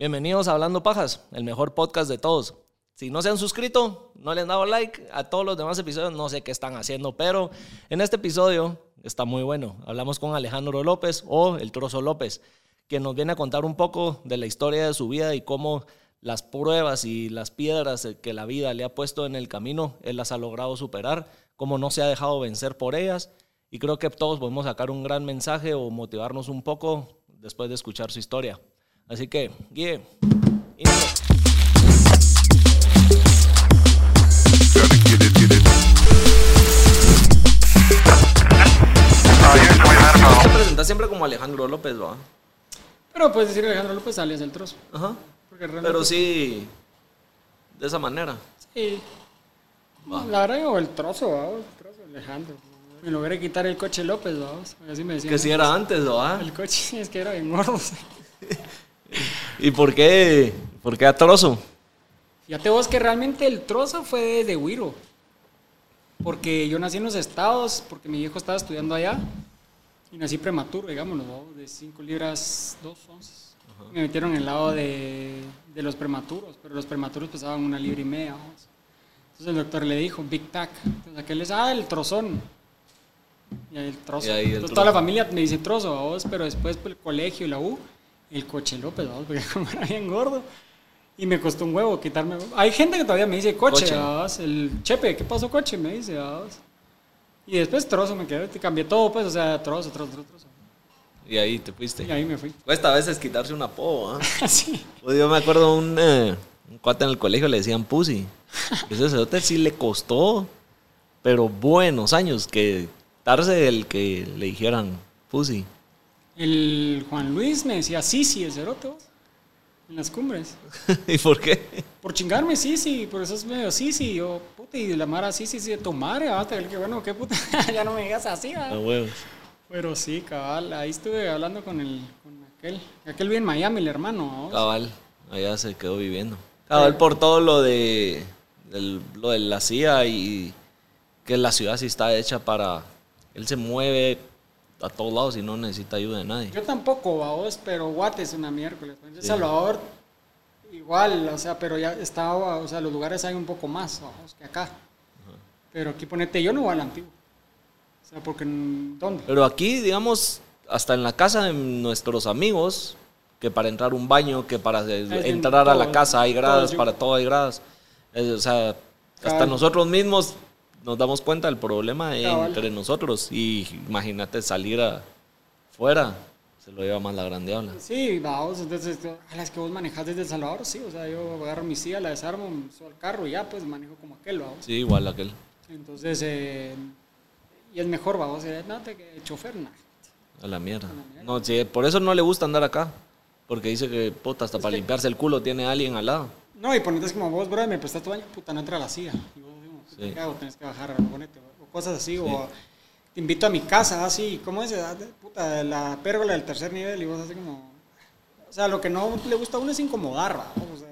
Bienvenidos a Hablando Pajas, el mejor podcast de todos. Si no se han suscrito, no le han dado like a todos los demás episodios, no sé qué están haciendo, pero en este episodio está muy bueno. Hablamos con Alejandro López o El Trozo López, quien nos viene a contar un poco de la historia de su vida y cómo las pruebas y las piedras que la vida le ha puesto en el camino, él las ha logrado superar, cómo no se ha dejado vencer por ellas. Y creo que todos podemos sacar un gran mensaje o motivarnos un poco después de escuchar su historia. Así que, Guille, intro. Te presentas siempre como Alejandro López, ¿va? Pero puedes decir Alejandro López alias el trozo. Ajá. Porque realmente- Pero sí, de esa manera. Sí. La verdad, yo el trozo, vamos. El trozo, Alejandro. Me logré quitar el coche López, vamos. Así me decían. Que si era antes, ¿va? El coche es que era bien gordo. ¿Y por qué? ¿Por qué a trozo? Fíjate vos que realmente el trozo fue de Wiro. Porque yo nací en los estados, porque mi viejo estaba estudiando allá. Y nací prematuro, digámoslo, ¿no? de 5 libras 2 onzas. Me metieron en el lado de, de los prematuros, pero los prematuros pesaban una libra y media. vamos. Entonces el doctor le dijo, Big Pack. Entonces aquel es, ah, el trozón. Y ahí el trozo. Y ahí el Entonces trozo. toda la familia me dice trozo, vos, pero después por el colegio y la U, el coche López, vamos, porque como era bien gordo. Y me costó un huevo quitarme. Hay gente que todavía me dice coche, Coche. el chepe, ¿qué pasó coche? Me dice, vamos. Y después trozo me quedé, te cambié todo, pues, o sea, trozo, trozo, trozo, trozo. Y ahí te fuiste. Y ahí me fui. Cuesta a veces quitarse un apodo, ¿ah? Así. Pues yo me acuerdo un, eh, un cuate en el colegio le decían Pussy. Ese cerote sí le costó, pero buenos años que darse el que le dijeran Pussy. El Juan Luis me decía, sí, sí, el cerote, vos, en las cumbres. ¿Y por qué? Por chingarme, sí, sí, por eso es medio sí, sí. Yo, puta, y la mara, sí, sí, sí, de tu madre, hasta que bueno, qué puta, ya no me digas así, A ¿va? huevos. Pero sí, cabal, ahí estuve hablando con el, con aquel, aquel vive en Miami, el hermano. Cabal, allá se quedó viviendo. Cabal por todo lo de, del- lo de la CIA y que la ciudad sí está hecha para... Él se mueve a todos lados y no necesita ayuda de nadie. Yo tampoco, vos, pero Guate es una miércoles. En Salvador, igual, o sea, pero ya estaba, o sea, los lugares hay un poco más, vamos, que acá. Pero aquí ponete, yo no voy al antiguo. O sea, porque, mm, ¿dónde? Pero aquí, digamos, hasta en la casa de nuestros amigos, que para entrar un baño, que para en entrar a la casa hay gradas, para todo hay gradas. Es, o sea, hasta nosotros mismos nos damos cuenta del problema Cabal. entre nosotros. Y imagínate salir afuera, se lo lleva más la gran diabla. Sí, vamos, entonces, a las que vos manejás desde El Salvador, sí, o sea, yo agarro mi silla, la desarmo, subo al carro y ya, pues manejo como aquel, vamos. Sí, igual aquel. Entonces, eh, y es mejor, vamos, eh, no te que chofer, nah. A la mierda. A la mierda. No, sí, por eso no le gusta andar acá. Porque dice que, puta, hasta Es para que- limpiarse el culo tiene alguien al lado. No, y ponete como vos, bro, me prestaste tu baño, puta, no entra a la silla. Y vos, digo, Sí. que bajar, o cosas así, o te invito a mi casa, así, ¿cómo es? Ah, Puta, la pérgola del tercer nivel, y vos así como... O sea, lo que no le gusta a uno es incomodar. O sea,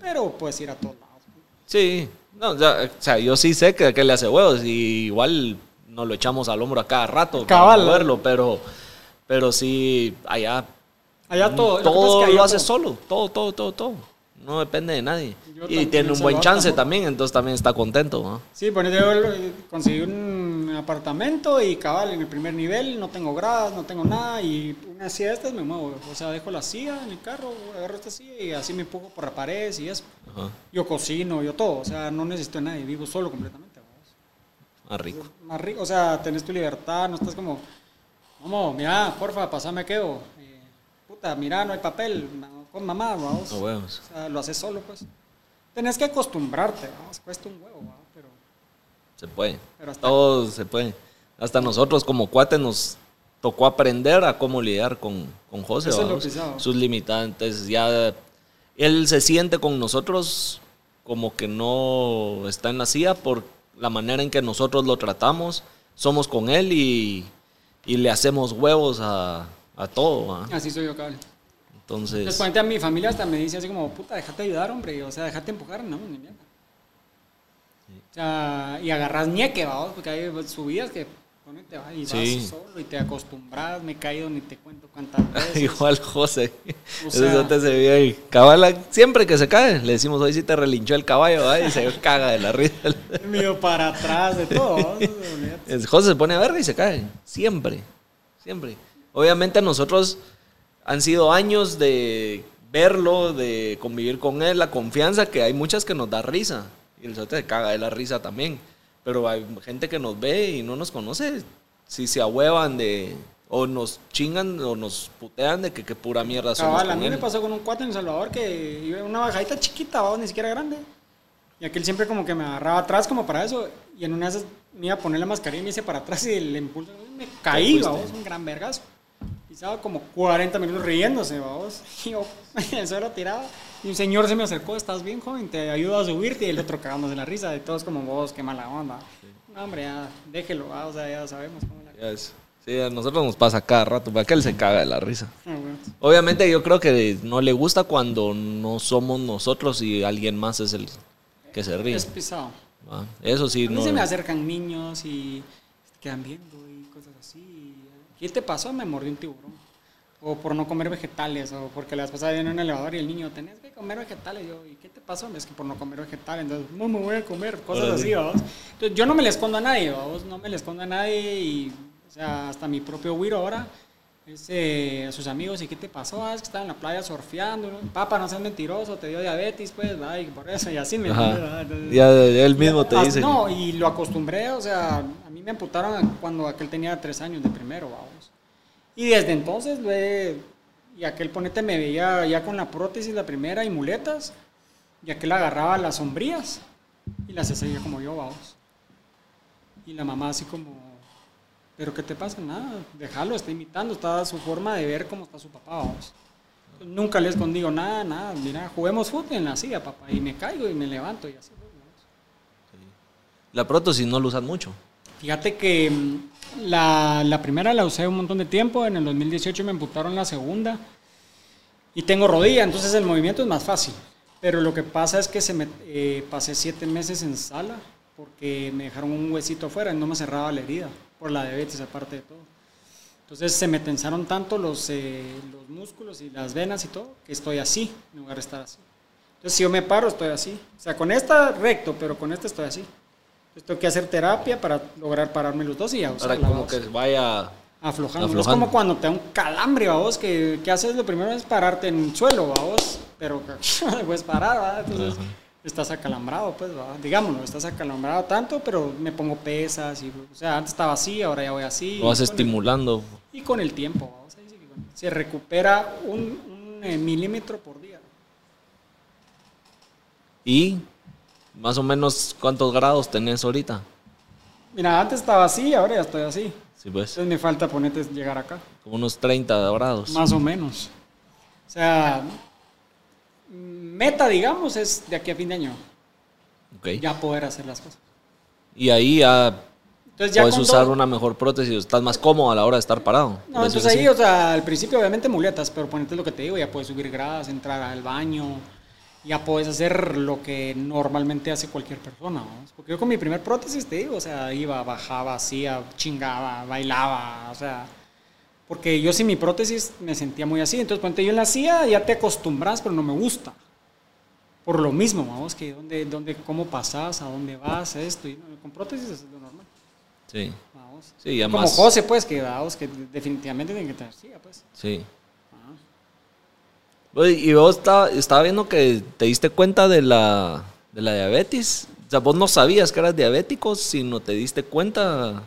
pero puedes ir a todos lados. Sí, no, o sea, o sea, yo sí sé que, que le hace huevos y igual nos lo echamos al hombro a cada rato Cabal. para moverlo, pero, pero sí, allá Allá todo, lo que pasa es todo que allá lo hace todo- solo, todo, todo, todo, todo. No depende de nadie. Yo y tiene en un buen chance tampoco. también, entonces también está contento. ¿no? Sí, ponete, yo eh, conseguí un apartamento y cabal en el primer nivel, no tengo gradas, no tengo nada y una silla de estas me muevo. O sea, dejo la silla en el carro, agarro esta silla y así me empujo por la pared y eso. Ajá, Yo cocino, yo todo, o sea, no necesito a nadie, vivo solo completamente. vamos. más rico. Más rico, o sea, tenés tu libertad, no estás como, vamos, mira, porfa, pasame quedo. Eh, puta, mira, no hay papel, no, con mamá, vamos. No huevos. O sea, lo haces solo, pues. Tenés que acostumbrarte, vamos, cuesta un huevo, ¿va? pero... Se puede. Pero hasta- Todo se puede. Hasta nosotros como cuates nos tocó aprender a cómo lidiar con, con José. Eso es lo vamos. Sus limitantes. Ya él se siente con nosotros como que no está en la silla por la manera en que nosotros lo tratamos. Somos con él y, y le hacemos huevos a, a todo. ¿va? Así soy yo, cabrón. Entonces, Después a mi familia hasta me dice así como, puta, déjate ayudar, hombre. O sea, déjate empujar, no, ni mierda. O sea, y agarras ñeque, vamos, porque hay subidas que motonete, ¿va? y Sí. vas solo y te acostumbras, me he caído ni te cuento cuántas veces. Igual José. O Eso sea- antes se vio ahí. Cabala, siempre que se cae, le decimos hoy sí te relinchó el caballo, ¿va? y se caga de la risa. Mío para atrás de todo. José se pone a verga y se cae. Siempre. Siempre. Obviamente nosotros han sido años de verlo, de convivir con él, la confianza que hay muchas que nos da risa. Y el Sote se caga de la risa también. Pero hay gente que nos ve y no nos conoce. Si se ahuevan de... O nos chingan o nos putean de que, que pura mierda Cabal, a mí me él. pasó con un cuate en El Salvador que iba una bajadita chiquita, ¿va? ni siquiera grande. Y aquel siempre como que me agarraba atrás como para eso. Y en una de esas me iba a poner la mascarilla y me hice para atrás y el impulso me caí, vamos, un gran vergazo. Y estaba como 40 minutos riéndose, vamos. Y yo en el suelo tirado. Y un señor se me acercó, ¿estás bien, joven? Te ayudo a subirte. Y el otro cagándose la risa. Y todos como vos, qué mala onda. No, hombre, ya, déjelo, ¿va? o sea, ya sabemos cómo la... Ya es. Sí, a nosotros nos pasa cada rato. Para que él se caga de la risa. Ah. Obviamente yo creo que no le gusta cuando no somos nosotros y alguien más es el que se ríe. Es pisado. ¿va? Eso sí, A mí no. se me acercan niños y quedan viendo. ¿Qué te pasó? Me mordió un tiburón. O por no comer vegetales, o porque las pasadas en un elevador y el niño, tenés que comer vegetales. Yo, ¿y qué te pasó? Es que por no comer vegetales, entonces, no me voy a comer, cosas Órale. así, vamos. Entonces, yo no me le escondo a nadie, vamos, no me le escondo a nadie y, o sea, hasta mi propio güiro ahora, es, eh, a sus amigos, ¿y qué te pasó? Ah, es que estaba en la playa surfeando, ¿no? Papá, no seas mentiroso, te dio diabetes, pues, va, y por eso, y así me. Entonces, Ya él mismo te dice. No, y lo acostumbré, o sea, me amputaron cuando aquel tenía tres años de primero, vamos. Y desde entonces, lo he- y aquel ponete me veía ya con la prótesis la primera y muletas, y aquel agarraba las sombrías y las hacía como yo, vamos. Y la mamá así como, ¿pero qué te pasa? Nada, déjalo, está imitando, está su forma de ver cómo está su papá, vamos. Nunca le escondigo nada, nada, mira, juguemos fútbol en la silla, papá, y me caigo y me levanto y así. vamos. La prótesis no lo usan mucho. Fíjate que mm, la, la primera la usé un montón de tiempo, en el 2018 me amputaron la segunda y tengo rodilla, entonces el movimiento es más fácil. Pero lo que pasa es que se me, eh, pasé siete meses en sala porque me dejaron un huesito afuera y no me cerraba la herida por la diabetes aparte de todo. Entonces se me tensaron tanto los, eh, los músculos y las venas y todo que estoy así en lugar de estar así. Entonces si yo me paro estoy así. O sea, con esta recto, pero con esta estoy así. Entonces tengo que hacer terapia para lograr pararme los dos y ya usarla, como que vaya... Aflojando. Aflojando. Es como cuando te da un calambre, vos, que, que haces lo primero es pararte en el suelo, vos, pero no puedes parar, ¿va? Entonces estás acalambrado, pues, ¿va? digámoslo, estás acalambrado tanto, pero me pongo pesas, y, o sea, antes estaba así, ahora ya voy así. Lo vas el- estimulando. y con el tiempo, sí que con- se recupera un, un, eh, milímetro por día. Y más o menos cuántos grados tenés ahorita. Mira, antes estaba así, ahora ya estoy así. Sí, pues. Entonces me falta ponerte llegar acá. Como unos 30 grados. Más o menos. O sea, meta, digamos, es de aquí a fin de año. Ok. Ya poder hacer las cosas. Y ahí ya Entonces ya puedes usar todo- una mejor prótesis. Estás más cómodo a la hora de estar parado. No, entonces ahí, o sea, al principio obviamente muletas, pero ponete lo que te digo, ya puedes subir gradas, entrar al baño, ya puedes hacer lo que normalmente hace cualquier persona, ¿no? Porque yo con mi primer prótesis, te digo, o sea, iba, bajaba, hacía, chingaba, bailaba, o sea, porque yo sin mi prótesis me sentía muy así, entonces cuando yo la hacía ya te acostumbras, pero no me gusta. Por lo mismo, vamos, que dónde, dónde, cómo pasas, a dónde vas, esto, y con prótesis es lo normal, Sí, vamos. sí, ya Como. José, pues, que, vamos, que definitivamente tiene que tener silla, pues. Sí. Y vos estaba, estaba viendo que te diste cuenta de la, de la diabetes. O sea, vos no sabías que eras diabético, sino te diste cuenta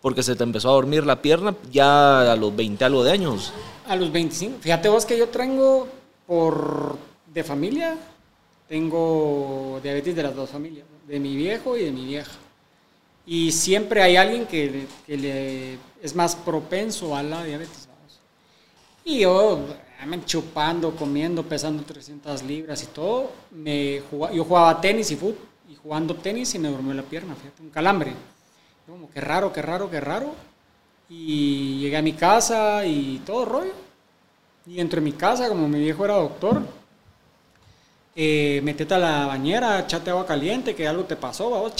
porque se te empezó a dormir la pierna ya a los 20 algo de años. A los 25. Fíjate vos que yo tengo por de familia, tengo diabetes de las dos familias, de mi viejo y de mi vieja. Y siempre hay alguien que, que le es más propenso a la diabetes. Y yo, chupando, comiendo, pesando 300 libras y todo, me jugaba- yo jugaba tenis y fútbol, y jugando tenis y me durmió la pierna, fíjate, un calambre. Como, qué raro, qué raro, qué raro. Y llegué a mi casa y todo rollo. Y entro en mi casa, como mi viejo era doctor, eh, metete a la bañera, echate agua caliente, que algo te pasó, vamos,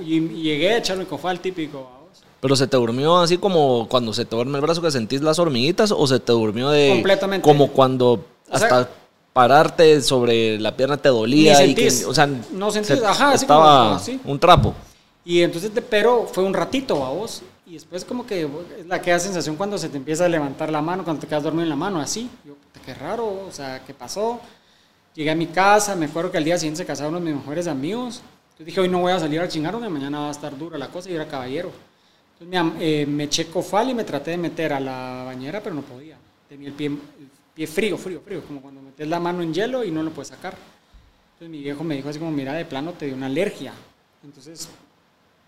y, llegué a echarme cofal típico. Pero se te durmió así como cuando se te duerme el brazo que sentís las hormiguitas o se te durmió de Completamente. como cuando O sea- hasta pararte sobre la pierna te dolía Ni y que, sentís. o sea, No sentís, se- ajá, así estaba como- así. un trapo. Y entonces, pero fue un ratito, vos. Y después como que es la que da sensación cuando se te empieza a levantar la mano, cuando te quedas dormido en la mano, así. Yo, qué raro, o sea, ¿qué pasó? Llegué a mi casa, me acuerdo que al día siguiente se casaron uno de mis mejores amigos. Entonces dije, hoy no voy a salir a chingar porque mañana va a estar dura la cosa y yo era caballero. Entonces me, eh, me eché cofal y me traté de meter a la bañera, pero no podía. Tenía el pie, el pie frío, frío, frío, como cuando metes la mano en hielo y no lo puedes sacar. Entonces mi viejo me dijo así como, mira, de plano te dio una alergia. Entonces,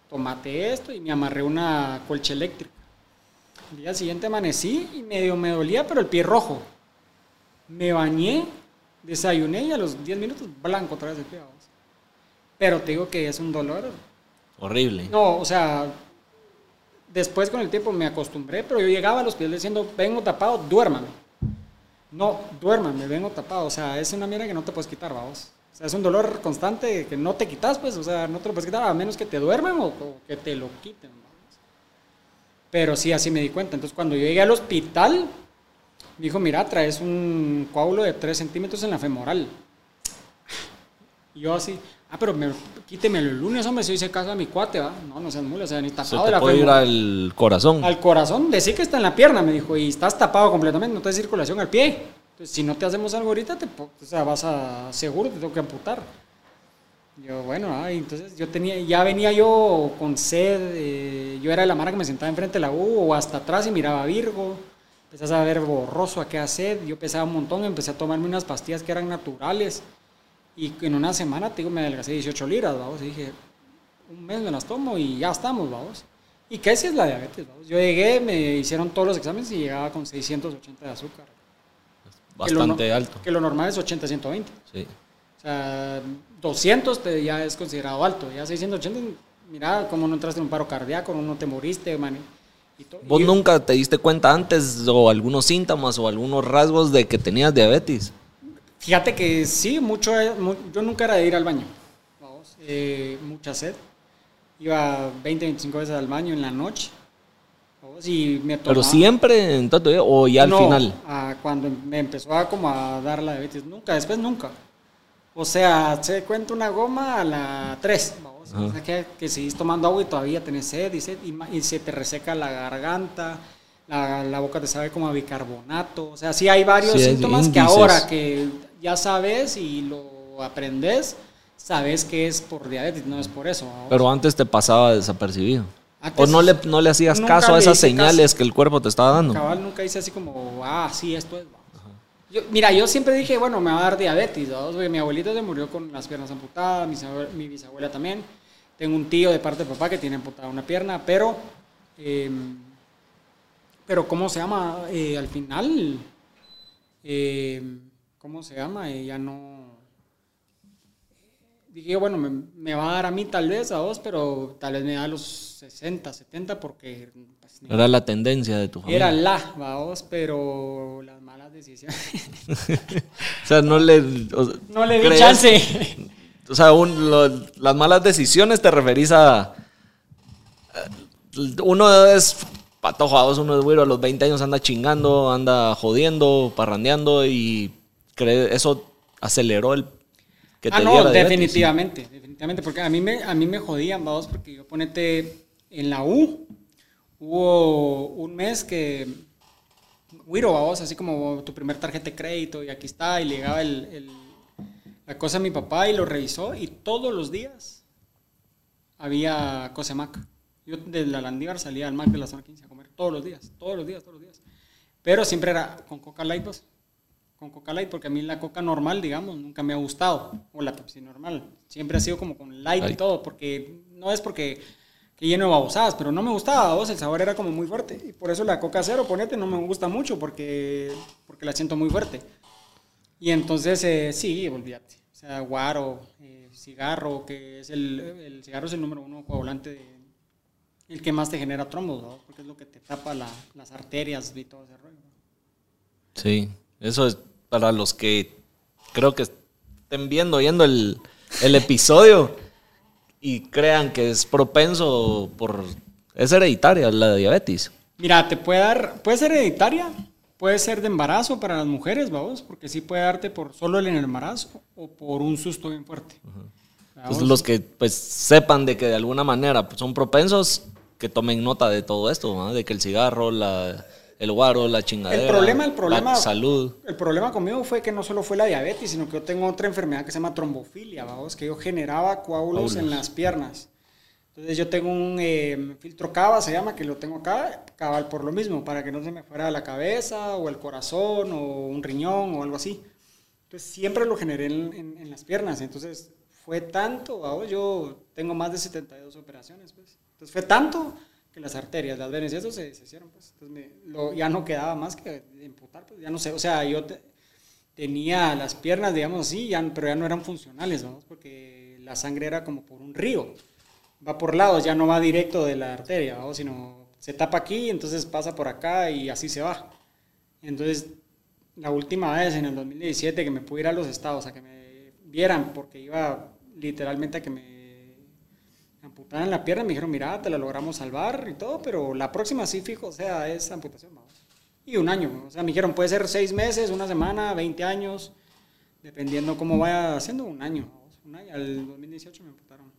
tomate esto y me amarré una colcha eléctrica. El día siguiente amanecí y medio me dolía, pero el pie rojo. Me bañé, desayuné y a los 10 minutos blanco otra vez el pie. Pero te digo que es un dolor. Horrible. No, o sea, después con el tiempo me acostumbré, pero yo llegaba a los pies diciendo, vengo tapado, duérmame. No, duérmame, vengo tapado. O sea, es una mierda que no te puedes quitar, vamos. O sea, es un dolor constante que no te quitas, pues, o sea, no te lo puedes quitar a menos que te duerman o, que te lo quiten. vamos. Pero sí, así me di cuenta. Entonces, cuando yo llegué al hospital, me dijo, mira, traes un coágulo de 3 centímetros en la femoral. Y yo así, ah, pero me, quítemelo el lunes, hombre, si hice caso a mi cuate, ¿va? No, no seas mula, o sea, ni Se tapado de te la puede ir al corazón. Al corazón, decir que está en la pierna, me dijo, y estás tapado completamente, no te da circulación al pie. Entonces, si no te hacemos algo ahorita, te, po- o sea, vas a, seguro te tengo que amputar. Yo, bueno, ah, entonces yo tenía, ya venía yo con sed, eh, yo era de la mara que me sentaba enfrente de la U o hasta atrás y miraba a Virgo, empezás a ver borroso a qué sed, yo pesaba un montón, empecé a tomarme unas pastillas que eran naturales y en una semana, te digo, me adelgacé 18 libras, vamos, y dije, un mes me las tomo y ya estamos, vamos. ¿Y qué si es la diabetes? vamos? Yo llegué, me hicieron todos los exámenes y llegaba con 680 de azúcar. Que lo Bastante alto. Que lo normal es 80-120. Sí. O sea, 200 te- ya es considerado alto. Ya 680, mira, cómo no entraste en un paro cardíaco, no te moriste, man. Y ¿Vos y- nunca te diste cuenta antes o algunos síntomas o algunos rasgos de que tenías diabetes? Fíjate que sí, mucho, mu- yo nunca era de ir al baño. Vamos, eh, mucha sed. Iba 20, 25 veces al baño en la noche. Vamos, y me Pero tomaba- siempre en todo o ya al No, final. ah, cuando me empezó a como a dar la diabetes, nunca, después nunca. O sea, se cuenta una goma a la 3, vamos. O sea, que, que seguís tomando agua y todavía tenés sed y, sed, y, y se te reseca la garganta, la, la boca te sabe como a bicarbonato. O sea, sí hay varios Sí, síntomas que ahora que ya sabes y lo aprendes, sabes que es por diabetes, no es por eso. Pero antes te pasaba desapercibido. Antes- o no le, no le hacías caso a esas señales que el cuerpo te estaba dando. Cabal nunca hice así como, ah, sí, esto es. Yo, mira, yo siempre dije, bueno, me va a dar diabetes. mi abuelito se murió con las piernas amputadas, mi, bisabue- mi bisabuela también. Tengo un tío de parte de papá que tiene amputada una pierna, pero, eh, pero ¿cómo se llama? Eh, al final, eh, ¿cómo se llama? Eh, ya no. Dije, bueno, me, me va a dar a mí tal vez a vos, pero tal vez me da a los 60, 70, porque pues, ni- Era la tendencia de tu familia. era la, vamos, pero las malas decisiones. O sea, no le... o- No le di chance. O sea, un- lo- las malas decisiones te referís a... eh, Uno es patojo, a vos uno es güiro, a los 20 años anda chingando, anda jodiendo, parrandeando y cree, eso aceleró el que te ah, no, diera diabetes. definitivamente, definitivamente, porque a mí me, a mí me jodían, vamos, porque yo ponete en la U, hubo un mes que, Wiro, vamos, así como tu primer tarjeta de crédito y aquí está, y le llegaba el, el- la cosa a mi papá y lo revisó y todos los días había cosa de Mac. Yo de la Landívar salía al Mac de la zona 15 a comer todos los días, todos los días, todos los días. Pero siempre era con Coca Light, pues, con Coca Light, porque a mí la Coca normal, digamos, nunca me ha gustado, o la Pepsi normal. Siempre ha sido como con Light y todo, porque no es porque que lleno de babosadas, pero no me gustaba, vos, el sabor era como muy fuerte. Y por eso la Coca Cero, ponete, no me gusta mucho, porque, porque la siento muy fuerte. Y entonces, eh, sí, olvídate. O sea, guaro, eh, cigarro, que es el, el cigarro es el número uno coagulante, de- el que más te genera trombos, ¿no? porque es lo que te tapa la- las arterias y todo ese rollo. Sí, eso es para los que creo que estén viendo, oyendo el, el episodio y crean que es propenso por Es hereditaria la diabetes. Mira, te puede dar, puede ser hereditaria, puede ser de embarazo para las mujeres, vamos, porque sí puede darte por solo el embarazo o por un susto bien fuerte. Entonces los que pues sepan de que de alguna manera pues, son propensos, que tomen nota de todo esto, ¿no? de que el cigarro, la, el guaro, la chingadera, el problema, el problema, la salud. El problema conmigo fue que no solo fue la diabetes, sino que yo tengo otra enfermedad que se llama trombofilia, vamos, que yo generaba coágulos, en las piernas. Entonces yo tengo un eh, filtro cava, se llama, que lo tengo acá, cabal por lo mismo, para que no se me fuera la cabeza o el corazón o un riñón o algo así. Entonces siempre lo generé en, en, las piernas. Entonces fue tanto, ¿vamos? yo tengo más de 72 operaciones, pues. Entonces fue tanto que las arterias, las venas y eso se, se hicieron, pues. Entonces lo, ya no quedaba más que imputar, pues ya no sé, o sea, yo tenía las piernas, digamos así, pero ya no eran funcionales, ¿vamos? Porque la sangre era como por un río va por lados, ya no va directo de la arteria, sino se tapa aquí, entonces pasa por acá y así se va. Entonces, la última vez en el 2017 que me pude ir a los estados a que me vieran, porque iba literalmente a que me amputaran la pierna, me dijeron, mira, te la logramos salvar y todo, pero la próxima sí fijo, o sea, es amputación. Y un año, o sea, me dijeron, puede ser seis meses, una semana, 20 años, dependiendo cómo vaya haciendo, un año. Un año, al 2018 me amputaron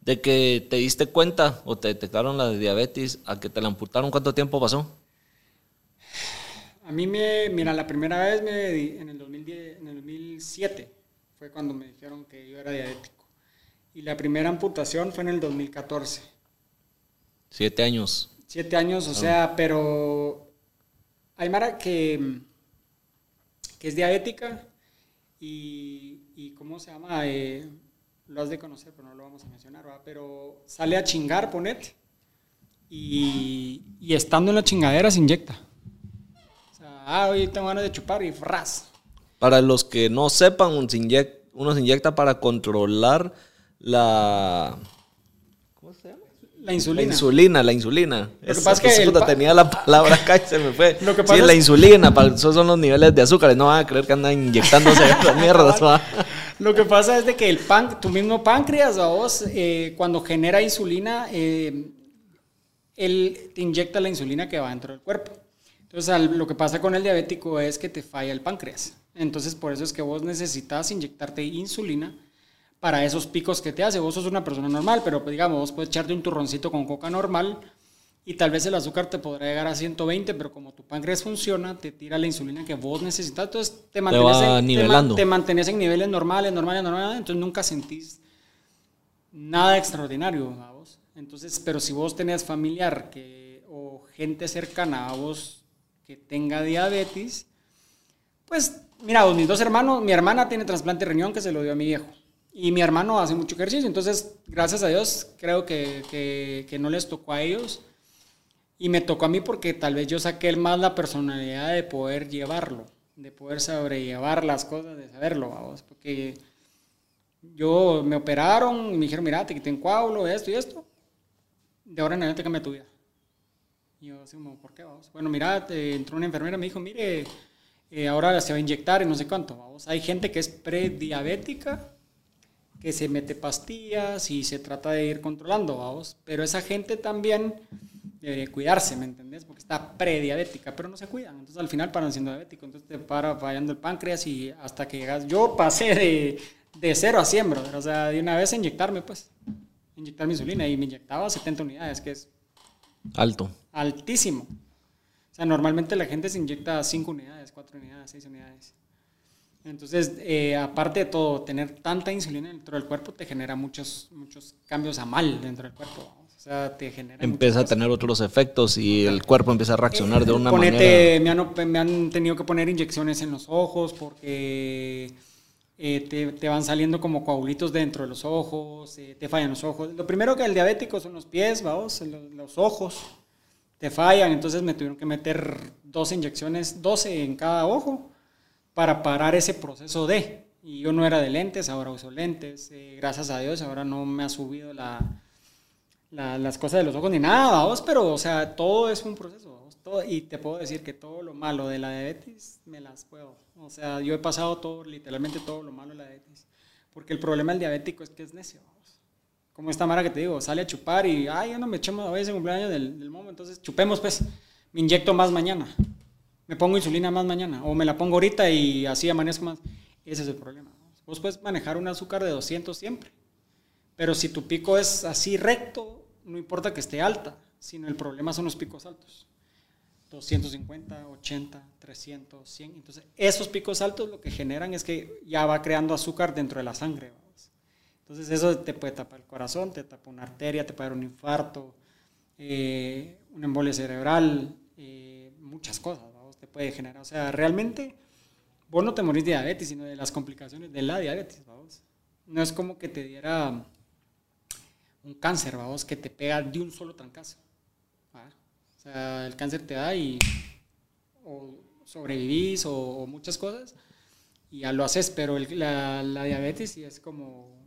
de que te diste cuenta o te detectaron la diabetes a que te la amputaron, ¿cuánto tiempo pasó? A mí me, mira, la primera vez me, en, el 2010, en el 2007 fue cuando me dijeron que yo era diabético. Y la primera amputación fue en el 2014. Siete años. Siete años, o ah. sea, pero hay Mara que, que es diabética y, y ¿cómo se llama? Eh, lo has de conocer, pero no lo vamos a mencionar, ¿verdad? Pero sale a chingar, ponete, y, y estando en la chingadera se inyecta. O sea, ah, hoy tengo ganas de chupar y fras. Para los que no sepan, uno se inyecta, uno se inyecta para controlar la... ¿Cómo se llama? La insulina. La insulina, la insulina. Lo que pasa es que. tenía la palabra acá y se me fue. Lo que pasa sí, la insulina, esos son los niveles de azúcar. No van a creer que andan inyectándose las mierdas. Lo que pasa es de que el pan, tu mismo páncreas, a vos, eh, cuando genera insulina, eh, él te inyecta la insulina que va dentro del cuerpo. Entonces, lo que pasa con el diabético es que te falla el páncreas. Entonces, por eso es que vos necesitas inyectarte insulina para esos picos que te hace. Vos sos una persona normal, pero pues, digamos, vos puedes echarte un turroncito con coca normal y tal vez el azúcar te podrá llegar a 120, pero como tu páncreas funciona, te tira la insulina que vos necesitas, entonces te mantienes, en, te, mantienes en niveles normales, normales, normales, entonces nunca sentís nada extraordinario a vos. Entonces, pero si vos tenés familiar que, o gente cercana a vos que tenga diabetes, pues mira, mis dos hermanos, mi hermana tiene trasplante de riñón que se lo dio a mi viejo. Y mi hermano hace mucho ejercicio, entonces, gracias a Dios, creo que, que, no les tocó a ellos. Y me tocó a mí porque tal vez yo saqué más la personalidad de poder llevarlo, de poder sobrellevar las cosas, de saberlo, vamos. Porque yo me operaron y me dijeron, mira, te quité un coágulo, esto y esto. De ahora en adelante cambia tu vida. Y yo así como, ¿por qué vamos? Bueno, mira, entró una enfermera y me dijo, mire, eh, ahora se va a inyectar y no sé cuánto. Vamos. Hay gente que es prediabética que se mete pastillas y se trata de ir controlando, vamos. Pero esa gente también debería cuidarse, ¿me entendés? Porque está prediabética, pero no se cuidan. Entonces al final paran siendo diabéticos. Entonces te para fallando el páncreas y hasta que llegas. Yo pasé de, de cero a 100, bro. O sea, de una vez inyectarme, pues. Inyectar mi insulina y me inyectaba 70 unidades, que es. Alto. Altísimo. O sea, normalmente la gente se inyecta 5 unidades, 4 unidades, 6 unidades. Entonces, eh, aparte de todo, tener tanta insulina dentro del cuerpo te genera muchos, muchos cambios a mal dentro del cuerpo. O sea, te genera. Empieza a tener otros efectos y el cuerpo empieza a reaccionar de una manera. Me han, me han tenido que poner inyecciones en los ojos porque eh, te, te, van saliendo como coagulitos dentro de los ojos, eh, te fallan los ojos. Lo primero que el diabético son los pies, vamos, los, los ojos te fallan. Entonces me tuvieron que meter dos inyecciones, 12 en cada ojo para parar ese proceso de. Y yo no era de lentes, ahora uso lentes. Eh, gracias a Dios, ahora no me ha subido la, las cosas de los ojos ni nada, vamos, pero, o sea, todo es un proceso. todo, y te puedo decir que todo lo malo de la diabetes me las puedo. O sea, yo he pasado todo, literalmente todo lo malo de la diabetes. Porque el problema del diabético es que es necio. como esta mara que te digo, sale a chupar y, ay, ya no me echemos, hoy es el cumpleaños del, del momo, entonces chupemos pues, me inyecto más mañana, me pongo insulina más mañana, o me la pongo ahorita y así amanezco más. Ese es el problema. Vos puedes manejar un azúcar de 200 siempre, pero si tu pico es así recto, no importa que esté alta, sino el problema son los picos altos. 250, 80, 300, 100. Entonces, esos picos altos lo que generan es que ya va creando azúcar dentro de la sangre. Entonces, eso te puede tapar el corazón, te tapa una arteria, te puede dar un infarto, eh, una cerebral, eh, muchas cosas, te puede generar. O sea, realmente, vos no te morís de diabetes, sino de las complicaciones de la diabetes, ¿vamos? No es como que te diera un cáncer, vamos, que te pega de un solo trancazo. O sea, el cáncer te da y o sobrevivís o, muchas cosas y ya lo haces, pero la, la, diabetes sí es como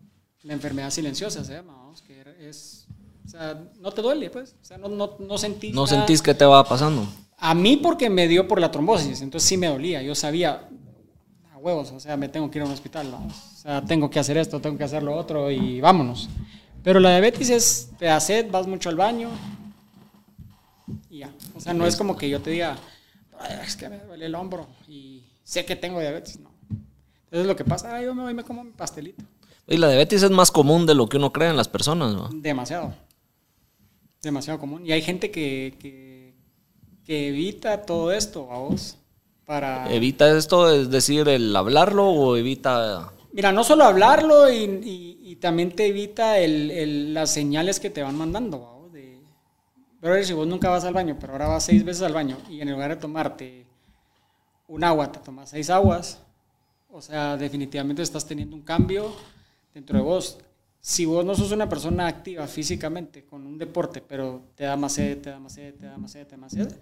la enfermedad silenciosa, se llama, vamos, que es, o sea, no te duele, pues, o sea, no, no, no sentís. No sentís que te va pasando. A mí porque me dio por la trombosis, entonces sí me dolía, yo sabía, a huevos, o sea, me tengo que ir a un hospital, vamos. o sea, tengo que hacer esto, tengo que hacer lo otro y vámonos. Pero la diabetes es, te da sed, vas mucho al baño, y ya. O sea, no es como que yo te diga, es que me duele el hombro y sé que tengo diabetes, no. Entonces lo que pasa, ay, yo me voy y me como mi pastelito. Y la diabetes es más común de lo que uno cree en las personas, ¿no? Demasiado. Demasiado común. Y hay gente que, que, que evita todo esto, a vos, para... ¿Evita esto, es decir, el hablarlo o evita...? Mira, no solo hablarlo y, y, y también te evita el, el, las señales que te van mandando, ¿va? Pero si vos nunca vas al baño, pero ahora vas seis veces al baño y en lugar de tomarte un agua, te tomas seis aguas, o sea, definitivamente estás teniendo un cambio dentro de vos. Si vos no sos una persona activa físicamente con un deporte, pero te da más sed, te da más sed, te da más sed, te da más sed,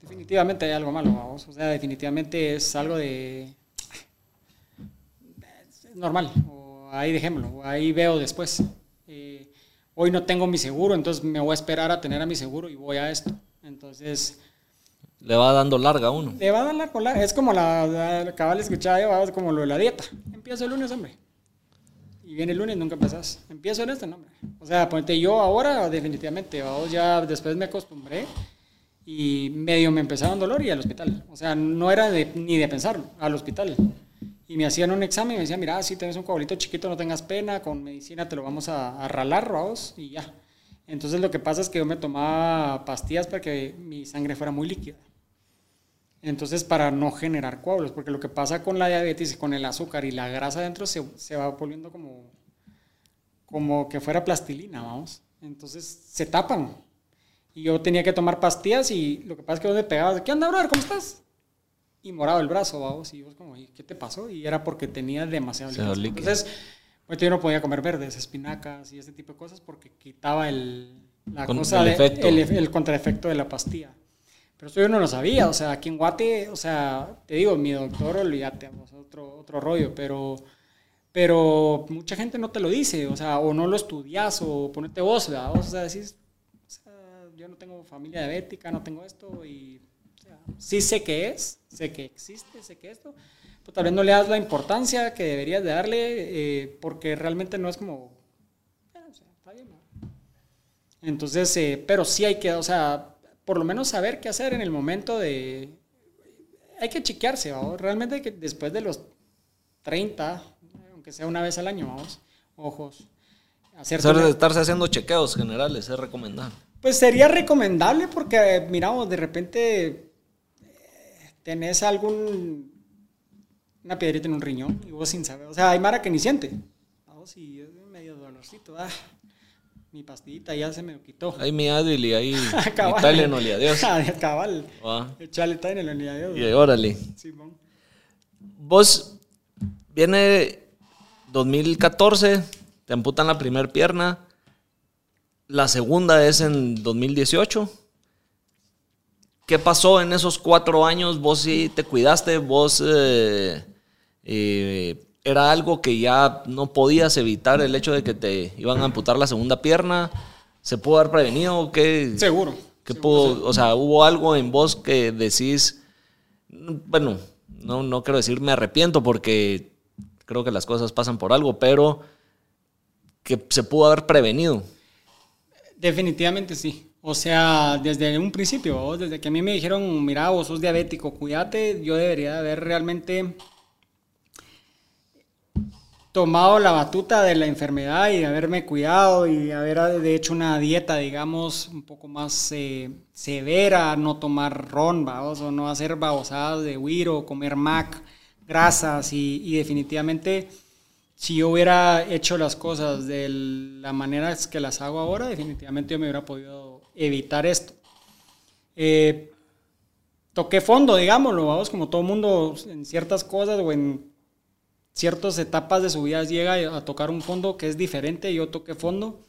definitivamente hay algo malo, vos. O sea, definitivamente es algo de... Es normal, o ahí dejémoslo, o ahí veo después. Eh, hoy no tengo mi seguro, entonces me voy a esperar a tener a mi seguro y voy a esto. Entonces... Le va dando larga a uno. Le va a dar larga. Es como la, la cabal escuchaba yo, es como lo de la dieta. Empiezo el lunes, hombre. Y viene el lunes, nunca empezás. Empiezo en este, nombre. O sea, ponte yo ahora, definitivamente, vamos, ya después me acostumbré y medio me empezaron dolor y al hospital. O sea, no era ni de pensarlo, al hospital y me hacían un examen y me decían, mira, si tienes un coagulito chiquito, no tengas pena, con medicina te lo vamos a, a ralar, vamos, y ya. Entonces lo que pasa es que yo me tomaba pastillas para que mi sangre fuera muy líquida. Entonces para no generar coágulos, porque lo que pasa con la diabetes y con el azúcar y la grasa dentro se, se va volviendo como, como que fuera plastilina, vamos. Entonces se tapan. Y yo tenía que tomar pastillas y lo que pasa es que yo me pegaba, ¿qué onda, brother? ¿Cómo estás? y morado el brazo, vamos, y vos como, ¿qué te pasó? Y era porque tenía demasiado líquido. Entonces, pues yo no podía comer verdes, espinacas y ese tipo de cosas porque quitaba el, la cosa el, el, contraefecto de la pastilla. Pero eso yo no lo sabía, o sea, aquí en Guate, o sea, te digo, mi doctor, olvídate, otro, otro rollo, pero, pero mucha gente no te lo dice, o sea, o no lo estudias, o ponete vos, ¿verdad? O sea, decís, o sea, yo no tengo familia diabética, no tengo esto, y sí sé que es, sé que existe, sé que esto, pero tal vez no le das la importancia que deberías de darle eh, porque realmente no es como, eh, está bien. Entonces, eh, pero sí hay que, o sea, por lo menos saber qué hacer en el momento de, hay que chequearse, ¿vamos? realmente que después de los 30, aunque sea una vez al año, vamos, ojos. Hacer de estarse haciendo chequeos generales es recomendable. Pues sería recomendable porque, miramos, de repente tenés algún una piedrita en un riñón y vos sin saber, o sea, hay mara que ni siente. Vamos y es medio dolorcito, ah, mi pastillita ya se me quitó. Ahí mi Advil y ahí Tylenol y adiós. Cabal. Ah. Echale Tylenol y adiós. Y órale. Simón. Vos viene 2014, te amputan la primera pierna. La segunda es en 2018. ¿Qué pasó en esos cuatro años? ¿Vos sí te cuidaste? ¿Vos eh, eh, era algo que ya no podías evitar el hecho de que te iban a amputar la segunda pierna? ¿Se pudo haber prevenido? ¿Qué, seguro. ¿qué pudo, o sea, hubo algo en vos que decís, bueno, no, no quiero decir me arrepiento porque creo que las cosas pasan por algo, pero que se pudo haber prevenido. Definitivamente sí. O sea, desde un principio, desde que a mí me dijeron, mira, vos sos diabético, cuídate, yo debería haber realmente tomado la batuta de la enfermedad y de haberme cuidado y haber de hecho una dieta, digamos, un poco más eh, severa, no tomar ron, vamos, o no hacer babosadas de huiro, comer mac, grasas y, y, definitivamente si yo hubiera hecho las cosas de la manera que las hago ahora, definitivamente yo me hubiera podido evitar esto. Eh, toqué fondo, digámoslo, vamos, como todo mundo en ciertas cosas o en ciertas etapas de su vida llega a tocar un fondo que es diferente, yo toqué fondo.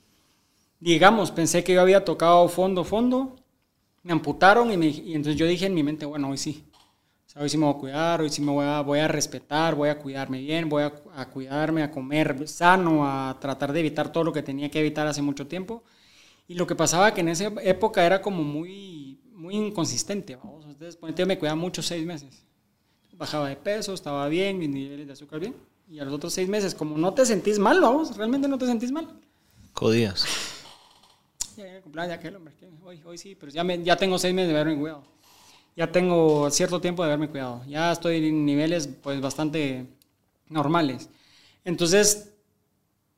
Digamos, pensé que yo había tocado fondo, fondo, me amputaron y, entonces yo dije en mi mente, bueno, hoy sí. hoy sí me voy a cuidar, hoy sí me voy a, voy a respetar, voy a cuidarme bien, voy a, cuidarme, a comer sano, a tratar de evitar todo lo que tenía que evitar hace mucho tiempo. Y lo que pasaba que en esa época era como muy, muy inconsistente. Vamos. Entonces, me cuidaba mucho seis meses bajaba de peso, estaba bien, mis niveles de azúcar bien. Y a los otros seis meses, como no te sentís mal, vamos, realmente no te sentís mal. Codías. Ya, ya, ya que hombre, hoy, hoy sí, pero ya, me, ya tengo seis meses de haberme cuidado. Ya tengo cierto tiempo de haberme cuidado. Ya estoy en niveles, pues, bastante normales. Entonces,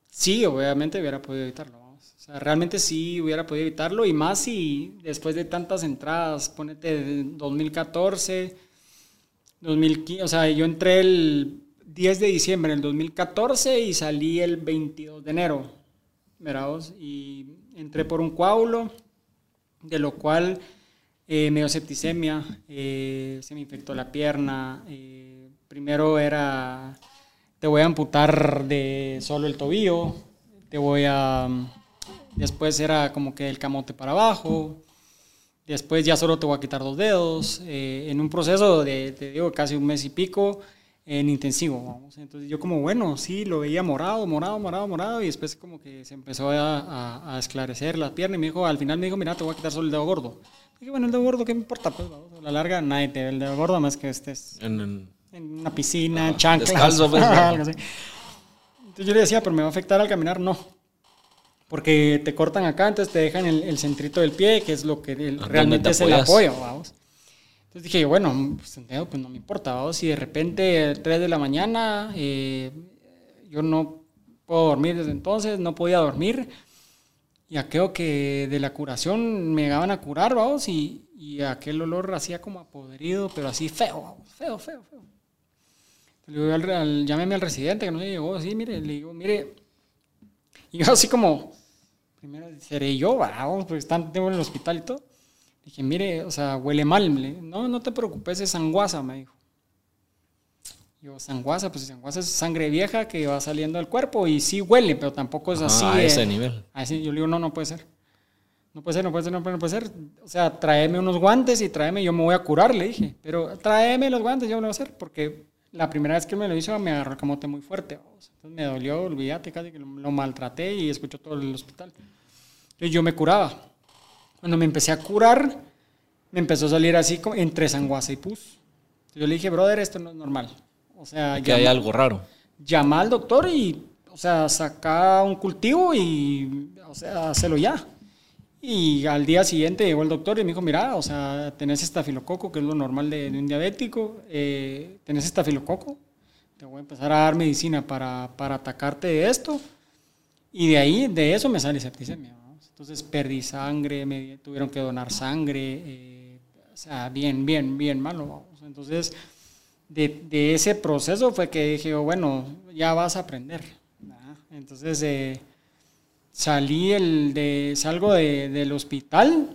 sí, obviamente hubiera podido evitarlo. Vamos. O sea, realmente sí hubiera podido evitarlo y más si después de tantas entradas, ponete 2014 2015, o sea, yo entré el 10 de diciembre del 2014 y salí el 22 de enero, ¿verdad? Y entré por un coágulo, de lo cual eh, me dio septicemia, eh, se me infectó la pierna. Eh, primero era, te voy a amputar de solo el tobillo, te voy a... Después era como que el camote para abajo, Después ya solo te voy a quitar dos dedos, eh, en un proceso de, te digo, casi un mes y pico en intensivo, vamos. Entonces yo como, bueno, sí, lo veía morado, morado, morado, morado, y después como que se empezó a, a, esclarecer la pierna y me dijo, al final me dijo, mira, te voy a quitar solo el dedo gordo. dije, bueno, el dedo gordo, ¿qué me importa? Pues, vamos, a la larga nadie te ve el dedo gordo, más que estés en, en una piscina, en chanclas, descalzo, pues, algo así. Entonces yo le decía, pero me va a afectar al caminar, no porque te cortan acá, entonces te dejan el, el centrito del pie, que es lo que realmente es el apoyo, vamos. Entonces dije, bueno, pues, pues no me importa, vamos, si de repente 3 de la mañana eh, yo no puedo dormir desde entonces, no podía dormir, y aquello que de la curación me llegaban a curar, vamos, y, y aquel olor hacía como apodrido, pero así feo, vamos, feo, feo, feo. Le digo al, al, llámeme al residente que no se llegó, así, mire, le digo, mire, y yo así como, primero seré yo, vamos, porque están, tengo en el hospital y todo. Dije, mire, o sea, huele mal. No, no te preocupes, es sanguasa, me dijo. Yo, sanguasa, pues sanguasa es sangre vieja que va saliendo del cuerpo y sí huele, pero tampoco es así. A ese nivel. Así, yo le digo, no, no puede ser. No puede ser, no puede ser, no puede, ser. O sea, tráeme unos guantes y tráeme, yo me voy a curar, le dije. Pero tráeme los guantes, yo lo voy a hacer, porque la primera vez que me lo hizo me agarró el camote muy fuerte. Entonces me dolió, olvídate, casi que lo, maltraté y escuchó todo el hospital. Entonces yo me curaba. Cuando me empecé a curar, me empezó a salir así como entre sanguasa y pus. yo le dije, brother, esto no es normal. O sea, que hay algo raro. Llama al doctor y, o sea, saca un cultivo y, o sea, hazlo ya. Y al día siguiente llegó el doctor y me dijo, mira, o sea, tenés estafilococo, que es lo normal de, un diabético, eh, tenés estafilococo, te voy a empezar a dar medicina para, para, atacarte de esto. Y de ahí, de eso me sale septicemia. Entonces perdí sangre, me tuvieron que donar sangre, eh, o sea, bien, bien, bien malo. Entonces, de, de, ese proceso fue que dije, bueno, ya vas a aprender. Entonces, eh, salí el de, salgo de, del hospital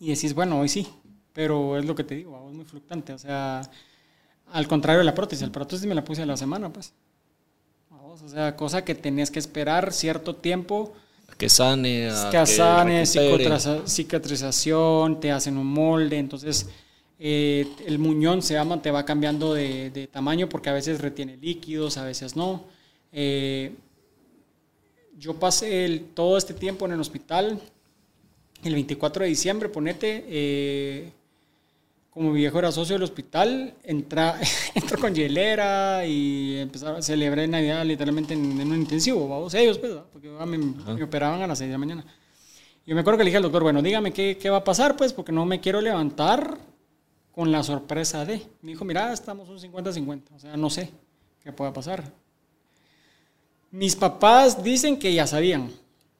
y decís, bueno, hoy sí, pero es lo que te digo, es muy fluctuante, o sea, al contrario de la prótesis, la prótesis me la puse a la semana, pues. o sea, cosa que tenías que esperar cierto tiempo. Que sane. que, sane, cicatrización, te hacen un molde, entonces eh, el muñón se llama, te va cambiando de, de, tamaño porque a veces retiene líquidos, a veces no. Eh, yo pasé el, todo este tiempo en el hospital. El 24 de diciembre, ponete, eh, como mi viejo era socio del hospital, entra, entró con hielera y empezaron a celebrar Navidad literalmente en, un intensivo, vamos, ellos, pues, porque me, me, operaban a las 6 de la mañana. Yo me acuerdo que le dije al doctor, bueno, dígame qué, qué va a pasar, pues, porque no me quiero levantar con la sorpresa de. Me dijo, mira, estamos un 50-50, o sea, no sé qué pueda pasar. Mis papás dicen que ya sabían,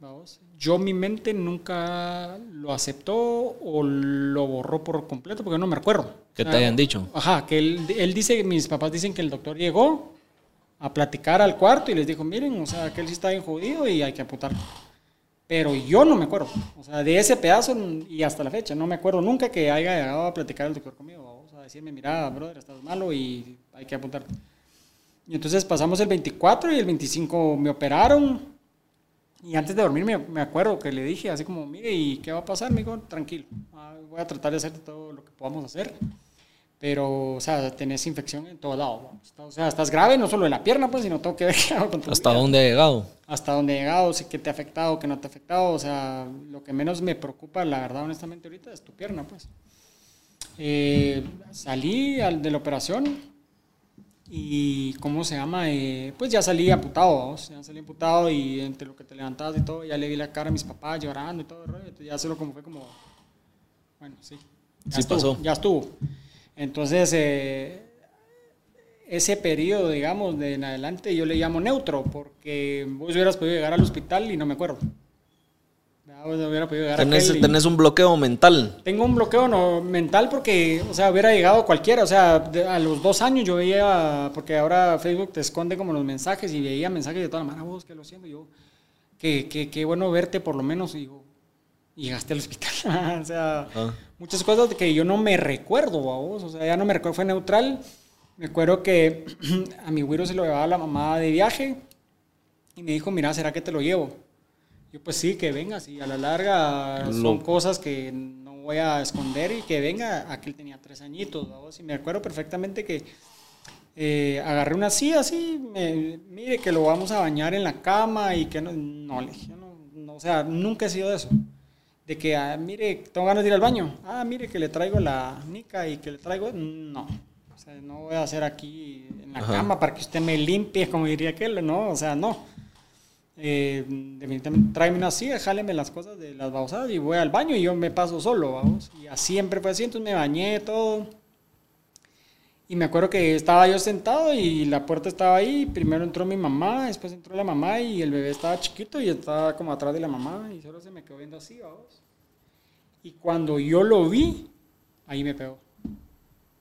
vamos yo mi mente nunca lo aceptó o lo borró por completo porque no me recuerdo. ¿Qué te hayan dicho? Ajá, que él, él, dice, mis papás dicen que el doctor llegó a platicar al cuarto y les dijo, miren, o sea, que él sí está bien jodido y hay que apuntar. Pero yo no me acuerdo, o sea, de ese pedazo y hasta la fecha, no me acuerdo nunca que haya llegado a platicar el doctor conmigo, o sea, decirme, mira, brother, estás malo y hay que apuntar. Y entonces pasamos el 24 y el 25 me operaron, y antes de dormir me, acuerdo que le dije así como, mire, ¿y qué va a pasar? Me dijo, tranquilo, ah, voy a tratar de hacer todo lo que podamos hacer. Pero, o sea, tenés infección en todo lado. O sea, estás grave no solo en la pierna, pues, sino todo que ver con tu ¿Hasta dónde ha llegado? Hasta dónde ha llegado, si que te ha afectado, que no te ha afectado. O sea, lo que menos me preocupa, la verdad, honestamente, ahorita es tu pierna, pues. Eh, salí al, de la operación, y cómo se llama, eh, pues ya salí amputado, ya salí amputado y entre lo que te levantabas y todo, ya le vi la cara a mis papás llorando y todo, entonces ya se lo como fue como, bueno, sí, ya estuvo, pasó. ya estuvo. Entonces, eh, ese periodo, digamos, de en adelante yo le llamo neutro, porque vos hubieras podido llegar al hospital y no me acuerdo. ¿Tenés, un bloqueo mental. Tengo un bloqueo no, mental porque, o sea, hubiera llegado cualquiera. O sea, a los dos años yo veía, porque ahora Facebook te esconde como los mensajes y veía mensajes de toda la mano, vos que lo siento, yo, qué que, que, bueno verte por lo menos. Y llegaste al hospital. o sea, ah. muchas cosas que yo no me recuerdo, vos. O sea, ya no me recuerdo, fue neutral. Me acuerdo que a mi güiro se lo llevaba la mamá de viaje y me dijo, mira, ¿será que te lo llevo? Yo pues sí, que venga, sí, a la larga son cosas que no voy a esconder y que venga, aquel tenía tres añitos, y me acuerdo perfectamente que eh, agarré una silla así, mire que lo vamos a bañar en la cama y que no, no, no, o sea, nunca he sido de eso. De que, ah, mire, tengo ganas de ir al baño, ah, mire que le traigo la nica y que le traigo, no, o sea, no voy a hacer aquí en la cama para que usted me limpie, como diría aquel, no, o sea, no eh, definitivamente tráeme una silla, jáleme las cosas de las babosadas y voy al baño y yo me paso solo, vamos. Y así siempre fue así, entonces me bañé todo. Y me acuerdo que estaba yo sentado y la puerta estaba ahí, primero entró mi mamá, después entró la mamá y el bebé estaba chiquito y estaba como atrás de la mamá y solo se me quedó viendo así, vamos. Y cuando yo lo vi, ahí me pegó.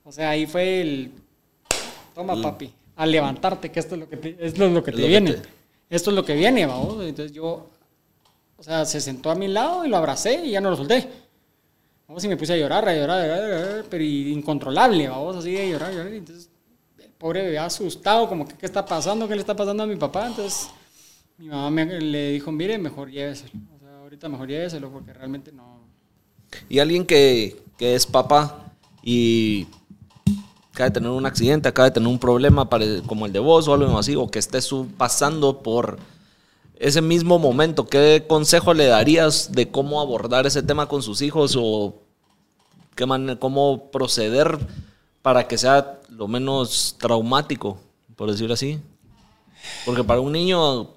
O sea, ahí fue el, toma papi, a levantarte, que esto es lo que te, esto es lo que te viene esto es lo que viene, vamos. Entonces yo, o sea, se sentó a mi lado y lo abracé y ya no lo solté. Vamos, y me puse a llorar, a llorar, a llorar, pero incontrolable, vamos, así de llorar, llorar. Entonces, el pobre bebé asustado, como que, ¿qué está pasando? ¿Qué le está pasando a mi papá? Entonces, mi mamá me, le dijo, mire, mejor lléveselo. O sea, ahorita mejor lléveselo porque realmente no... Y alguien que, que es papá y acaba de tener un accidente, acaba de tener un problema como el de vos o algo así, o que estés pasando por ese mismo momento, ¿qué consejo le darías de cómo abordar ese tema con sus hijos o qué cómo proceder para que sea lo menos traumático, por decirlo así? Porque para un niño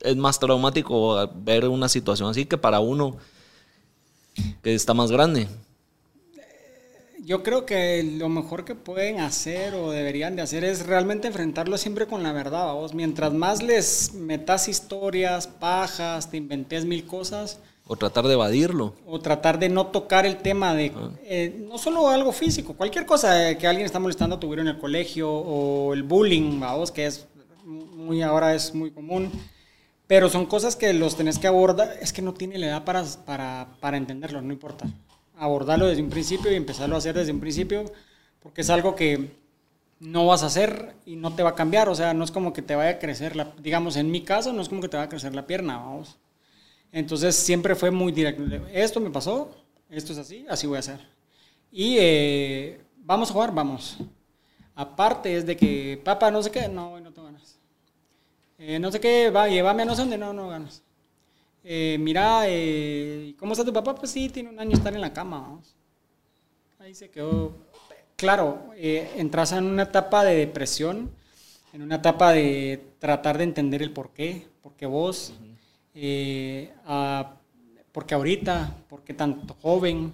es más traumático ver una situación así que para uno que está más grande yo creo que lo mejor que pueden hacer o deberían de hacer es realmente enfrentarlo siempre con la verdad, vos. Mientras más les metas historias, pajas, te inventes mil cosas. O tratar de evadirlo. O tratar de no tocar el tema de, ah. eh, no solo algo físico, cualquier cosa que alguien está molestando a tu en el colegio o el bullying, vos, que es muy ahora es muy común. Pero son cosas que los tenés que abordar, es que no tiene la edad para, para, para entenderlo, no importa abordarlo desde un principio y empezarlo a hacer desde un principio, porque es algo que no vas a hacer y no te va a cambiar, o sea, no es como que te vaya a crecer, la, digamos, en mi caso, no es como que te vaya a crecer la pierna, vamos. Entonces siempre fue muy directo, esto me pasó, esto es así, así voy a hacer. Y eh, vamos a jugar, vamos. Aparte es de que, papá, no sé qué, no, no tengo ganas. Eh, no sé qué, va, llévame a no sé dónde, no, no ganas eh, mira, eh, ¿cómo está tu papá? Pues sí, tiene un año estar en la cama, vamos. ahí se quedó. Claro, eh, entras en una etapa de depresión, en una etapa de tratar de entender el por qué, por qué vos, eh, a- por qué ahorita, por qué tanto joven.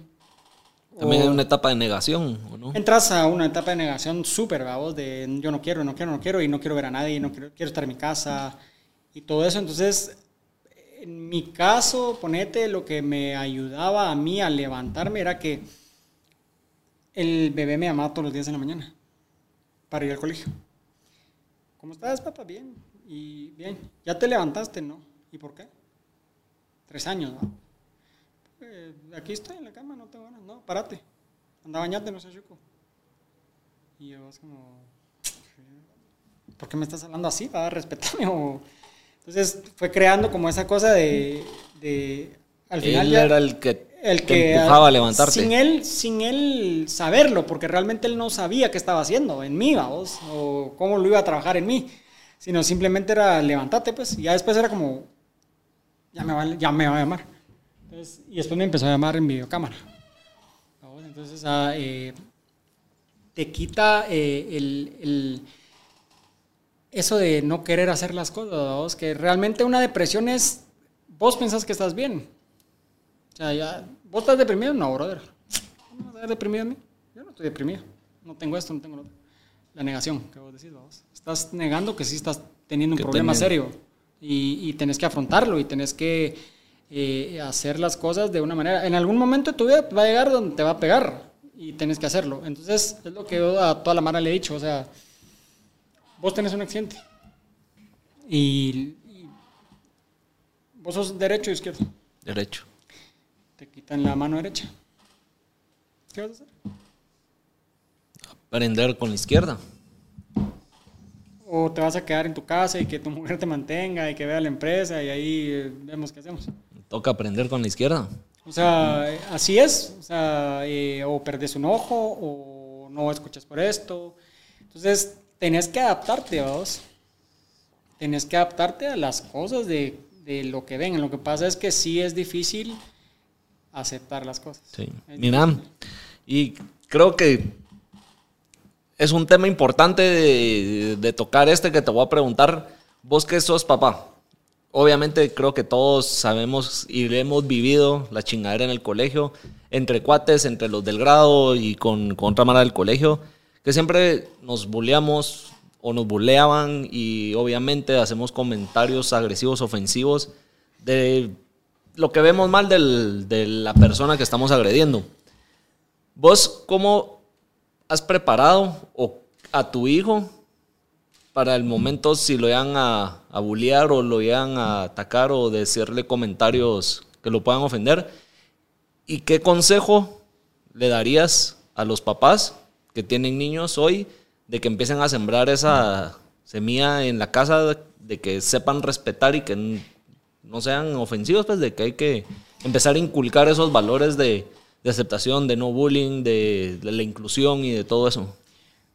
También hay una etapa de negación, ¿o no? Entras a una etapa de negación súper, vamos, de yo no quiero, no quiero, no quiero, y no quiero ver a nadie, no quiero, quiero estar en mi casa, y todo eso. Entonces, en mi caso, ponete, lo que me ayudaba a mí a levantarme era que el bebé me llamaba todos los días en la mañana para ir al colegio. ¿Cómo estás, papá? Bien. Y bien. ¿Ya te levantaste? No. ¿Y por qué? Tres años, ¿no? Eh, aquí estoy en la cama, no tengo ganas. No, párate. Anda a bañarte, no seas chuco. Y yo es como, ¿por qué me estás hablando así? Va a respetarme. O... Entonces fue creando como esa cosa de, de al final Él ya- era el que, el te que empujaba a levantarte. Sin él, sin él saberlo, porque realmente él no sabía qué estaba haciendo en mí, vamos, o cómo lo iba a trabajar en mí, sino simplemente era levantarte, pues, y ya después era como, ya me va, ya me va a llamar. Entonces, y después me empezó a llamar en videocámara. ¿vamos? Entonces, ah, eh, te quita eh, el, el- eso de no querer hacer las cosas, ¿vamos? que realmente una depresión es, vos pensás que estás bien, o sea, ya, ¿vos estás deprimido? No, brother. ¿Cómo vas a estar deprimido a mí? Yo no estoy deprimido. No tengo esto, no tengo lo otro. La negación, que vos decís, vos. Estás negando que sí estás teniendo un problema tenés- serio. Y, y tenés que afrontarlo y tenés que eh, hacer las cosas de una manera. En algún momento de tu vida va a llegar donde te va a pegar y tenés que hacerlo. Entonces, es lo que yo a toda la mara le he dicho. O sea, vos tenés un accidente. Y, y vos sos derecho o izquierdo Derecho. te quitan la mano derecha. ¿Qué vas a hacer? Aprender con la izquierda. O te vas a quedar en tu casa y que tu mujer te mantenga y que vea la empresa y ahí eh, vemos qué hacemos. Toca aprender con la izquierda. O sea, eh, así es. O sea, eh, o perdes un ojo o no escuchas por esto. Entonces, tenés que adaptarte, vos. Tenés que adaptarte a las cosas de, de lo que ven. Lo que pasa es que sí es difícil aceptar las cosas. Sí. Mira, y creo que es un tema importante de, de tocar este que te voy a preguntar. Vos que sos papá. Obviamente creo que todos sabemos y hemos vivido la chingadera en el colegio, entre cuates, entre los del grado y con, con otra mara del colegio, que siempre nos bulleamos o nos buleaban y obviamente hacemos comentarios agresivos, ofensivos de lo que vemos mal de la persona que estamos agrediendo. ¿Vos cómo has preparado o a tu hijo para el momento si lo llegan a, a o lo llegan a atacar o decirle comentarios que lo puedan ofender? ¿Y qué consejo le darías a los papás que tienen niños hoy de que empiecen a sembrar esa semilla en la casa, de, de que sepan respetar y que no sean ofensivos, pues de que hay que empezar a inculcar esos valores de, de aceptación, de no bullying, de, de la inclusión y de todo eso?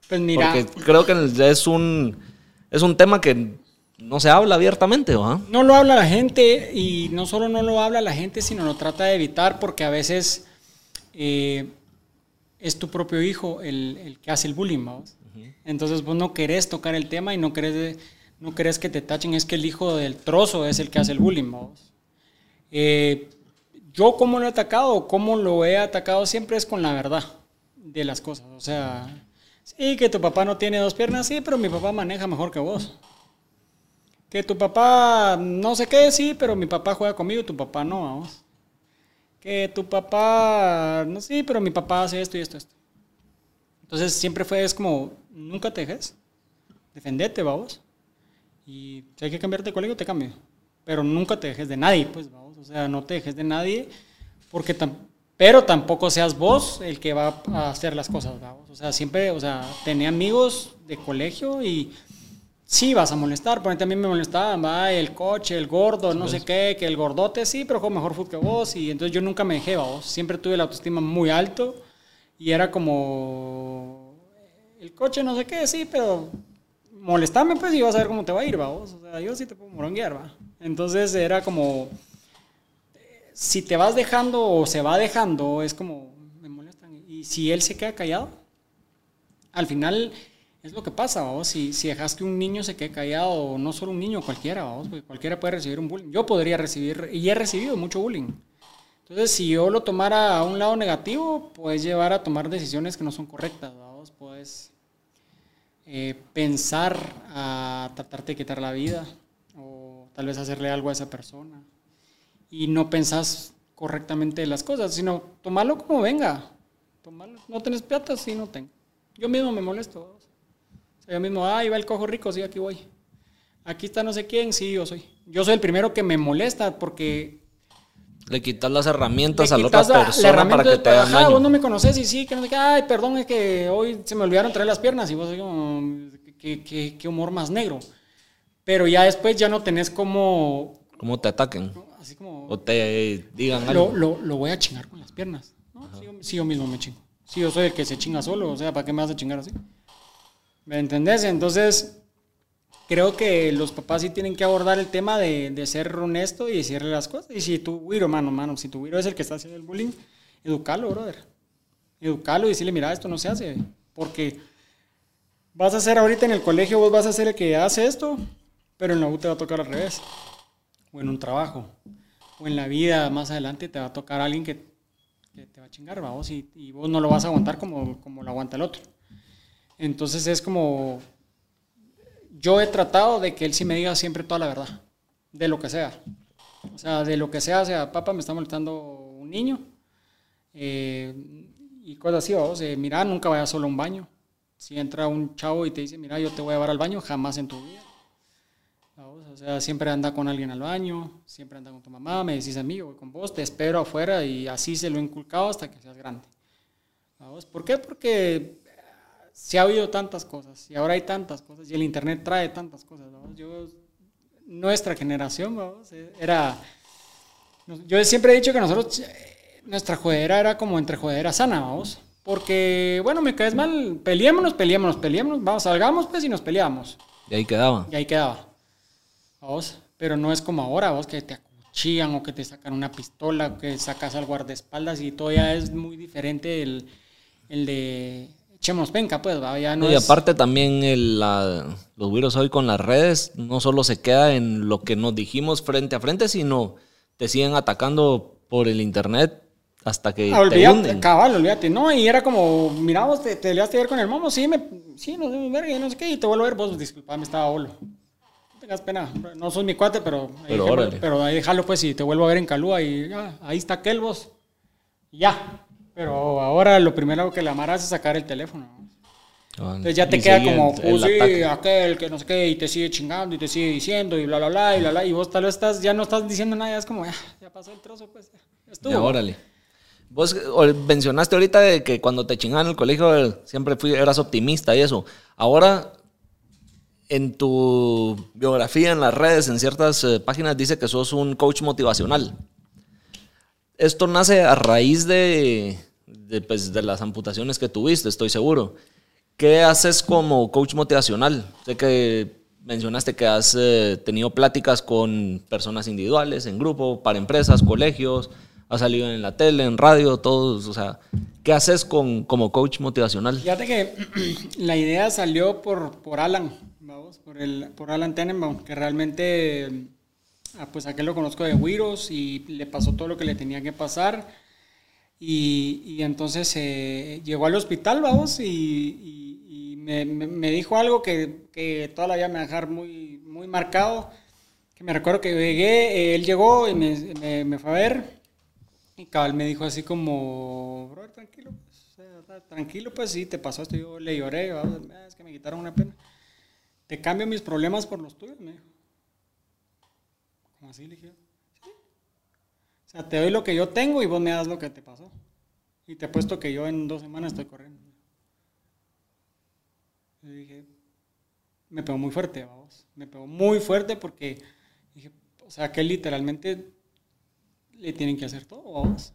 Pues mira, Porque creo que es un, es un tema que no se habla abiertamente, ¿va? No lo habla la gente y no solo no lo habla la gente, sino lo trata de evitar porque a veces eh, es tu propio hijo el, el que hace el bullying, ¿vamos? Entonces vos no querés tocar el tema y no querés, no querés que te tachen, es que el hijo del trozo es el que hace el bullying, ¿vamos? Eh, yo cómo lo he atacado, cómo lo he atacado siempre es con la verdad de las cosas. O sea, sí, que tu papá no tiene dos piernas, sí, pero mi papá maneja mejor que vos. Que tu papá no sé qué, sí, pero mi papá juega conmigo y tu papá no, vamos. Que tu papá, no sí, pero mi papá hace esto y esto, esto. Entonces siempre fue, es como, nunca te dejes, defendete, vamos. Y si hay que cambiarte de colegio, te cambio. Pero nunca te dejes de nadie, pues, vamos. O sea, no te dejes de nadie, porque tam- pero tampoco seas vos el que va a hacer las cosas, vamos. O sea, siempre, o sea, tenía amigos de colegio y sí vas a molestar. Por a mí me molestaban, va, el coche, el gordo, no sé qué, que el gordote, sí, pero juego mejor fútbol que vos. Y entonces yo nunca me dejé, vos. Siempre tuve la autoestima muy alto y era como, el coche, no sé qué, sí, pero molestarme, pues, y vas a ver cómo te va a ir, vamos. O sea, yo sí te puedo moronguear, va. Entonces era como, si te vas dejando o se va dejando, es como, me molestan. Y si él se queda callado, al final es lo que pasa, vamos. Si, si dejas que un niño se quede callado, no solo un niño, cualquiera, vamos, cualquiera puede recibir un bullying. Yo podría recibir, y he recibido mucho bullying. Entonces, si yo lo tomara a un lado negativo, puedes llevar a tomar decisiones que no son correctas, vamos. Puedes eh, pensar a tratarte de quitar la vida o tal vez hacerle algo a esa persona. Y no pensás correctamente las cosas, sino tomarlo como venga. Tomarlo. No tenés plata, sí, no tengo. Yo mismo me molesto. Yo mismo, ah, iba el cojo rico, sí, aquí voy. Aquí está no sé quién, sí, yo soy. Yo soy el primero que me molesta porque le quitas las herramientas a la otra persona para que te hagan daño. vos no me conoces y sí, que no sé qué, ay, perdón, es que hoy se me olvidaron traer las piernas y vos como, qué, qué, qué humor más negro. Pero ya después ya no tenés como... Como te ataquen. Así como... O te digan algo. Lo, lo, voy a chingar con las piernas. ¿no? Si, yo, mismo me chingo. Si yo soy el que se chinga solo, o sea, ¿para qué me vas a chingar así? ¿Me entendés? Entonces, creo que los papás sí tienen que abordar el tema de, de ser honesto y decirle las cosas. Y si tu güiro, mano, mano, si tu güiro es el que está haciendo el bullying, educalo, brother. Educalo y decirle, mira, esto no se hace. Porque vas a ser ahorita en el colegio, vos vas a ser el que hace esto, pero en la U te va a tocar al revés. O en un trabajo. O en la vida más adelante te va a tocar alguien que, que te va a chingar, vamos, y, y, vos no lo vas a aguantar como, como lo aguanta el otro. Entonces es como yo he tratado de que él sí me diga siempre toda la verdad, de lo que sea. O sea, de lo que sea, o sea, papá, me está molestando un niño. Eh, y cosas así, vamos, eh, mira, nunca vayas solo a un baño. Si entra un chavo y te dice, mira, yo te voy a llevar al baño, jamás en tu vida. O sea, siempre anda con alguien al baño, siempre anda con tu mamá, me decís a mí, voy con vos, te espero afuera y así se lo he inculcado hasta que seas grande. ¿Por qué? Porque se ha oído tantas cosas y ahora hay tantas cosas y el Internet trae tantas cosas. Yo, nuestra generación era... Yo siempre he dicho que nosotros, eh, nuestra jodera era como entre jodera sana, vamos. Porque, bueno, me caes mal, peleémonos, peleémonos, peleémonos, vamos, salgamos pues y nos peleamos. Y ahí quedaba. Y ahí quedaba. Vamos, pero no es como ahora, vos, que te acuchillan o que te sacan una pistola, o que sacas al guardaespaldas y todo ya es muy diferente el, el de echemos penca, pues, ya no Y aparte también el, los virus hoy con las redes no solo se queda en lo que nos dijimos frente a frente, sino te siguen atacando por el internet hasta que ah, te hunden. Cabal, olvídate. No, y era como, mira, vos te, te liaste ver con el momo, sí, me, sí, no, verga, no sé qué, y te vuelvo a ver, vos, disculpame, estaba bolo. No tengas pena, no sos mi cuate, pero ahí, pero, pero ahí déjalo, pues, y te vuelvo a ver en Calúa, y ya, ahí está aquel, vos. Ya, pero ahora lo primero que la Mara hace es sacar el teléfono. Ah, Entonces ya te queda como, pues sí, aquel que no sé qué, y te sigue chingando y te sigue diciendo y bla, bla, bla, y bla, bla, y vos tal vez estás, ya no estás diciendo nada, ya es como, ya, ya pasó el trozo, pues, ya estuvo. Ya, órale. Vos mencionaste ahorita de que cuando te chingaban en el colegio siempre fui, eras optimista y eso. Ahora, en tu biografía en las redes, en ciertas eh, páginas, dice que sos un coach motivacional esto nace a raíz de, pues, de, las amputaciones que tuviste, estoy seguro. ¿Qué haces como coach motivacional? Sé que mencionaste que has eh, tenido pláticas con personas individuales, en grupo, para empresas, colegios, has salido en la tele, en radio, todos, o sea, ¿qué haces con, como coach motivacional? Fíjate que la idea salió por, por Alan, vamos, por, el, por Alan Tenenbaum, que realmente Ah, pues aquel lo conozco de Wiros y le pasó todo lo que le tenía que pasar. Y, entonces eh, llegó al hospital, vamos, y, me, dijo algo que, que, toda la vida me va a dejar muy, muy marcado. Que me recuerdo que llegué, eh, él llegó y me, fue a ver. Y cabal me dijo así como, tranquilo, pues, tranquilo, pues sí, te pasó esto. Yo le lloré, es que me quitaron una pena. Te cambio mis problemas por los tuyos, me dijo así le dije, sí. O sea, te doy lo que yo tengo y vos me das lo que te pasó. Y te apuesto que yo en dos semanas estoy corriendo. Le dije, me pegó muy fuerte, vamos. Me pegó muy fuerte porque dije, o sea, que literalmente le tienen que hacer todo, vamos.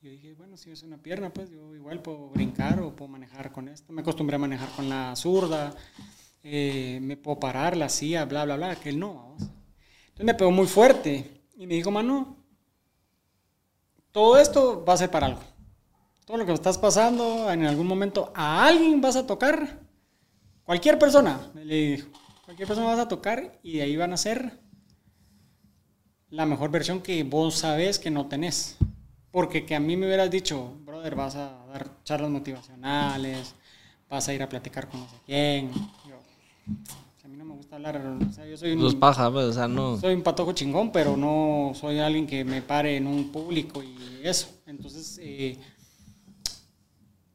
Yo dije, bueno, si es una pierna, pues yo igual puedo brincar o puedo manejar con esto. Me acostumbré a manejar con la zurda, eh, me puedo parar la silla, bla, bla, bla. Que él no, vamos. Entonces me pegó muy fuerte y me dijo, mano, todo esto va a ser para algo. todo lo que estás pasando, en algún momento a alguien vas a tocar, cualquier persona, le dijo, cualquier persona vas a tocar y de ahí van a ser la mejor versión que vos sabes que no tenés. Porque que a mí me hubieras dicho, brother, vas a dar charlas motivacionales, vas a ir a platicar con no sé quién. Yo, o sea, yo soy un, Los paja, pues, o sea, no. soy un patojo chingón, pero no soy alguien que me pare en un público y eso. Entonces, eh,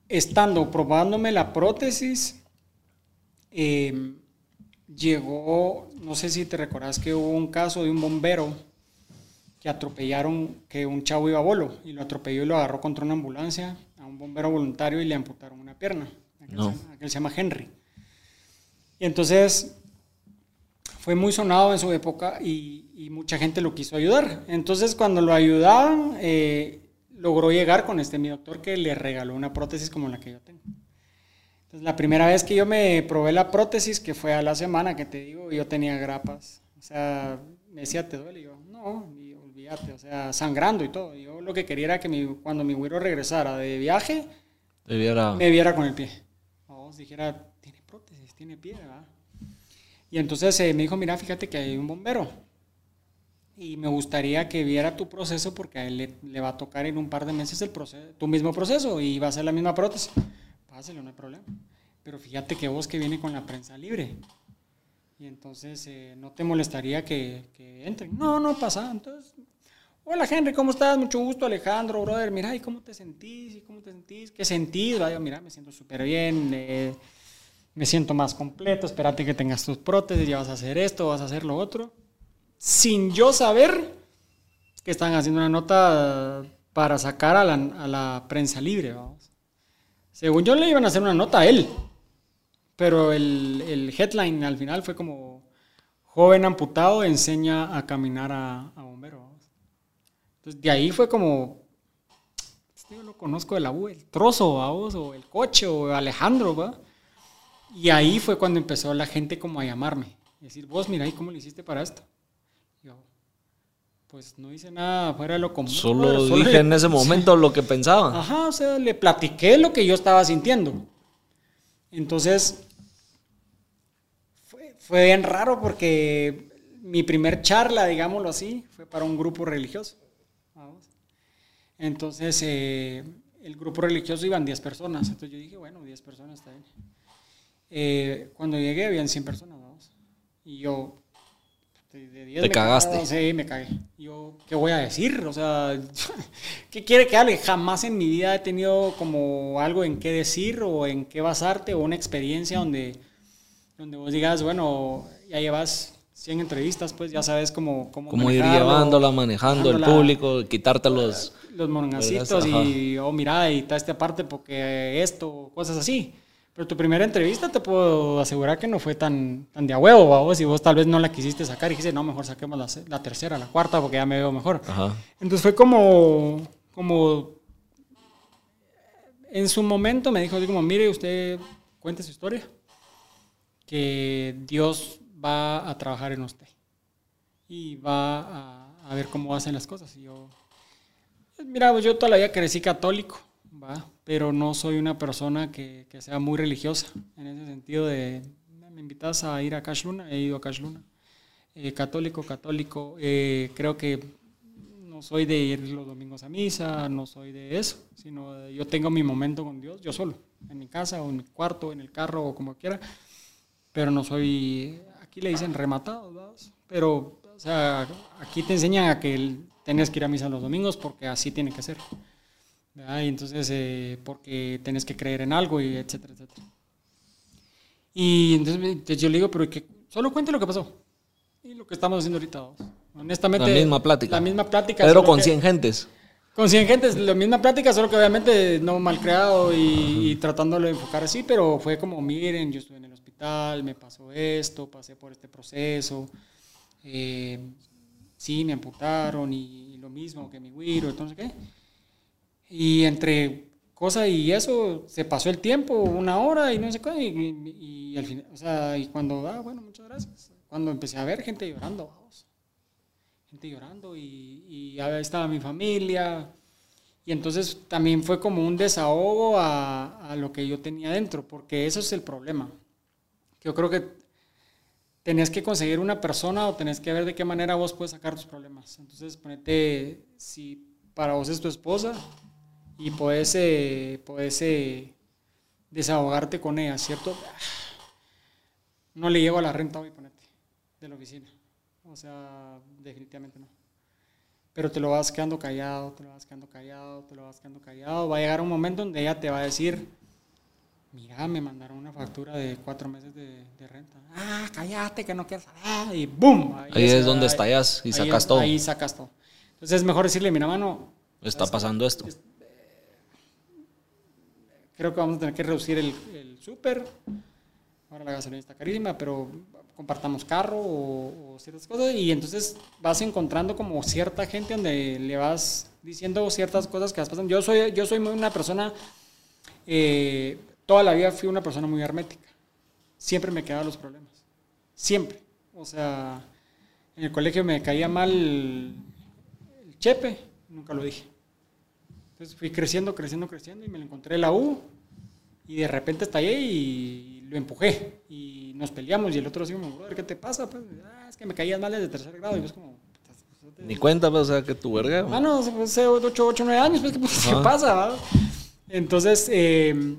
estando probándome la prótesis, eh, llegó, no sé si te recordás que hubo un caso de un bombero que atropellaron, que un chavo iba a bolo y lo atropelló y lo agarró contra una ambulancia a un bombero voluntario y le amputaron una pierna. Aquel, No. se, aquel se llama Henry. Y entonces fue muy sonado en su época y, y mucha gente lo quiso ayudar. Entonces cuando lo ayudaban, eh, logró llegar con este mi doctor que le regaló una prótesis como la que yo tengo. Entonces la primera vez que yo me probé la prótesis, que fue a la semana, que te digo, yo tenía grapas. O sea, me decía, ¿te duele? Y yo, no, y olvídate, o sea, sangrando y todo. Yo lo que quería era que mi- cuando mi güero regresara de viaje, Debiera. me viera con el pie. O dijera, tiene prótesis, tiene pie, ¿verdad? Y entonces eh, me dijo, mira, fíjate que hay un bombero. Y me gustaría que viera tu proceso porque a él le, le va a tocar en un par de meses el proceso, tu mismo proceso y va a ser la misma prótesis. Páselo, no hay problema. Pero fíjate que vos que viene con la prensa libre. Y entonces eh, no te molestaría que, entren. No, no pasa. Entonces, hola Henry, ¿cómo estás? Mucho gusto, Alejandro, brother. Mira, ¿y cómo te sentís? ¿Y cómo te sentís? ¿Qué sentís? Mira, me siento súper bien. eh, me siento más completo. Espérate que tengas tus prótesis. Ya vas a hacer esto, vas a hacer lo otro. Sin yo saber que están haciendo una nota para sacar a la, prensa libre, vamos. Según yo le iban a hacer una nota a él. Pero el, el headline al final fue como joven amputado enseña a caminar a, a bombero. vamos. Entonces de ahí fue como, este yo lo conozco de la U, el trozo, vamos, o el coche, o Alejandro, ¿va? Y ahí fue cuando empezó la gente como a llamarme. Y decir, vos mira, ¿y cómo le hiciste para esto? Yo, pues no hice nada fuera de lo común. Solo dije le- en ese momento lo que pensaba. Ajá, o sea, le platiqué lo que yo estaba sintiendo. Entonces, fue, fue bien raro porque mi primer charla, digámoslo así, fue para un grupo religioso. Entonces, eh, el grupo religioso iban 10 personas. Entonces yo dije, bueno, 10 personas está bien. Eh, cuando llegué habían 100 personas, vamos. Y yo, de, de 10 Te me cagaste. cagaba, Sí, me cagué. Yo, ¿qué voy a decir? O sea, ¿qué quiere que hable? Jamás en mi vida he tenido como algo en qué decir o en qué basarte o una experiencia donde, donde vos digas, bueno, ya llevas 100 entrevistas, pues ya sabes cómo, cómo, Como ir llevándola, manejando el público, quitarte los. los mongacitos Ajá. y, oh, mira, y está esta parte porque esto, cosas así. Pero tu primera entrevista te puedo asegurar que no fue tan, tan de a huevo, vos, y vos tal vez no la quisiste sacar y dijiste, no, mejor saquemos la, la tercera, la cuarta, porque ya me veo mejor. Ajá. Entonces fue como, como, en su momento me dijo así como, mire, usted cuente su historia, que Dios va a trabajar en usted y va a, a ver cómo hacen las cosas. Y yo, mira, pues yo toda la vida crecí católico, ¿va? pero no soy una persona que, que sea muy religiosa, en ese sentido de, me invitas a ir a Cash Luna, he ido a Cash Luna. Eh, católico, católico, eh, creo que no soy de ir los domingos a misa, no soy de eso, sino de- yo tengo mi momento con Dios, yo solo, en mi casa o en mi cuarto, en el carro o como quiera, pero no soy, aquí le dicen rematados, ¿verdad? pero o sea, aquí te enseñan a que tienes que ir a misa los domingos porque así tiene que ser. ¿Verdad? Y entonces, eh, porque tienes que creer en algo y etcétera, etcétera. Y entonces, entonces yo le digo, pero que solo cuente lo que pasó. Y lo que estamos haciendo ahorita. vamos. Honestamente. La misma plática. La misma plática. Pero solo con que- 100 gentes. con 100 gentes, la misma plática, solo que obviamente no mal creado y, y tratándolo de enfocar así, pero fue como, miren, yo estuve en el hospital, me pasó esto, pasé por este proceso, eh, sí, me amputaron y, lo mismo que mi güiro, entonces, ¿qué? Y entre cosa y eso, se pasó el tiempo, una hora y no sé qué, y, y- y al final, o sea, y cuando, ah, bueno, muchas gracias, cuando empecé a ver gente llorando, vamos gente llorando y, y estaba mi familia Y entonces también fue como un desahogo a, a lo que yo tenía dentro, porque eso es el problema. Yo creo que tenés que conseguir una persona o tenés que ver de qué manera vos puedes sacar tus problemas. Entonces, ponete, si para vos es tu esposa y puedes, eh, puedes eh, desahogarte con ella, ¿cierto? No le llego a la renta hoy, ponete, de la oficina. O sea, definitivamente no. Pero te lo vas quedando callado, te lo vas quedando callado, te lo vas quedando callado. Va a llegar un momento donde ella te va a decir, mira, me mandaron una factura de cuatro meses de, de renta. Ah, cállate, que no quieres saber. Y ¡boom! Ahí, es donde estallas y sacas todo. Ahí sacas todo. Entonces es mejor decirle, mira, mano. Está pasando esto. Creo que vamos a tener que reducir el, el súper. Ahora la gasolina está carísima, pero compartamos carro o, ciertas cosas. Y entonces vas encontrando como cierta gente donde le vas diciendo ciertas cosas que vas pasando. Yo soy, yo soy una persona, eh, toda la vida fui una persona muy hermética. Siempre me quedaban los problemas. Siempre. O sea, en el colegio me caía mal el chepe, nunca lo dije. Entonces fui creciendo, creciendo, creciendo y me lo encontré en la U y de repente estallé y lo empujé y nos peleamos y el otro así como, brother, ¿qué te pasa? Pues, ah, es que me caías mal desde tercer grado y yo es como... Pues, Ni cuenta, pues, o sea, que tu verga. Ah, no, hace 8, 8, 9 años, pues, ¿qué, pasa? ¿va? Entonces, eh,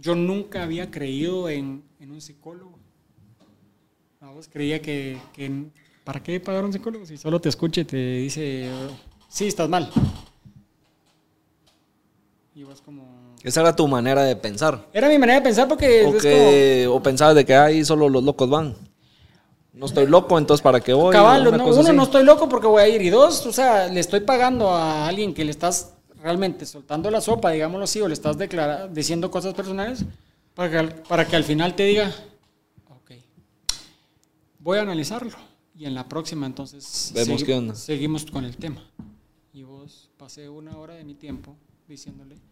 yo nunca había creído en, en un psicólogo. Vamos, creía que, que, ¿para qué pagar un psicólogo si solo te escucha y te dice, sí, estás mal? Y vos como... Esa era tu manera de pensar. Era mi manera de pensar porque... O, que, como... o pensabas de que ahí solo los locos van. No estoy loco, entonces ¿para qué voy? Cabal, no, uno, así. no estoy loco porque voy a ir. Y dos, o sea, le estoy pagando a alguien que le estás realmente soltando la sopa, digámoslo así, o le estás declara, diciendo cosas personales para que, para que al final te diga, ok, voy a analizarlo. Y en la próxima entonces Vemos segui qué onda. seguimos con el tema. Y vos pasé una hora de mi tiempo diciéndole.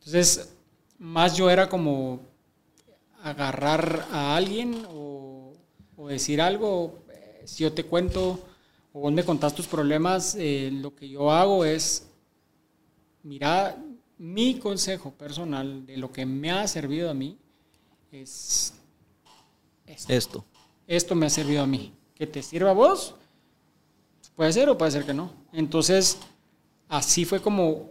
Entonces, más yo era como agarrar a alguien o, o decir algo. Eh, si yo te cuento o vos me contás tus problemas, eh, lo que yo hago es, mira, mi consejo personal de lo que me ha servido a mí es esto. Esto, esto me ha servido a mí. Que te sirva a vos, puede ser o puede ser que no. Entonces, así fue como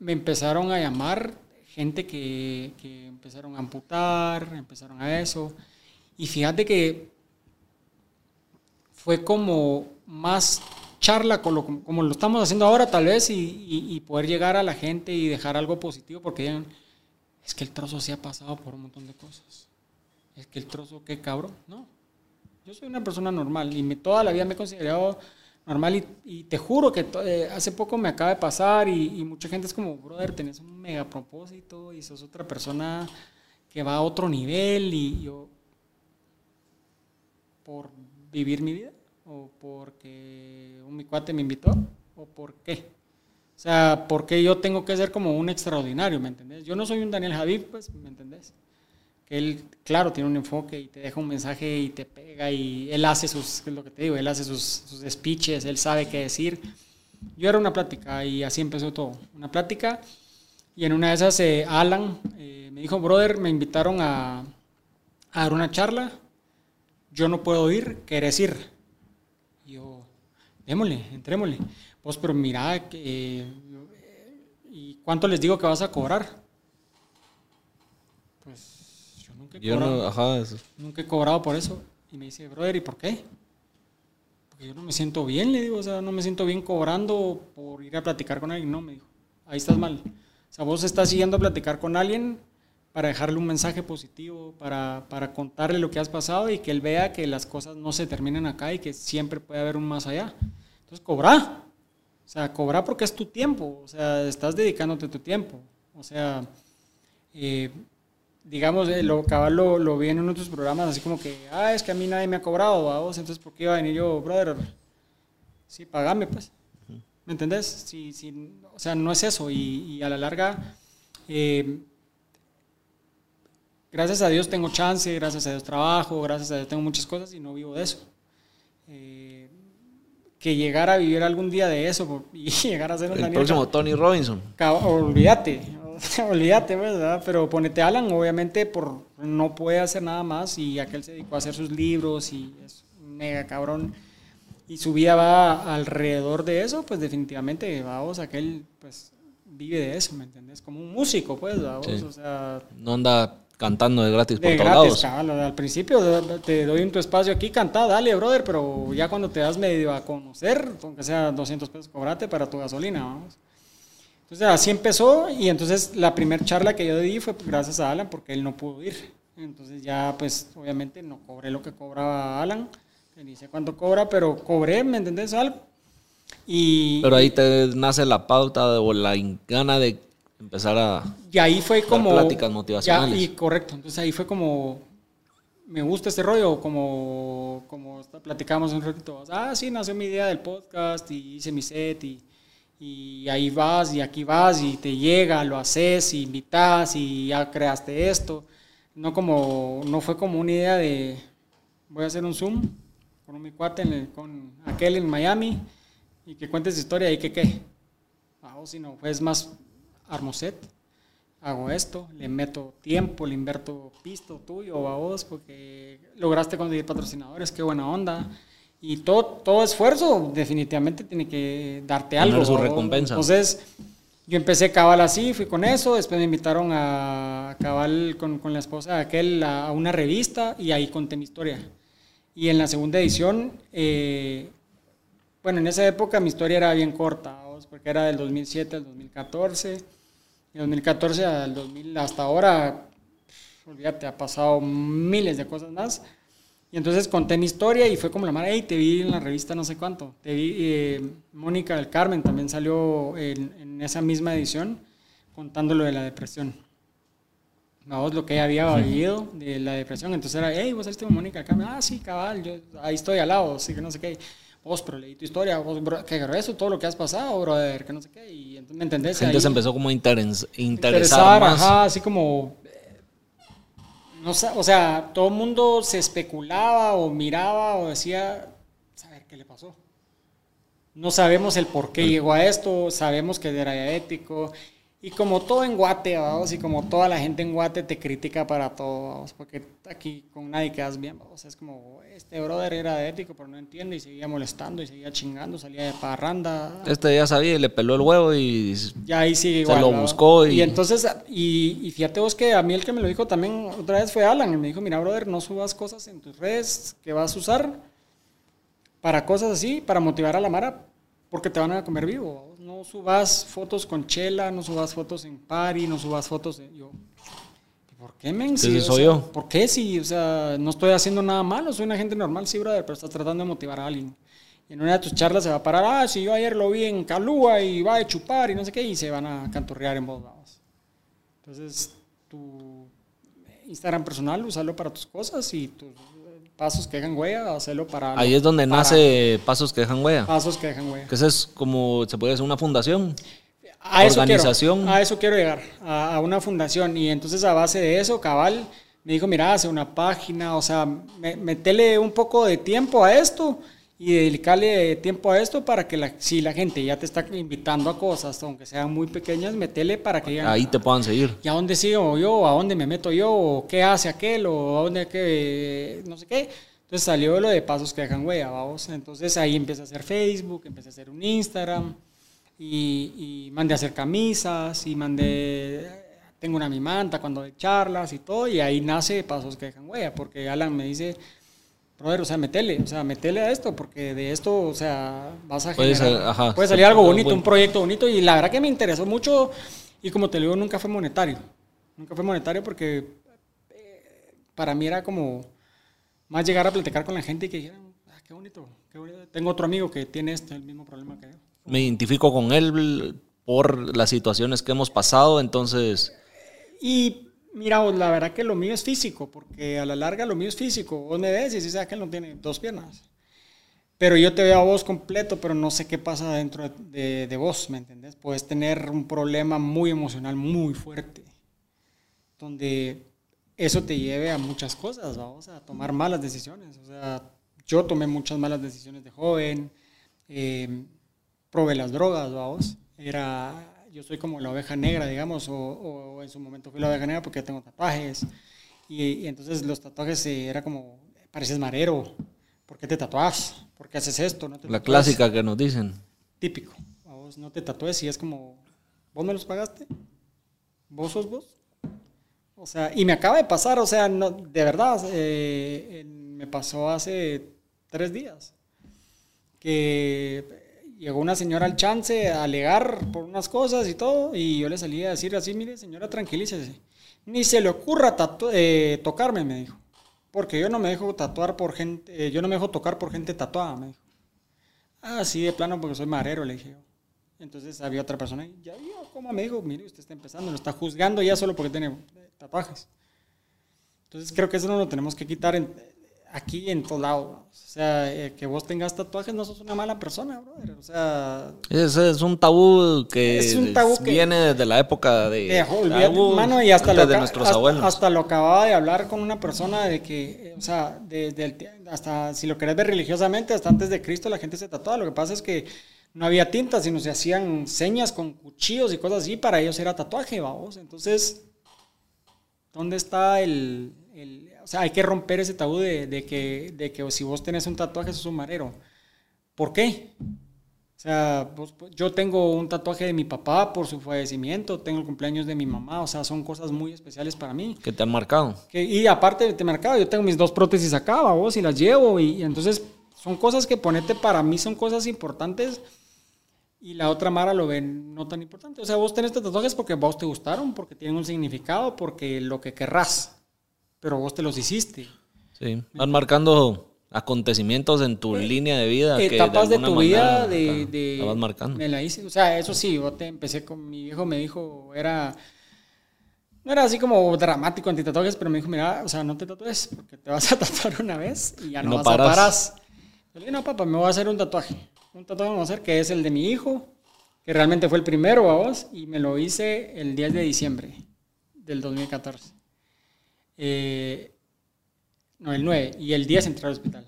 me empezaron a llamar gente que, que, empezaron a amputar, empezaron a eso. Y fíjate que fue como más charla con lo, como lo estamos haciendo ahora tal vez y, poder llegar a la gente y dejar algo positivo porque digan, es que el trozo se ha pasado por un montón de cosas. Es que el trozo, qué cabrón. No, yo soy una persona normal y me, toda la vida me he considerado normal y, te juro que eh, hace poco me acaba de pasar y, y, mucha gente es como, brother, tenés un mega propósito y sos otra persona que va a otro nivel y yo, por vivir mi vida o porque un mi cuate me invitó o por qué. O sea, porque yo tengo que ser como un extraordinario, ¿me entendés? Yo no soy un Daniel Javid, pues, ¿me entendés? Él, claro, tiene un enfoque y te deja un mensaje y te pega y él hace sus, es lo que te digo, él hace sus, sus speeches, él sabe qué decir. Yo era una plática y así empezó todo, una plática y en una de esas eh, Alan eh, me dijo, brother, me invitaron a, a, dar una charla, yo no puedo ir, ¿querés ir? Y yo, démosle, entrémosle. Pues, pero mira, eh, ¿y cuánto les digo que vas a cobrar? Nunca he, yo cobrado, no, ajá, eso. nunca he cobrado por eso. Y me dice, brother, ¿y por qué? Porque yo no me siento bien, le digo, o sea, no me siento bien cobrando por ir a platicar con alguien. No, me dijo, ahí estás mal. O sea, vos estás siguiendo a platicar con alguien para dejarle un mensaje positivo, para, para contarle lo que has pasado y que él vea que las cosas no se terminan acá y que siempre puede haber un más allá. Entonces, cobra. O sea, cobra porque es tu tiempo. O sea, estás dedicándote tu tiempo. O sea, eh, digamos, eh, lo, cabal lo, lo, vi en uno de tus programas, así como que, ah, es que a mí nadie me ha cobrado, vos, entonces, ¿por qué iba a venir yo, brother? Sí, pagame, pues. ¿Me entendés? Sí, sí, o sea, no es eso. Y, y a la larga, eh, gracias a Dios tengo chance, gracias a Dios trabajo, gracias a Dios tengo muchas cosas y no vivo de eso. Eh, que llegara a vivir algún día de eso y llegar a ser un El Daniel próximo Tony Robinson. Olvídate, olvídate, ¿verdad? Pero ponete Alan, obviamente por no puede hacer nada más y aquel se dedicó a hacer sus libros y es un mega cabrón y su vida va alrededor de eso, pues definitivamente, vamos, aquel pues vive de eso, ¿me entendés? Como un músico, pues, vamos, Sí. o sea, No anda cantando de gratis por todos gratis, lados. cabal, Al principio te doy un tu espacio aquí, cantá, dale, brother, pero ya cuando te das medio a conocer, aunque sea 200 pesos, cobrate para tu gasolina, vamos. Entonces así empezó y entonces la primera charla que yo di fue gracias a Alan porque él no pudo ir. Entonces ya pues obviamente no cobré lo que cobraba Alan, que ni sé cuánto cobra, pero cobré, ¿me entendés? Algo. Y, Pero ahí te nace la pauta de- o la gana de empezar a... Y ahí fue como... pláticas motivacionales. Ya, y correcto, entonces ahí fue como... Me gusta este rollo, como, como platicábamos un ratito. Ah, sí, nació mi idea del podcast y hice mi set y, y ahí vas y aquí vas y te llega, lo haces y invitas y ya creaste esto. No, como, no fue como una idea de voy a hacer un Zoom con mi cuate, en el- con aquel en Miami y que cuentes historia y que qué. Ah, o si no, pues más armoset hago esto, le meto tiempo, le invierto pisto tuyo a vos porque lograste conseguir patrocinadores, qué buena onda. Y todo, todo esfuerzo definitivamente tiene que darte Tener algo. su recompensa. Entonces, yo empecé cabal así, fui con eso, después me invitaron a cabal con, con la esposa de aquel a, a una revista y ahí conté mi historia. Y en la segunda edición, eh, bueno, en esa época mi historia era bien corta, ¿vos? porque era del 2007 al 2014. De 2014 al 2000 hasta ahora, olvídate, ha pasado miles de cosas más. Y entonces conté mi historia y fue como la madre, hey, te vi en la revista no sé cuánto. Te vi, eh, Mónica del Carmen también salió en, en esa misma edición contando lo de la depresión. Vamos, lo que ella había vivido de la depresión. Entonces era, hey, vos saliste con Mónica del Carmen. Ah, sí, cabal, yo ahí estoy al lado, sí, que no sé qué. Vos, pero leí tu historia, vos, bro, que eso, todo lo que has pasado, brother, que no sé qué. Y entonces, ¿me entendés? Gente Ahí- empezó como a interes- interesar, interesar, más. ajá, así como, no o sea, todo el mundo se especulaba o miraba o decía, saber qué le pasó. No sabemos el por qué llegó a esto, sabemos que era diabético. Y como todo en Guate, vamos, y como toda la gente en Guate te critica para todo, vamos, porque aquí con nadie quedas bien, vamos, es como, este brother era diabético, pero no entiende, y seguía molestando, y seguía chingando, salía de parranda, Este ya sabía y le peló el huevo y ya ahí sigue Se igual. lo ¿no? buscó y- entonces, y, y fíjate vos que a mí el que me lo dijo también otra vez fue Alan. y Me dijo, mira, brother, no subas cosas en tus redes que vas a usar para cosas así, para motivar a la mara, porque te van a comer vivo. No subas fotos con chela, no subas fotos en party, no subas fotos de... Yo, ¿por qué, men? Sí, soy yo. ¿Por qué? Si, o sea, no estoy haciendo nada malo, soy una gente normal, sí, brother, pero estás tratando de motivar a alguien. Y en una de tus charlas se va a parar, ah, si yo ayer lo vi en Calúa y va a chupar y no sé qué, y se van a canturrear en voz vamos. Entonces, tu Instagram personal, usarlo para tus cosas y tus pasos que dejan huella, hacerlo para... ahí es donde para nace Pasos que dejan huella. Pasos que dejan huella. Que es como, se puede decir, una fundación. A eso organización. Quiero, a eso quiero llegar, a, a una fundación. Y entonces a base de eso, Cabal me dijo, mira, hace una página, o sea, me- metele un poco de tiempo a esto y dedicarle tiempo a esto para que la, si la gente ya te está invitando a cosas, aunque sean muy pequeñas, metele para que digan, Ahí te puedan seguir. ¿y a dónde sigo yo? ¿A dónde me meto yo? ¿O qué hace aquel? ¿O a dónde qué? No sé qué. Entonces salió lo de pasos que dejan huella, vamos. Entonces ahí empecé a hacer Facebook, empecé a hacer un Instagram y, y mandé a hacer camisas y mandé, tengo una mimanta cuando de charlas y todo y ahí nace pasos que dejan huella porque Alan me dice, brother, o sea, metele, o sea, metele a esto porque de esto, o sea, vas a Puede generar, ser, ajá, puede salir algo bonito, buen- un proyecto bonito y la verdad que me interesó mucho y como te digo, nunca fue monetario, nunca fue monetario porque eh, para mí era como más llegar a platicar con la gente y que dijeran, ah, qué bonito, qué bonito. Tengo otro amigo que tiene este, el mismo problema que yo. Me identifico con él por las situaciones que hemos pasado, entonces Y mira, vos, la verdad que lo mío es físico, porque a la larga lo mío es físico. Vos me ves y dices, ah, que él no tiene dos piernas. Pero yo te veo a vos completo, pero no sé qué pasa dentro de, de- de vos, ¿me entendés? Puedes tener un problema muy emocional, muy fuerte, donde eso te lleve a muchas cosas, vamos a tomar malas decisiones. O sea, yo tomé muchas malas decisiones de joven, eh, probé las drogas, vamos. Era, yo soy como la oveja negra, digamos, o, o en su momento fui la oveja negra porque tengo tatuajes. Y, y entonces los tatuajes eh, era como, pareces marero, ¿por qué te tatuas? ¿Por qué haces esto? ¿No te La clásica que nos dicen. Típico. A vos no te tatúes y es como, ¿vos me los pagaste? ¿Vos sos vos? O sea, y me acaba de pasar, o sea, no, de verdad, eh, me pasó hace tres días que llegó una señora al chance a alegar por unas cosas y todo, y yo le salí a decir así, mire señora, tranquilícese, ni se le ocurra eh, tocarme, me dijo, porque yo no me dejo tatuar por gente, eh, yo no me dejo tocar por gente tatuada, me dijo. Ah, sí, de plano, porque soy marero, le dije yo. Entonces había otra persona y ya vio cómo me dijo, mire, usted está empezando, lo está juzgando ya solo porque tiene tatuajes. Entonces creo que eso no lo tenemos que quitar en- aquí en todos lados. O sea, eh, que vos tengas tatuajes no sos una mala persona, brother. O sea, Ese es un tabú que, Es un tabú que- viene desde la época de... Eh, olvídate, tabú mano, y hasta lo, de nuestros hasta, abuelos. hasta lo acababa de hablar con una persona de que, eh, o sea, desde el hasta si lo querés ver religiosamente, hasta antes de Cristo la gente se tatuaba. Lo que pasa es que no había tinta, sino se hacían señas con cuchillos y cosas así. Para ellos era tatuaje, vamos. Entonces, ¿dónde está el, el- sea, hay que romper ese tabú de, de que, de que si vos tenés un tatuaje sos un marero. ¿Por qué? O sea, vos- yo tengo un tatuaje de mi papá por su fallecimiento, tengo el cumpleaños de mi mamá, o sea, son cosas muy especiales para mí. Que te han marcado. Que- y aparte de mercado, yo tengo mis dos prótesis acá, vos, y las llevo, y, y entonces son cosas que ponete para mí son cosas importantes y la otra Mara lo ven no tan importante. O sea, vos tenés tatuajes porque vos te gustaron, porque tienen un significado, porque lo que querrás, pero vos te los hiciste. Sí. Van marcando acontecimientos en tu línea de vida. que etapas de, alguna tu vida de, de- la vas marcando. me la hice o sea eso sí yo te empecé con mi viejo me dijo era no era así como dramático anti tatuajes pero me dijo mira o sea no te tatúes porque te vas a tatuar una vez y ya no, no vas paras. a parar yo le dije no papá me voy a hacer un tatuaje un tatuaje voy a hacer que es el de mi hijo que realmente fue el primero a vos y me lo hice el 10 de diciembre del 2014 Eh, no el 9 y el 10 entré al hospital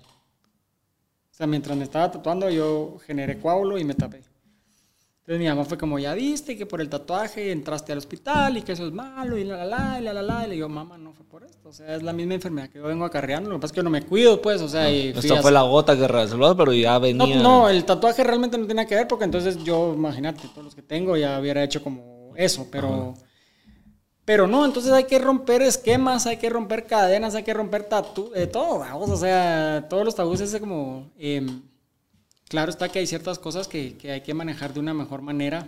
o sea, mientras me estaba tatuando, yo generé coágulo y me tapé. Entonces mi mamá fue como, ya viste que por el tatuaje entraste al hospital y que eso es malo y la la la y la la la. Y le digo, mamá, no fue por esto. O sea, es la misma enfermedad que yo vengo acarreando. Lo que pasa es que no me cuido, pues. O sea, y fui Esta fue la gota que resolvió, pero ya no, venía. no, el tatuaje realmente no tiene que ver porque entonces yo, imagínate, todos los que tengo ya hubiera hecho como eso, pero... Pero no, entonces hay que romper esquemas, hay que romper cadenas, hay que romper tatu, de todo, vamos, o sea, todos los tabúes es como... em, claro está que hay ciertas cosas que, que hay que manejar de una mejor manera,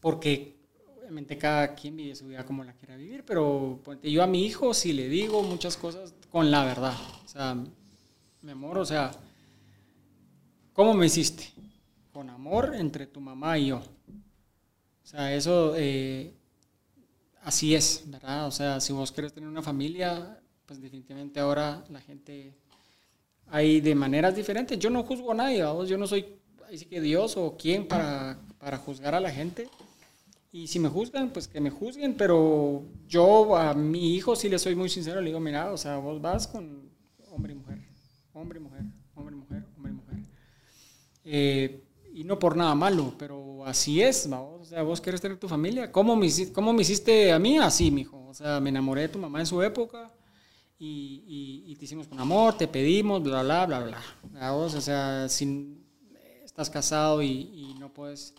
porque obviamente cada quien vive su vida como la quiera vivir, pero yo a mi hijo sí le digo muchas cosas con la verdad, o sea, mi amor, o sea, ¿cómo me hiciste? Con amor entre tu mamá y yo. O sea, eso eh, así es, ¿verdad? O sea, si vos querés tener una familia, pues definitivamente ahora la gente hay de maneras diferentes. Yo no juzgo a nadie, ¿vamos? yo no soy ahí sí que Dios o quién para, para juzgar a la gente. Y si me juzgan, pues que me juzguen, pero yo a mi hijo sí le soy muy sincero, le digo, mira, o sea, vos vas con hombre y mujer, hombre y mujer, hombre y mujer, hombre y mujer. Eh, y no por nada malo, pero así es, ¿vamos? O sea, vos querés tener tu familia. ¿Cómo me, cómo me hiciste a mí? Así, mijo. O sea, me enamoré de tu mamá en su época y, y- y te hicimos con amor, te pedimos, bla, bla, bla, bla. ¿Vamos? O sea, si estás casado y, y no puedes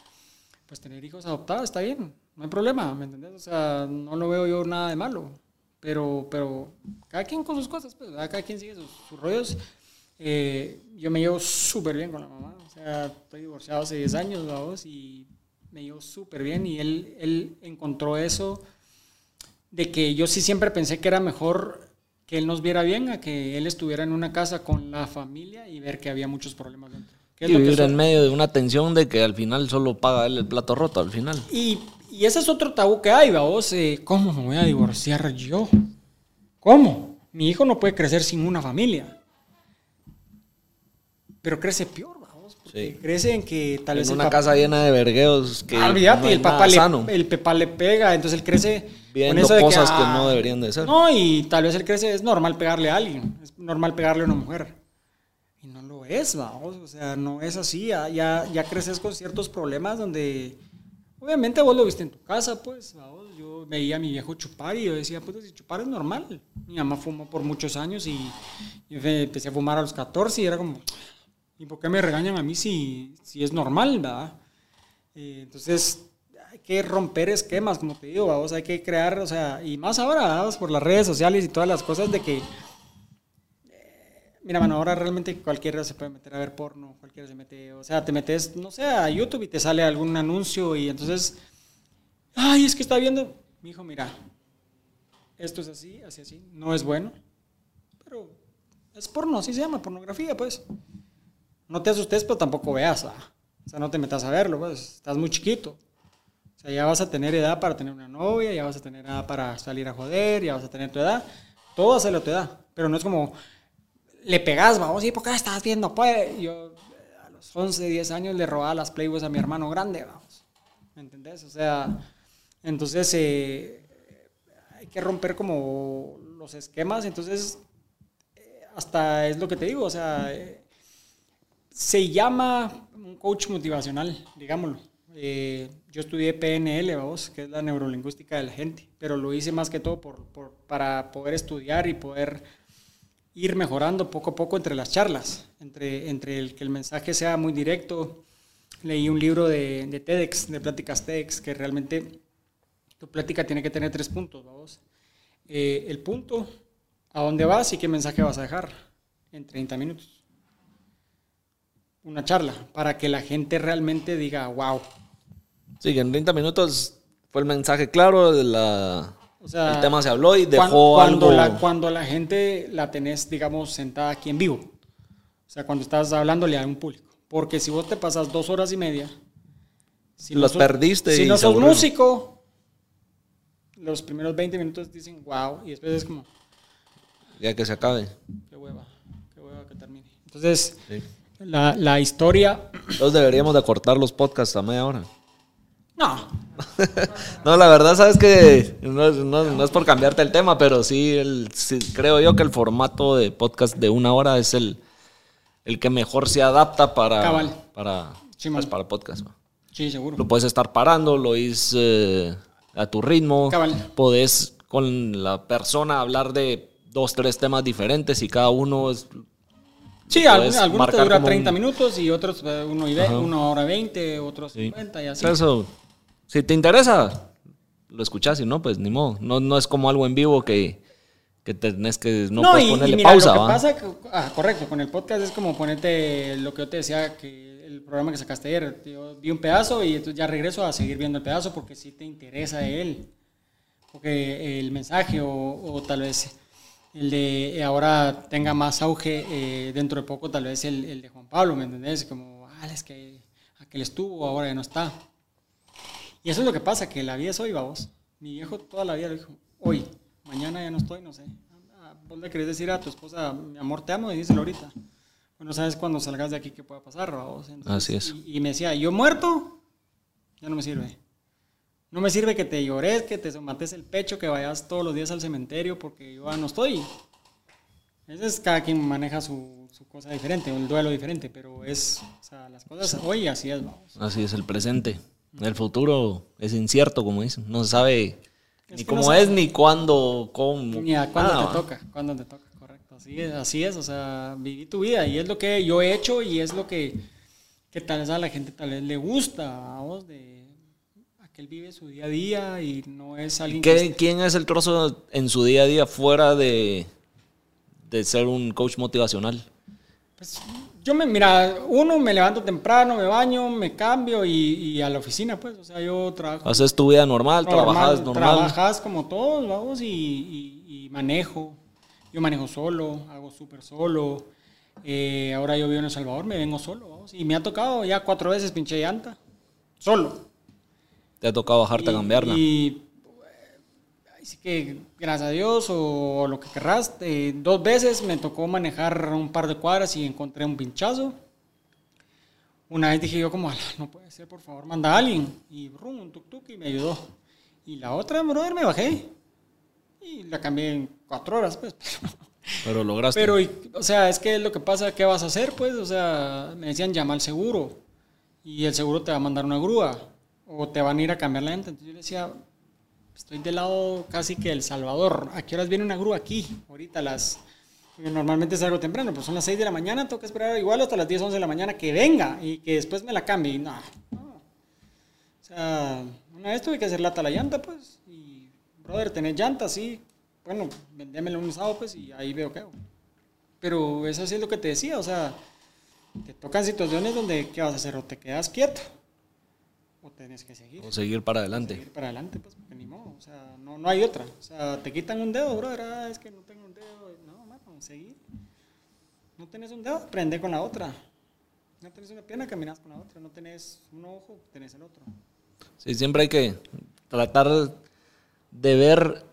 pues tener hijos adoptados, está bien, no hay problema, ¿me entendés? O sea, no lo veo yo nada de malo. Pero, pero cada quien con sus cosas, pues, cada quien sigue sus, sus rollos. Eh, yo me llevo súper bien con la mamá, o sea, estoy divorciado hace 10 años, vamos, y me llevo súper bien y él, él encontró eso de que yo sí siempre pensé que era mejor que él nos viera bien a que él estuviera en una casa con la familia y ver que había muchos problemas dentro. ¿Qué es Y vivir en medio de una tensión de que al final solo paga él el plato roto al final. Y, y ese es otro tabú que hay, vos. Eh, ¿Cómo me voy a divorciar yo? ¿Cómo? Mi hijo no puede crecer sin una familia. Pero crece peor, vamos. Sí. crece en que tal vez En una casa llena de vergueos que Ah, olvídate, no el papá le, sano. el papá le pega, entonces él crece Viendo con eso de cosas que ah, no deberían de ser. No, y tal vez él crece, es normal pegarle a alguien, es normal pegarle a una mujer. y no lo es, vamos, o sea, no es así, ya, ya, ya creces con ciertos problemas donde, obviamente vos lo viste en tu casa, pues, vamos, yo veía a mi viejo chupar y yo decía, pues, si chupar es normal, mi mamá fumó por muchos años y yo empecé a fumar a los 14 y era como, ¿y por qué me regañan a mí si, si es normal, verdad? Eh, entonces, hay que romper esquemas, como te digo, vamos, hay que crear, o sea, y más ahora, por las redes sociales y todas las cosas de que Mira, mano, ahora realmente cualquiera se puede meter a ver porno, cualquiera se mete, o sea, te metes, no sé, a YouTube y te sale algún anuncio y entonces, ay, es que está viendo, mi hijo, mira, esto es así, así, así, no es bueno, pero es porno, así se llama, pornografía, pues. No te asustes, pero tampoco veas, o sea, no te metas a verlo, pues, estás muy chiquito. O sea, ya vas a tener edad para tener una novia, ya vas a tener edad para salir a joder, ya vas a tener tu edad, todo hace lo te da, pero no es como le pegas, vamos, ¿y por qué estás viendo? Pues yo a los 11, 10 años le robaba las Playboys a mi hermano grande, vamos. ¿Me entendés? O sea, entonces eh, hay que romper como los esquemas, entonces eh, hasta es lo que te digo, o sea, eh, se llama un coach motivacional, digámoslo. yo estudié PNL, vamos, que es la neurolingüística de la gente, pero lo hice más que todo por, por, para poder estudiar y poder ir mejorando poco a poco entre las charlas, entre, entre el que el mensaje sea muy directo. Leí un libro de, de TEDx, de pláticas TEDx, que realmente tu plática tiene que tener tres puntos, vamos. Eh, el punto, a dónde vas y qué mensaje vas a dejar en 30 minutos. Una charla, para que la gente realmente diga, wow. Sí, en 30 minutos fue el mensaje claro de la, el tema se habló y dejó cuando, algo... La, cuando la gente la tenés, digamos, sentada aquí en vivo. O sea, cuando estás hablándole a un público. Porque si vos te pasas dos horas y media... Si los perdiste. Si no sos músico, los primeros 20 minutos dicen wow y después es como... Ya que se acabe. Qué hueva, qué hueva que termine. Entonces, la, la historia... Entonces deberíamos de cortar los podcasts a media hora. No. no, la verdad, sabes que no, es por cambiarte el tema, pero sí, el, creo yo que el formato de podcast de una hora es el, el que mejor se adapta para, para, pues, para podcast. Sí, seguro. Lo puedes estar parando, lo hice eh, a tu ritmo. Cabal. Podés con la persona hablar de dos, tres temas diferentes y cada uno es Sí, algunos, te dura 30 minutos y otros eh, uno, y una hora 20, otros 50 y así. Eso, si te interesa, lo escuchas y no, pues ni modo. No, no es como algo en vivo que, que tenés que no, puedes ponerle pausa. Lo que pasa, ah, correcto, con el podcast es como ponerte lo que yo te decía, que el programa que sacaste ayer, yo vi un pedazo y entonces ya regreso a seguir viendo el pedazo porque si te interesa él. Porque el mensaje o, o tal vez el de ahora tenga más auge eh, dentro de poco, tal vez el, el, de Juan Pablo, ¿me entendés? Como, ah, es que aquel estuvo, ahora ya no está. Y eso es lo que pasa, que la vida es hoy, vamos. Mi viejo toda la vida lo dijo, hoy, mañana ya no estoy, no sé. Ah, ¿Vos le querés decir a tu esposa, mi amor, te amo? Y díselo ahorita. Bueno, sabes cuando salgas de aquí qué pueda pasar, vamos. Así es. Y, me decía, yo muerto, ya no me sirve. No me sirve que te llores, que te mates el pecho, que vayas todos los días al cementerio porque yo ya no estoy. Ese es cada quien maneja su, su cosa diferente, el duelo diferente, pero es, o sea, las cosas hoy así es, vamos. Así es el presente. El futuro es incierto, como dicen. No se sabe ni cómo es, ni cuándo, cómo. Ni a cuándo te toca, cuándo te toca, correcto. Así es, así es, o sea, viví tu vida y es lo que yo he hecho y es lo que, que tal vez a la gente tal vez le gusta, a vos, de que él vive su día a día y no es alguien que... ¿Quién es el trozo en su día a día fuera de, de ser un coach motivacional? Pues yo me, mira, uno, me levanto temprano, me baño, me cambio y, a la oficina, pues, o sea, yo trabajo. Haces tu vida normal, trabajas normal. Trabajas como todos, vamos, y, manejo. Yo manejo solo, hago súper solo. Eh, ahora yo vivo en El Salvador, me vengo solo, vamos, y me ha tocado ya cuatro veces pinche llanta, solo. ¿Te ha tocado bajarte a cambiarla? Y Así que, gracias a Dios, o lo que querrás, eh, dos veces me tocó manejar un par de cuadras y encontré un pinchazo. Una vez dije yo como, no puede ser, por favor, manda a alguien. Y brum, un tuk tuk y me ayudó. Y la otra, brother, me bajé. Y la cambié en cuatro horas, pues. Pero lograste. Pero, y- o sea, es que lo que pasa, ¿qué vas a hacer? Pues, o sea, me decían, llama al seguro. Y el seguro te va a mandar una grúa. O te van a ir a cambiar la llanta. Entonces yo le decía, estoy del lado casi que El Salvador. ¿A qué horas viene una grúa aquí? Ahorita las... Normalmente salgo temprano, pero son las 6 de la mañana, tengo que esperar igual hasta las 10, 11 de la mañana que venga y que después me la cambie. Y no, no. O sea, una vez tuve que hacer lata la llanta, pues. Y, brother, tenés llantas, sí. Bueno, vendémelo un sábado, pues, y ahí veo qué hago. Pero eso sí es lo que te decía, o sea, te tocan situaciones donde, ¿qué vas a hacer? O te quedas quieto, o tenés que seguir. O seguir para adelante. Seguir para adelante, pues, porque ni modo, o sea, no, no hay otra. O sea, te quitan un dedo, brother, ah, es que no tengo un dedo. No, mano, seguir. No tenés un dedo, prende con la otra. No tenés una pierna, caminas con la otra. No tenés un ojo, tenés el otro. Sí, siempre hay que tratar de ver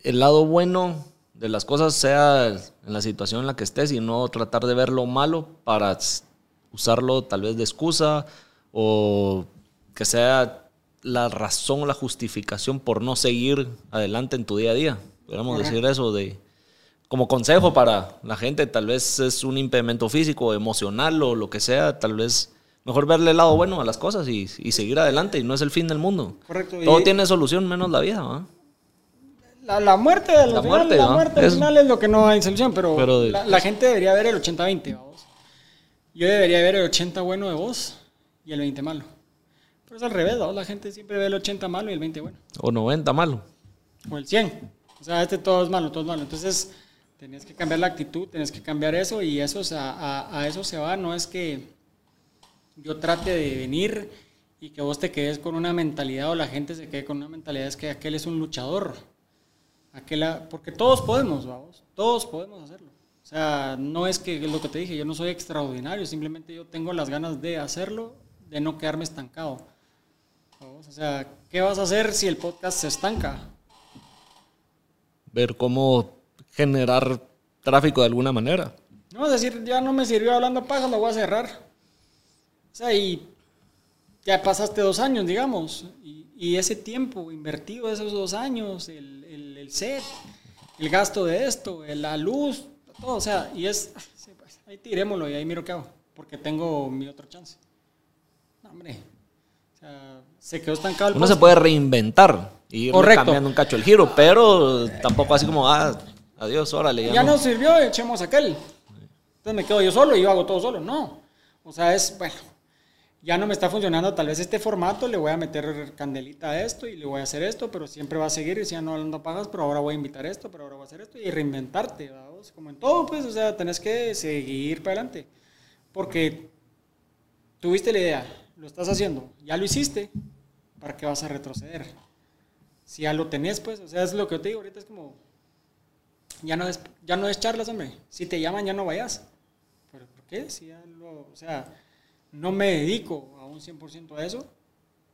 el lado bueno de las cosas, sea en la situación en la que estés, y no tratar de ver lo malo para usarlo tal vez de excusa o que sea la razón o la justificación por no seguir adelante en tu día a día. Podríamos decir eso de como consejo para la gente, tal vez es un impedimento físico, emocional o lo que sea, tal vez mejor verle el lado bueno a las cosas y, y seguir adelante y no es el fin del mundo. Correcto. Todo tiene solución menos la vida, ¿va? La, la muerte, La final, muerte, la ¿no? muerte al Es- final es lo que no hay solución, pero, Pero de- la, la gente debería ver el 80-20, vamos. Yo debería ver el 80 bueno de vos y el 20 malo. Pero es al revés, ¿vamos? la gente siempre ve el 80 malo y el 20 bueno. O 90 malo. O el 100. O sea, este todo es malo, todo es malo. Entonces, tenés que cambiar la actitud, tenés que cambiar eso y eso, o sea, a, a eso se va. No es que yo trate de venir y que vos te quedes con una mentalidad o la gente se quede con una mentalidad es que aquel es un luchador. Aquel, porque todos podemos, vamos, todos podemos hacerlo. O sea, no es que es lo que te dije, yo no soy extraordinario, simplemente yo tengo las ganas de hacerlo, de no quedarme estancado. ¿vamos? O sea, ¿qué vas a hacer si el podcast se estanca? Ver cómo generar tráfico de alguna manera. No, es decir, ya no me sirvió hablando paja, lo voy a cerrar. O sea, y ya pasaste dos años, digamos, y, y ese tiempo invertido, esos dos años, el, el, el set, el gasto de esto, el- la luz, todo, o sea, y es, ahí tirémoslo y ahí miro qué hago, porque tengo mi otro chance. Hombre, o sea, se quedó estancado el Uno se puede reinventar y ir Correcto. cambiando un cacho el giro, pero tampoco así como, ah, adiós, órale. Ya, ya no. no sirvió, echemos aquel. Entonces me quedo yo solo y yo hago todo solo. No. O sea, es, bueno, ya no me está funcionando tal vez este formato, le voy a meter candelita a esto y le voy a hacer esto, pero siempre va a seguir y ya no hablando pajas, pero ahora voy a invitar esto, pero ahora voy a hacer esto y reinventarte, ¿vamos? Como en todo, pues, o sea, tenés que seguir para adelante. Porque tuviste la idea, lo estás haciendo, ya lo hiciste, ¿para qué vas a retroceder? Si ya lo tenés, pues, o sea, es lo que yo te digo, ahorita es como, ya no es, ya no es charlas, hombre. Si te llaman, ya no vayas. ¿Pero por qué? Si ya lo- o sea, no me dedico a un 100% a eso,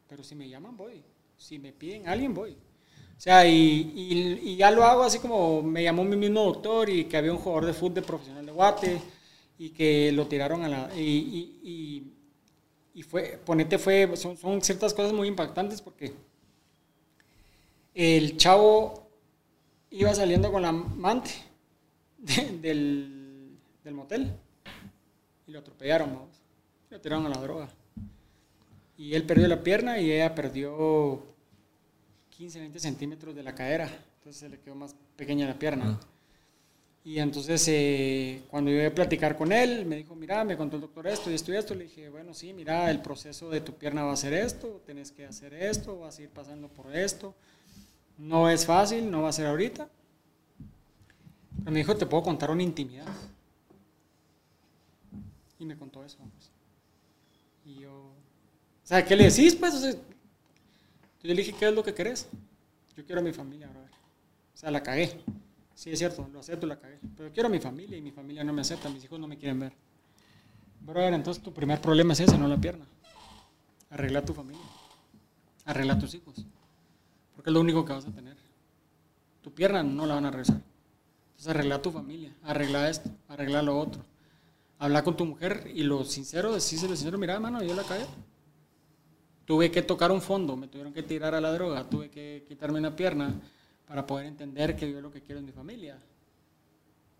pero si me llaman, voy. Si me piden alguien, voy. O sea, y, y- ya lo hago así como me llamó mi mismo doctor y que había un jugador de fútbol profesional de Guate y que lo tiraron a la... y- fue, ponete, fue, son, son ciertas cosas muy impactantes porque el chavo iba saliendo con la amante de- del, del motel y lo atropellaron. Lo tiraron a la droga. Y él perdió la pierna y ella perdió 15, 20 centímetros de la cadera. Entonces se le quedó más pequeña la pierna. Y entonces eh, cuando yo iba a platicar con él, me dijo, mira, me contó el doctor esto y esto y esto. Le dije, bueno, sí, mira, el proceso de tu pierna va a ser esto, tenés que hacer esto, vas a ir pasando por esto. No es fácil, no va a ser ahorita. Pero me dijo, te puedo contar una intimidad. Y me contó eso. pues. Y yo, o sea, ¿qué le decís? Pues, yo le dije, ¿qué es lo que querés? Yo quiero a mi familia, brother. O sea, la cagué. Sí, es cierto, lo acepto, la cagué. Pero quiero a mi familia y mi familia no me acepta, mis hijos no me quieren ver. Brother, entonces tu primer problema es ese, no la pierna. Arregla tu familia. Arregla tus hijos. Porque es lo único que vas a tener. Tu pierna no la van a regresar. Entonces arregla tu familia, arregla esto, arregla lo otro. Habla con tu mujer y lo sincero, decíselo sincero, mira, mano, yo la cagué. Tuve que tocar un fondo, me tuvieron que tirar a la droga, tuve que quitarme una pierna para poder entender que yo lo que quiero es mi familia.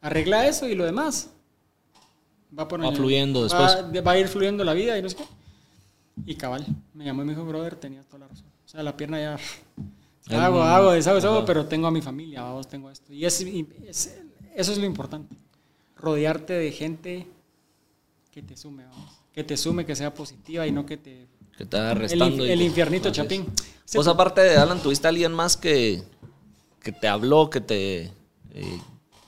arregla eso y lo demás. Va, por fluyendo después. Va a ir fluyendo la vida y no sé qué. Y cabal, me llamó y me dijo, brother, tenías toda la razón. O sea, la pierna ya... Hago, hago, deshago, deshago, pero tengo a mi familia, vamos, tengo esto. Y, es, eso es lo importante. Rodearte de gente que te sume, vamos. Que te sume, que sea positiva y no que te... Que te haga restando. El, infiernito chapín. Vos aparte de Alan, ¿tuviste a alguien más que, que te habló, que te eh,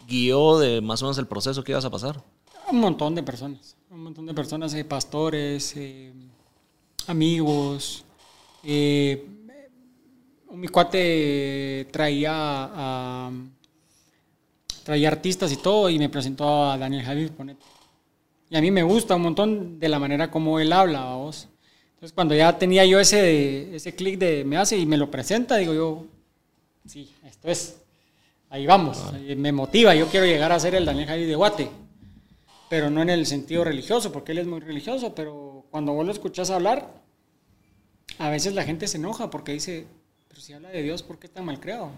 guió de más o menos el proceso que ibas a pasar? Un montón de personas. Un montón de personas, eh, pastores, eh, amigos. Eh, mi cuate traía a, traía artistas y todo y me presentó a Daniel Javier Ponet. Y a mí me gusta un montón de la manera como él habla, vos. Entonces cuando ya tenía yo ese, ese clic de me hace y me lo presenta, digo yo, sí, esto es, ahí vamos, me motiva, yo quiero llegar a ser el Daniel Javier de Guate, pero no en el sentido religioso, porque él es muy religioso, pero cuando vos lo escuchás hablar, a veces la gente se enoja porque dice, pero si habla de Dios, ¿por qué está mal creado?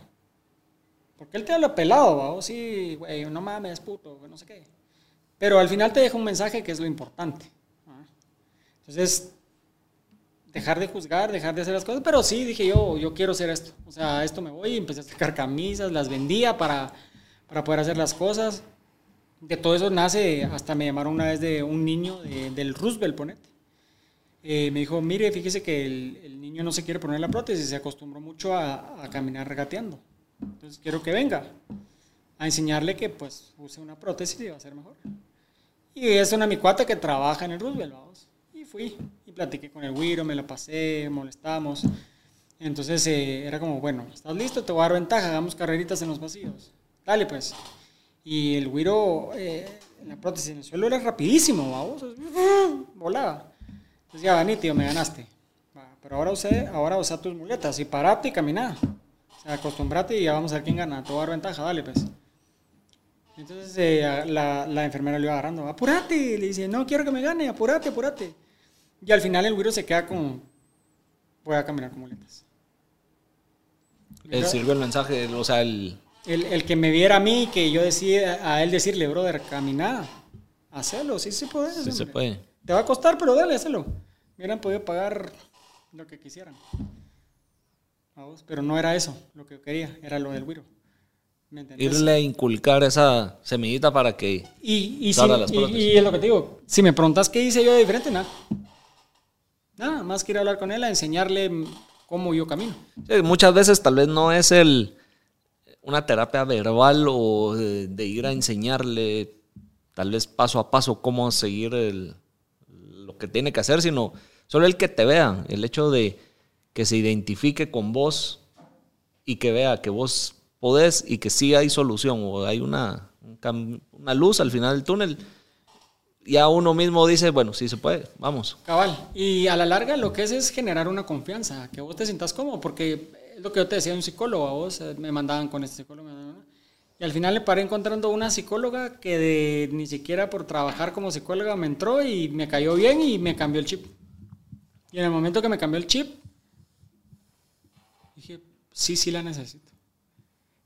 Porque él te habla pelado, ¿va? sí, güey, no mames, puto, no sé qué. Pero al final te deja un mensaje que es lo importante. Entonces, dejar de juzgar, dejar de hacer las cosas, pero sí, dije yo, yo quiero hacer esto. O sea, esto me voy y empecé a sacar camisas, las vendía para, para poder hacer las cosas. De todo eso nace, hasta me llamaron una vez de un niño del Roosevelt, ponete. Eh, me dijo, mire, fíjese que el, niño no se quiere poner la prótesis, se acostumbró mucho a, caminar regateando. Entonces quiero que venga a enseñarle que pues use una prótesis y va a ser mejor. Y es una mi cuata que trabaja en el Roosevelt, vamos. Fui y platiqué con el Wiro, me la pasé, molestamos. Entonces eh, era como, bueno, ¿estás listo? Te voy a dar ventaja, hagamos carreritas en los pasillos. Dale pues. Y el Wiro, eh, en la prótesis en el suelo era rapidísimo, vamos. Volaba. Entonces ya, vení, tío, me ganaste. pero ahora usé, ahora usa tus muletas y parate y camina. O sea, acostumbrate y ya vamos a ver quién gana. Te voy a dar ventaja, dale pues. Entonces eh, la, la, enfermera le iba agarrando, apurate. Le dice, no quiero que me gane, apurate, apurate. Y al final el güiro se queda con, voy a caminar con muletas. Le sirve el mensaje, o sea, el... el... El, que me viera a mí, que yo decía a él decirle, brother, camina, hacelo, sí se puede. Sí se puede. Te va a costar, pero dale, hazlo. Hubieran podido pagar lo que quisieran. Pero no era eso lo que yo quería, era lo del Wiro. Irle a inculcar esa semillita para que. Y, y, y, es lo que te digo. Si me preguntas qué hice yo de diferente, nada. Nada, más a hablar con él, a enseñarle cómo yo camino. muchas veces tal vez no es el una terapia verbal o de ir a enseñarle tal vez paso a paso cómo seguir el, que tiene que hacer, sino solo el que te vea, el hecho de que se identifique con vos y que vea que vos podés y que sí hay solución o hay una, una luz al final del túnel. Ya uno mismo dice, bueno, sí se puede, vamos. Cabal. Y a la larga lo que es es generar una confianza, que vos te sientas cómodo, porque es lo que yo te decía un psicólogo, a vos eh, me mandaban con este psicólogo, y al final le paré encontrando una psicóloga que de, ni siquiera por trabajar como psicóloga me entró y me cayó bien y me cambió el chip. Y en el momento que me cambió el chip, dije, sí, sí la necesito.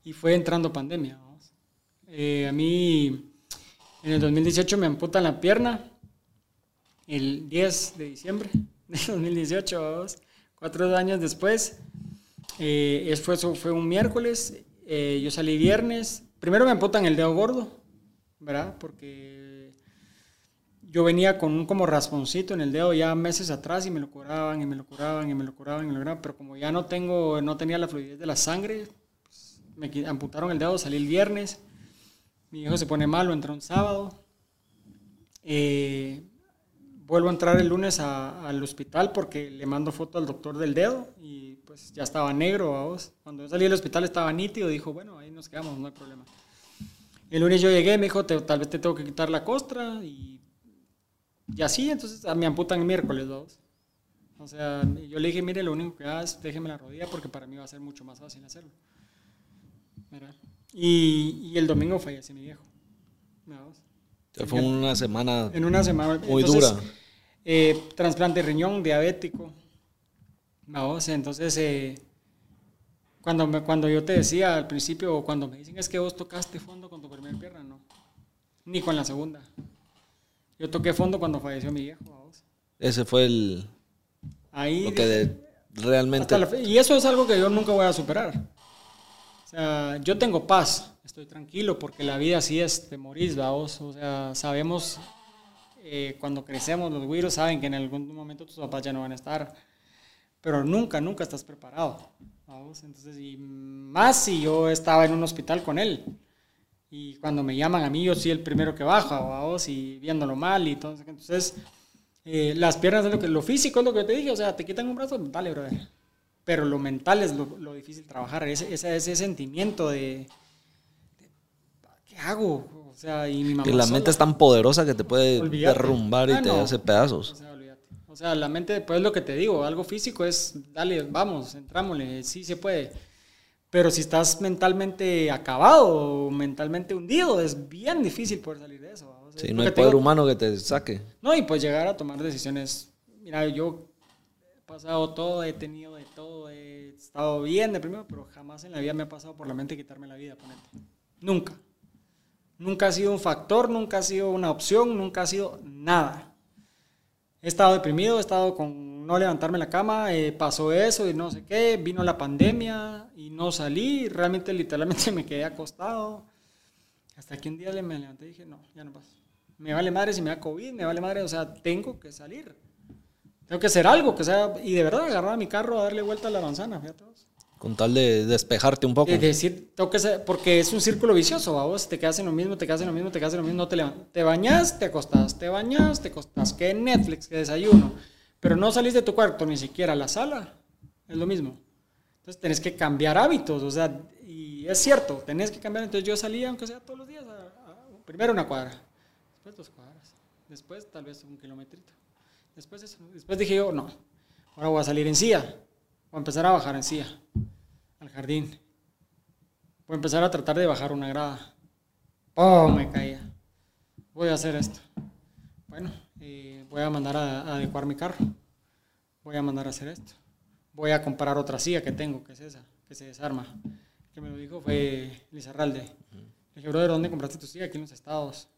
Y fue entrando pandemia. Eh, a mí, en el 2018 me amputan la pierna, el 10 de diciembre de 2018, vamos, cuatro años después. Eh, fue, fue un miércoles eh, yo salí viernes. Primero me amputan el dedo gordo, ¿verdad? Porque yo venía con un como rasponcito en el dedo ya meses atrás y me lo curaban y me lo curaban y me lo curaban y me lo curaban. Pero como ya no tengo, no tenía la fluidez de la sangre, pues, me amputaron el dedo, salí el viernes. Mi hijo se pone malo, entró un sábado. Eh, vuelvo a entrar el lunes al hospital porque le mando foto al doctor del dedo y pues ya estaba negro. Cuando yo salí del hospital estaba nítido, dijo, bueno, ahí nos quedamos, no hay problema. El lunes yo llegué, me dijo, tal vez te tengo que quitar la costra y, y así, entonces me amputan el miércoles, vamos. O sea, yo le dije, mire, lo único que hagas, déjeme la rodilla porque para mí va a ser mucho más fácil hacerlo. Y, y el domingo falleció mi viejo. ¿Vamos? fue una semana, en una semana muy dura. Eh, trasplante de riñón, diabético. Vamos, entonces, eh, cuando, me, cuando yo te decía al principio, cuando me dicen es que vos tocaste fondo con tu primera pierna, no. ni con la segunda. Yo toqué fondo cuando falleció mi viejo. vamos. Ese fue el. Ahí Lo que de- realmente. La y eso es algo que yo nunca voy a superar. Sea, yo tengo paz, estoy tranquilo porque la vida así es, te morís, vamos. O sea, sabemos, eh, cuando crecemos, los güiros saben que en algún momento tus papás ya no van a estar. Pero nunca, nunca estás preparado. ¿vamos? Entonces, y más si yo estaba en un hospital con él. Y cuando me llaman a mí, yo soy el primero que baja, vamos, y viéndolo mal y todo. Entonces, eh, las piernas es lo que, lo físico es lo que te dije, o sea, te quitan un brazo, dale, brother. Pero lo mental es lo, lo difícil trabajar, ese, ese, ese sentimiento de, de, ¿qué hago? O sea, y mi mamá Y la sola. mente es tan poderosa que te puede Olvídate. derrumbar y Ah, te no. hace pedazos. O sea, olvídate. O sea, la mente, pues lo que te digo, algo físico es, dale, vamos, entrámosle, sí se puede. Pero si estás mentalmente acabado o mentalmente hundido, es bien difícil poder salir de eso. O sea, Sí, no hay poder digo. humano que te saque. No, y pues llegar a tomar decisiones. Mira, yo he pasado todo, he tenido de todo, estado bien de primero, pero jamás en la vida me ha pasado por la mente quitarme la vida, ponete. Nunca. Nunca ha sido un factor, nunca ha sido una opción, nunca ha sido nada. He estado deprimido, he estado con no levantarme la cama, eh, pasó eso y no sé qué, vino la pandemia y no salí, realmente literalmente me quedé acostado. Hasta que un día me levanté y dije, no, ya no pasa. Me vale madre si me da COVID, me vale madre, o sea, tengo que salir. Tengo que hacer algo, que sea, y de verdad agarrar mi carro a darle vuelta a la manzana, fíjate vos. Con tal de despejarte un poco. Es decir, tengo que ser- porque es un círculo vicioso, ¿va? vos te quedas en lo mismo, te quedas en lo mismo, te quedas en lo mismo, no te levantas. Te bañas, te acostás, te bañas, te acostás, que Netflix, que desayuno, pero no salís de tu cuarto ni siquiera a la sala, es lo mismo. Entonces tenés que cambiar hábitos, o sea, y es cierto, tenés que cambiar. Entonces yo salía, aunque sea todos los días, a- a- primero una cuadra, después dos cuadras, después tal vez un kilometrito. Después eso, después dije yo, no, ahora voy a salir en silla, voy a empezar a bajar en silla, al jardín. Voy a empezar a tratar de bajar una grada. ¡Oh! Me caía. Voy a hacer esto. Bueno, voy a mandar a, adecuar mi carro. Voy a mandar a hacer esto. Voy a comprar otra silla que tengo, que es esa, que se desarma. Que me lo dijo fue Lizarralde. Le dije, brother, ¿dónde compraste tu silla? Aquí en los estados.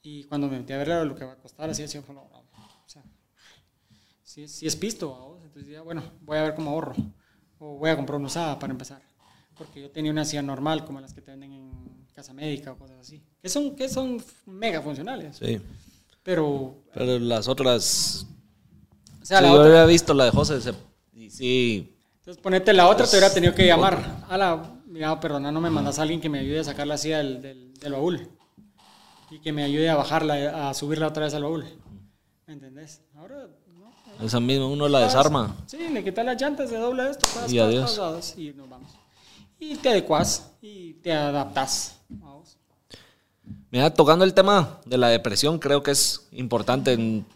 Y cuando me metí a ver lo que va a costar, así decía, no, no, si, es- si es pisto, entonces ya, bueno, voy a ver cómo ahorro. O voy a comprar una usada para empezar. Porque yo tenía una silla normal, como las que te venden en casa médica o cosas así. Que son, que son mega funcionales. Sí. Pero, Pero las otras. o sea, la yo otra, había visto la de José. y sí. entonces ponete la otra, Es te hubiera tenido que otra. llamar. A la, mira, perdona, no me mandas a alguien que me ayude a sacar la silla del, del, del baúl. Y que me ayude a bajarla, a subirla otra vez al baúl. ¿Me entendés? Ahora, Esa misma uno la desarma. Sí, le quitas las llantas, se dobla esto, tas, Y tas, adiós. tas, y nos vamos. Y te adecuas y te adaptas. Vamos. Mira, tocando el tema de la depresión, creo que es importante en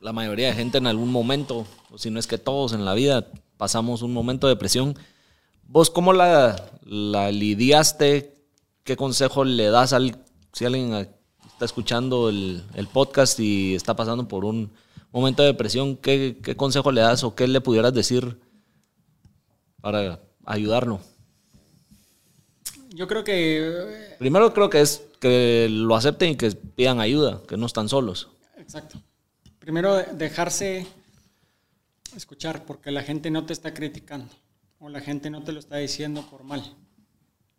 la mayoría de gente en algún momento, o si no es que todos en la vida, pasamos un momento de depresión. ¿Vos cómo la, la lidiaste? ¿Qué consejo le das al, si alguien está escuchando el, el podcast y está pasando por un momento de depresión, ¿qué, qué consejo le das o qué le pudieras decir para ayudarlo? Yo creo que. eh, Primero creo que es que lo acepten y que pidan ayuda, que no están solos. Exacto. Primero, de- dejarse escuchar, porque la gente no te está criticando. O la gente no te lo está diciendo por mal.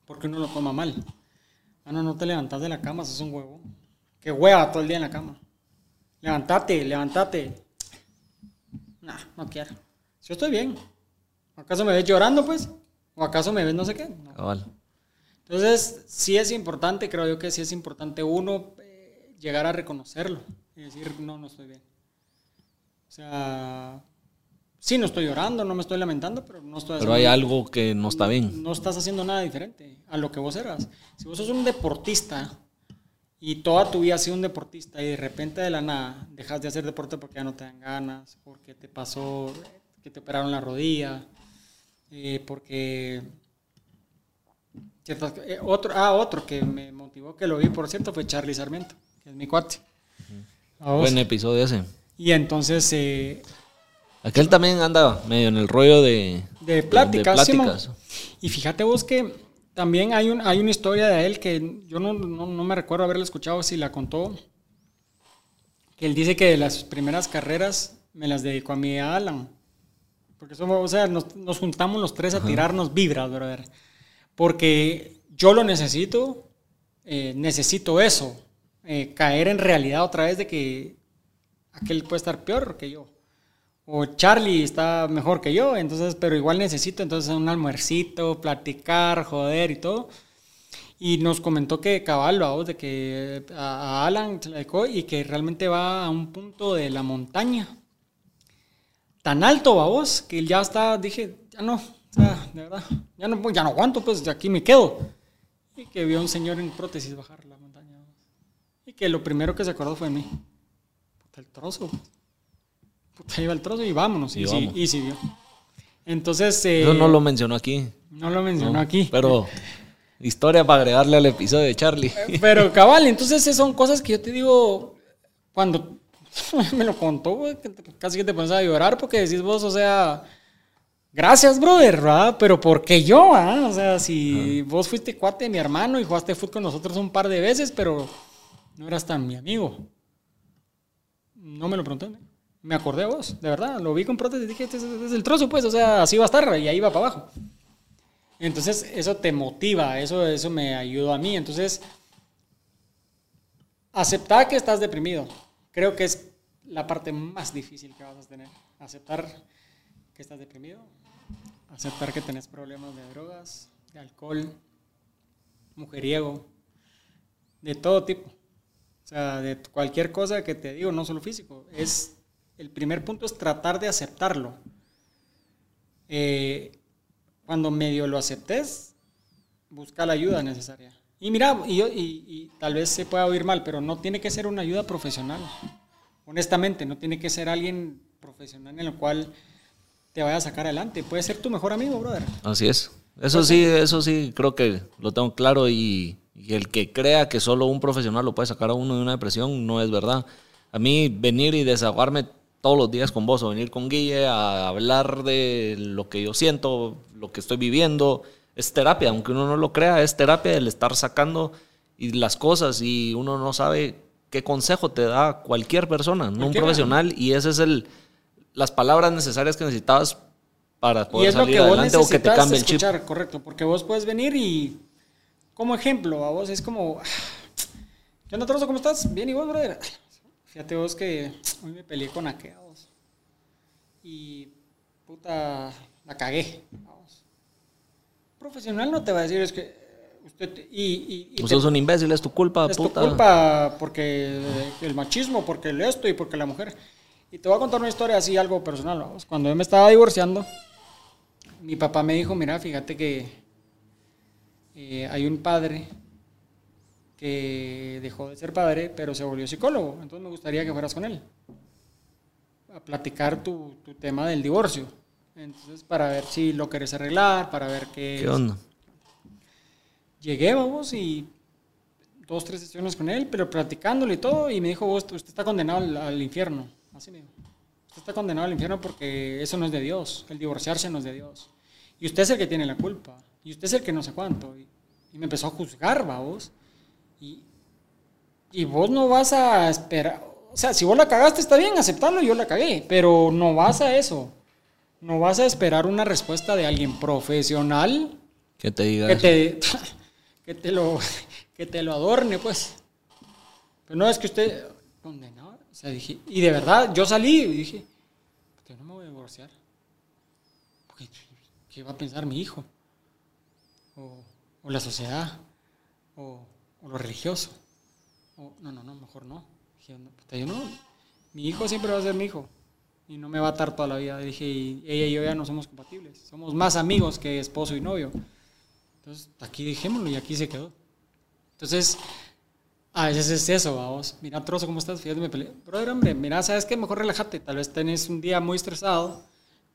Porque uno lo toma mal. Mano, no te levantas de la cama, sos un huevo. Que hueva todo el día en la cama. Levántate, levántate. Nah, no quiero. Yo estoy bien. ¿Acaso me ves llorando, pues? ¿O acaso me ves no sé qué? No. Entonces, sí es importante, creo yo que sí es importante uno eh, llegar a reconocerlo y decir, no, no estoy bien. O sea, sí, no estoy llorando, no me estoy lamentando, pero no estoy Pero hay algo que no está bien. no estás haciendo nada diferente a lo que vos eras. Si vos sos un deportista y toda tu vida has sido un deportista y de repente de la nada dejas de hacer deporte porque ya no te dan ganas, porque te pasó que te operaron la rodilla, eh, porque eh, otro, ah, otro que me motivó que lo vi, por cierto, fue Charlie Sarmiento, que es mi cuate. Buen episodio ese. Y entonces eh, Aquel también anda medio en el rollo de, de pláticas, de Simón. pláticas. Y fíjate vos que También hay, un, hay una historia de él que yo no, no, no me recuerdo haberla escuchado si la contó. Que él dice que de las primeras carreras me las dedicó a mí a Alan. Porque somos, o sea, nos, nos juntamos los tres a tirarnos vibras, brother. Porque yo lo necesito, eh, necesito eso. eh, caer en realidad otra vez de que aquel puede estar peor que yo. O Charlie está mejor que yo, entonces, pero igual necesito entonces un almuercito, platicar, joder y todo. Y nos comentó que cabal, vamos, de que a, a Alan y que realmente va a un punto de la montaña tan alto, vos, que ya está, dije, ya no, sea, de verdad, ya no, ya no aguanto, pues de aquí me quedo. Y que vio a un señor en prótesis bajar la montaña. Y que lo primero que se acordó fue de mí. El trozo. Puta, iba el trozo y vámonos. Y Y, sí, y sí vio. Entonces, eh, Eso no lo mencionó aquí. no lo mencionó ¿no? aquí. Pero historia para agregarle al episodio de Charlie. Pero cabal, entonces esas son cosas que yo te digo, cuando me lo contó, casi que te pones a llorar porque decís vos, o sea, gracias, brother, ¿verdad? Pero ¿por qué yo, ah? O sea, si vos fuiste cuate de mi hermano y jugaste fútbol con nosotros un par de veces, pero no eras tan mi amigo. No me lo pregunté, ¿no? Me acordé de vos, de verdad, lo vi con prótesis y dije, este es, este es el trozo, pues, o sea, así va a estar y ahí va para abajo. Entonces, eso te motiva, eso, eso me ayudó a mí. Entonces, aceptar que estás deprimido. Creo que es la parte más difícil que vas a tener. Aceptar que estás deprimido, aceptar que tenés problemas de drogas, de alcohol, mujeriego, de todo tipo. O sea, de cualquier cosa que te digo, no solo físico. Es, el primer punto es tratar de aceptarlo. Eh, cuando medio lo aceptes, busca la ayuda necesaria. Y mira, y, yo- y- y tal vez se pueda oír mal, pero no tiene que ser una ayuda profesional. Honestamente, no tiene que ser alguien profesional en el cual te vaya a sacar adelante. Puede ser tu mejor amigo, brother. Así es. Eso sí, eso sí, creo que lo tengo claro y, y el que crea que solo un profesional lo puede sacar a uno de una depresión no es verdad. A mí venir y desahogarme todos los días con vos o venir con Guille a hablar de lo que yo siento, lo que estoy viviendo, es terapia, aunque uno no lo crea, es terapia el estar sacando y las cosas y uno no sabe qué consejo te da cualquier persona, no un profesional y ese es el las palabras necesarias que necesitabas para Y poder lo salir vos adelante o que te cambie el chip. escuchar, correcto. Porque vos puedes venir y, como ejemplo, a vos es como, ¿qué onda, Trozo? ¿Cómo estás? Bien, ¿y vos, brother? Fíjate vos que hoy me peleé con aquella, vos. Y, puta, la cagué. vamos. Profesional no te va a decir, es que eh, usted, te- y, y, te- sos un imbécil, es tu culpa, es tu puta. culpa porque el machismo, porque el esto y porque la mujer. Y te voy a contar una historia así, algo personal. vamos. Cuando yo me estaba divorciando, mi papá me dijo, mira, fíjate que eh, hay un padre que dejó de ser padre, pero se volvió psicólogo. Entonces me gustaría que fueras con él a platicar tu, tu tema del divorcio. Entonces, para ver si lo querés arreglar, para ver qué... ¿Qué onda? Llegué, vamos, y dos, tres sesiones con él, pero platicándole y todo, y me dijo, vos, usted está condenado al, al infierno. Así me dijo. Usted está condenado al infierno porque eso no es de Dios. El divorciarse no es de Dios. Y usted es el que tiene la culpa. Y usted es el que no sé cuánto. Y, y me empezó a juzgar, vos. Y, y vos no vas a esperar. O sea, si vos la cagaste, está bien, aceptarlo, yo la cagué. Pero no vas a eso. No vas a esperar una respuesta de alguien profesional Que te diga que te, que te lo que te lo adorne pues pero no es que usted condenado o sea dije y de verdad yo salí y dije "Puta, yo no me voy a divorciar porque qué va a pensar mi hijo o, o la sociedad o, o lo religioso no no no mejor no dije "No, puta, yo no mi hijo siempre va a ser mi hijo y no me va a atar toda la vida dije y ella y yo ya no somos compatibles somos más amigos que esposo y novio entonces, aquí dejémoslo y aquí se quedó. Entonces, a veces es eso, vamos. Mira, trozo, ¿cómo estás? Fíjate, me peleé. Brother, hombre, mira, ¿sabes qué? Mejor relájate. Tal vez tenés un día muy estresado.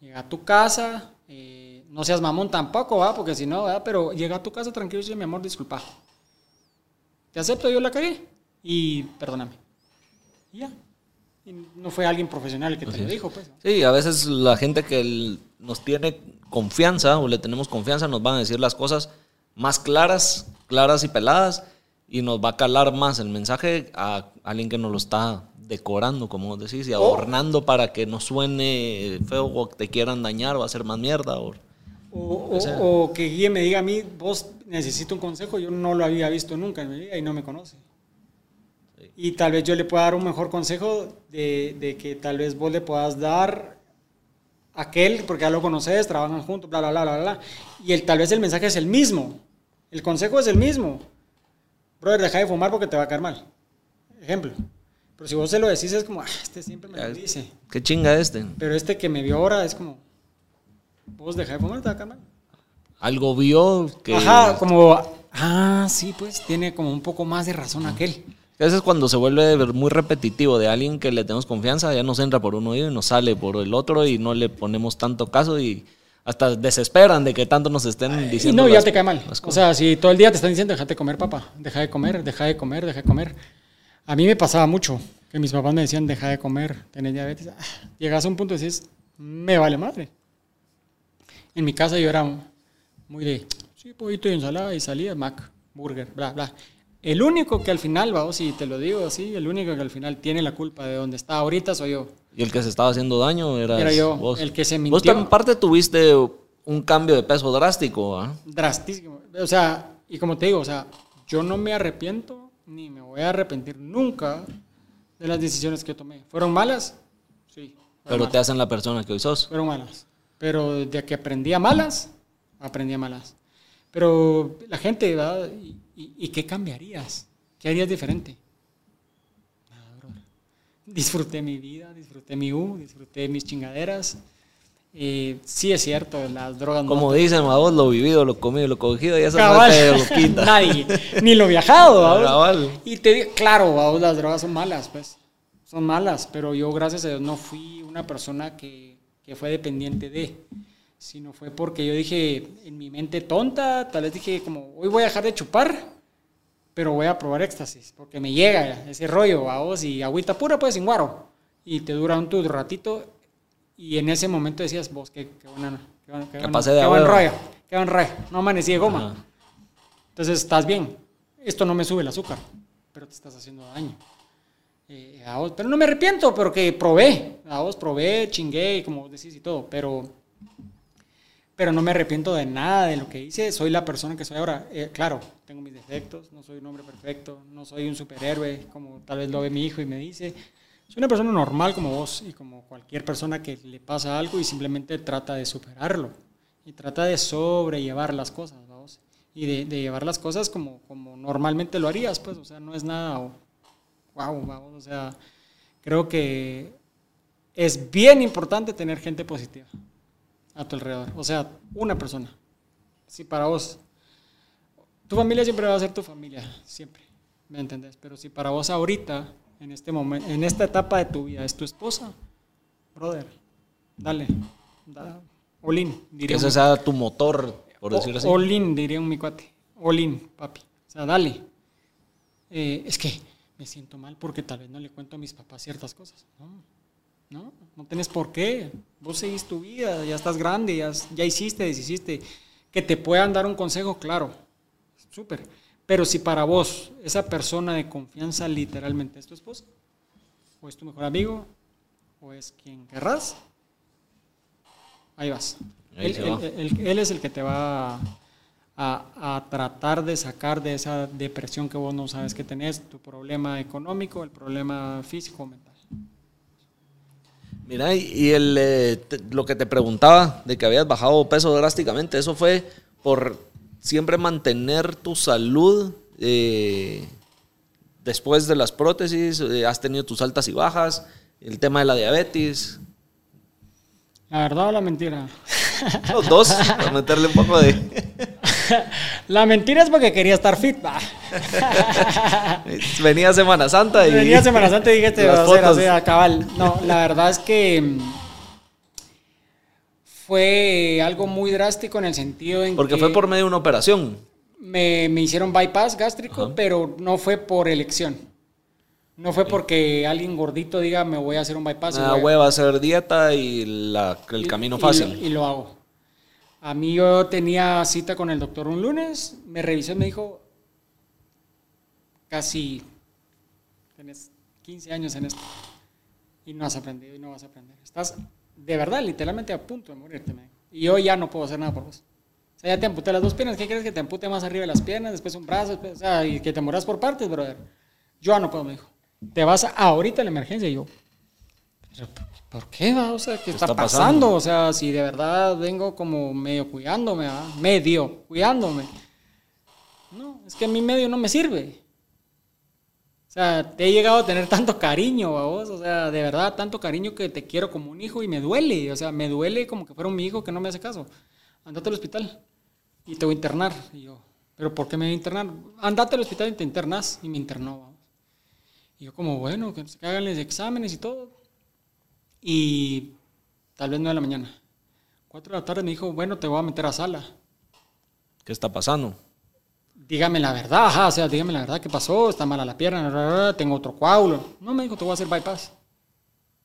Llega a tu casa. eh, no seas mamón tampoco, ¿va? Porque si no, ¿va? Pero llega a tu casa tranquilo y mi amor, disculpa. Te acepto, yo la cagué. Y perdóname. Y ya. Y no fue alguien profesional el que te lo dijo, pues. Sí, a veces la gente que nos tiene confianza o le tenemos confianza nos van a decir las cosas más claras, claras y peladas, y nos va a calar más el mensaje a alguien que nos lo está decorando, como vos decís, y adornando para que no suene feo o que te quieran dañar o hacer más mierda. O, O, o- o que Guille me diga a mí, vos necesito un consejo, yo no lo había visto nunca en mi vida y no me conoce. Y tal vez yo le pueda dar un mejor consejo de, de que tal vez vos le puedas dar a aquel, porque ya lo conoces, trabajan juntos, bla, bla, bla, bla, bla. Y el, tal vez el mensaje es el mismo. El consejo es el mismo. Brother, deja de fumar porque te va a caer mal. Ejemplo. Pero si vos se lo decís es como, ah, este siempre me lo dice. ¿Qué chinga este? Pero este que me vio ahora es como, vos deja de fumar, te va a caer mal. Algo vio que... Ajá, como, ah, sí, pues tiene como un poco más de razón aquel. A veces cuando se vuelve muy repetitivo de alguien que le tenemos confianza, ya nos entra por un oído y nos sale por el otro y no le ponemos tanto caso y hasta desesperan de que tanto nos estén Y diciendo. no, ya te cae mal. O sea, si todo el día te están diciendo, déjate comer, papá, deja de comer, deja de comer, deja de comer. A mí me pasaba mucho que mis papás me decían, deja de comer, tenés diabetes. Ah, Llegas a un punto y dices, me vale madre. En mi casa yo era muy de, sí, pollito y ensalada y salía, Mac, burger, bla, bla. El único que al final, vamos, y te lo digo así, el único que al final tiene la culpa de donde está ahorita soy yo. Y el que se estaba haciendo daño era, Era yo, vos. el que se Vos mintió. en parte tuviste un cambio de peso drástico, ¿ah? drastísimo. O sea, y como te digo, o sea, yo no me arrepiento ni me voy a arrepentir nunca de las decisiones que tomé. ¿Fueron malas? Sí. Pero te malas. hacen la persona que hoy sos. Fueron malas. Pero de que aprendí a malas, aprendí a malas. Pero la gente. ¿Y, y, qué cambiarías? ¿Qué harías diferente? Nada, brother. Disfruté mi vida, disfruté mi U, disfruté mis chingaderas. Eh, sí es cierto, las drogas no Como dicen, a vos lo vivido, lo comido, lo cogido, y Cabal. no te lo quita. Nadie. Ni lo viajado. Y te digo, claro, ¿va? las drogas son malas, pues. Son malas, pero yo, gracias a Dios, no fui una persona que, que fue dependiente de. Sino fue porque yo dije, en mi mente tonta, tal vez dije, como, hoy voy a dejar de chupar, pero voy a probar éxtasis, porque me llega ese rollo, ¿va? vos, y agüita pura, pues, sin guaro. Y te dura un tu ratito, y en ese momento decías, vos, qué, qué buena, qué, buena- qué buena- pasé de qué buen rollo, qué buen rollo. No amanecí de goma. Ajá. Entonces estás bien. Esto no me sube el azúcar, pero te estás haciendo daño. Eh, a vos- pero no me arrepiento porque probé. A vos probé, chingué, como decís y todo. Pero, pero no me arrepiento de nada de lo que hice. Soy la persona que soy ahora. Eh, claro, tengo mis defectos. No soy un hombre perfecto. No soy un superhéroe como tal vez lo ve mi hijo y me dice. Soy una persona normal como vos y como cualquier persona que le pasa algo y simplemente trata de superarlo. Y trata de sobrellevar las cosas, vamos. Y de, de llevar las cosas como, como normalmente lo harías, pues. O sea, no es nada, wow, vamos. O sea, creo que es bien importante tener gente positiva a tu alrededor. O sea, una persona. Si para vos, tu familia siempre va a ser tu familia, siempre, ¿me entendés? Pero si para vos ahorita, en este momento, en esta etapa de tu vida, es tu esposa, brother, dale, da, all in, Que diría ese sea tu motor, por decirlo así. All in, diría un mi cuate. All in, papi. O sea, dale. Eh, es que me siento mal porque tal vez no le cuento a mis papás ciertas cosas. No, no, no tenés por qué. Vos seguís tu vida, ya estás grande, ya, ya hiciste, deshiciste. Que te puedan dar un consejo, claro. Súper. Pero si para vos esa persona de confianza literalmente es tu esposa, o es tu mejor amigo, o es quien querrás, ahí vas. Ahí él, se va. él- él- él es el que te va a, a- tratar de sacar de esa depresión que vos no sabes que tenés, tu problema económico, el problema físico o mental. Mira, y- y el, eh, te- lo que te preguntaba de que habías bajado peso drásticamente, eso fue por siempre mantener tu salud eh, después de las prótesis, eh, has tenido tus altas y bajas, el tema de la diabetes, ¿La verdad o la mentira? los dos, para meterle un poco de... la mentira es porque quería estar fit. va. Venía Semana Santa y... Venía Semana Santa y dije, este Las va a a cabal. No, la verdad es que mm, fue algo muy drástico en el sentido en Porque que fue por medio de una operación. me, me hicieron bypass gástrico, Ajá. pero no fue por elección. No fue porque alguien gordito diga, me voy a hacer un bypass. y Una voy a- hacer dieta y la- el y- camino fácil. Y, lo hago. A mí yo tenía cita con el doctor un lunes, me revisó y me dijo, casi tienes 15 años en esto y no has aprendido y no vas a aprender. Estás de verdad, literalmente a punto de morirte. me dijo. Y yo ya no puedo hacer nada por vos. O sea, ya te amputé las dos piernas. ¿Qué quieres que te ampute más arriba de las piernas? Después un brazo, después, o sea, y que te mueras por partes, brother. Yo ya no puedo, me dijo. Te vas a, ahorita a la emergencia. Y yo, ¿pero por qué va? O sea, ¿qué, está, está pasando? pasando? O sea, si de verdad vengo como medio cuidándome, ¿va? medio cuidándome. No, es que a mi medio no me sirve. O sea, te he llegado a tener tanto cariño a vos, o sea, de verdad, tanto cariño que te quiero como un hijo y me duele, o sea, me duele como que fuera mi hijo que no me hace caso. Andate al hospital y te voy a internar. Y yo, ¿pero por qué me voy a internar? Andate al hospital y te internas. Y me internó. Y yo como, bueno, que los exámenes y todo. Y tal vez 9 de la mañana. 4 de la tarde me dijo, bueno, te voy a meter a sala. ¿Qué está pasando? dígame la verdad, ajá, o sea, dígame la verdad, ¿qué pasó? Está mala la pierna, tengo otro coágulo. No, me dijo, te voy a hacer bypass.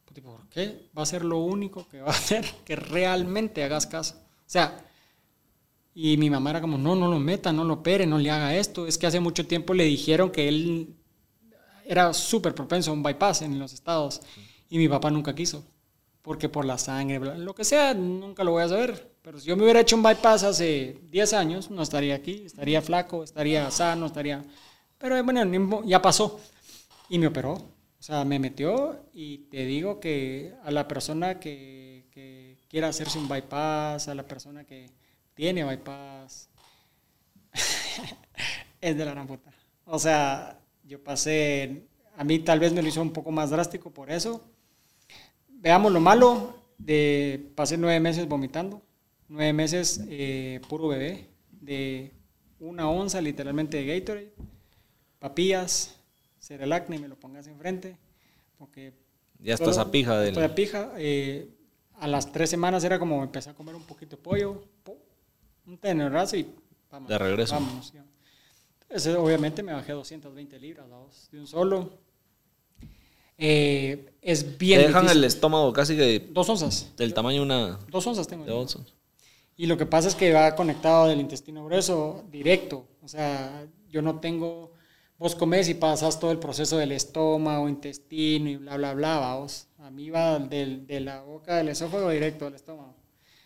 Pues, tipo, ¿Por qué? Va a ser lo único que va a hacer que realmente hagas caso. O sea, y mi mamá era como, no, no lo meta, no lo opere, no le haga esto. Es que hace mucho tiempo le dijeron que él era súper propenso a un bypass en los estados y mi papá nunca quiso. Porque por la sangre, lo que sea, nunca lo voy a saber. Pero si yo me hubiera hecho un bypass hace 10 años, no estaría aquí, estaría flaco, estaría sano, estaría... Pero bueno, ya pasó. Y me operó. O sea, me metió y te digo que a la persona que, que quiera hacerse un bypass, a la persona que tiene bypass, es de la gran puta. O sea, yo pasé, a mí tal vez me lo hizo un poco más drástico por eso. Veamos lo malo, de, pasé nueve meses vomitando, nueve meses eh, puro bebé, de una onza literalmente de Gatorade, papillas, Cerelac, ni me lo pongas enfrente, porque Ya estás a pija del... Estoy a pija. eh, a las tres semanas era como empecé a comer un poquito de pollo, po- un tenerazo y vamos. De regreso. Vámonos, ya. Entonces, obviamente me bajé 220 libras vamos, de un solo. Eh, es bien Te dejan difícil. el estómago casi que Dos onzas. del tamaño de una... Dos onzas tengo. de onzas. Y lo que pasa es que va conectado del intestino grueso directo. O sea, yo no tengo. Vos comés y pasas todo el proceso del estómago, intestino y bla, bla, bla, vamos. A mí va del- de la boca del esófago directo al estómago.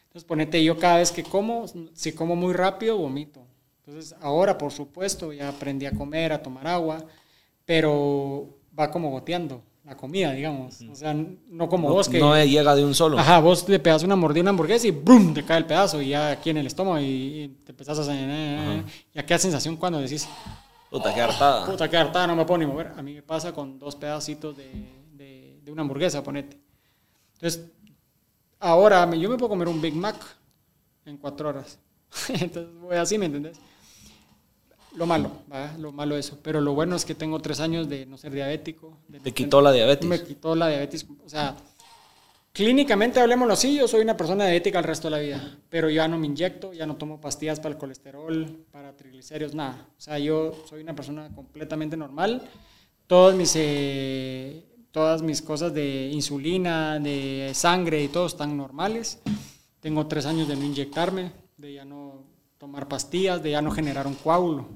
Entonces, ponete, yo cada vez que como, si como muy rápido, vomito. Entonces, ahora, por supuesto, ya aprendí a comer, a tomar agua, pero va como goteando la comida, digamos. O sea, no como No, vos que... no llega de un solo. Ajá, vos le pegas una mordida a una hamburguesa y ¡brum! te cae el pedazo y ya aquí en el estómago y, y te empezás a... Ajá. Y aquella sensación cuando decís, Puta, qué hartada. puta, qué hartada, no me puedo ni mover. A mí me pasa con dos pedacitos de, de- de una hamburguesa, ponete. Entonces, ahora yo me puedo comer un Big Mac en cuatro horas. Entonces voy así, ¿me entendés? Lo malo, ¿va? lo malo eso. Pero lo bueno es que tengo tres años de no ser diabético. de Te quitó la diabetes. me quitó la diabetes. O sea, clínicamente hablemoslo así, yo soy una persona diabética el resto de la vida, pero ya no me inyecto, ya no tomo pastillas para el colesterol, para triglicéridos, nada. O sea, yo soy una persona completamente normal. Todos mis, eh, todas mis cosas de insulina, de sangre y todo están normales. Tengo tres años de no inyectarme, de ya no tomar pastillas, de ya no generar un coágulo,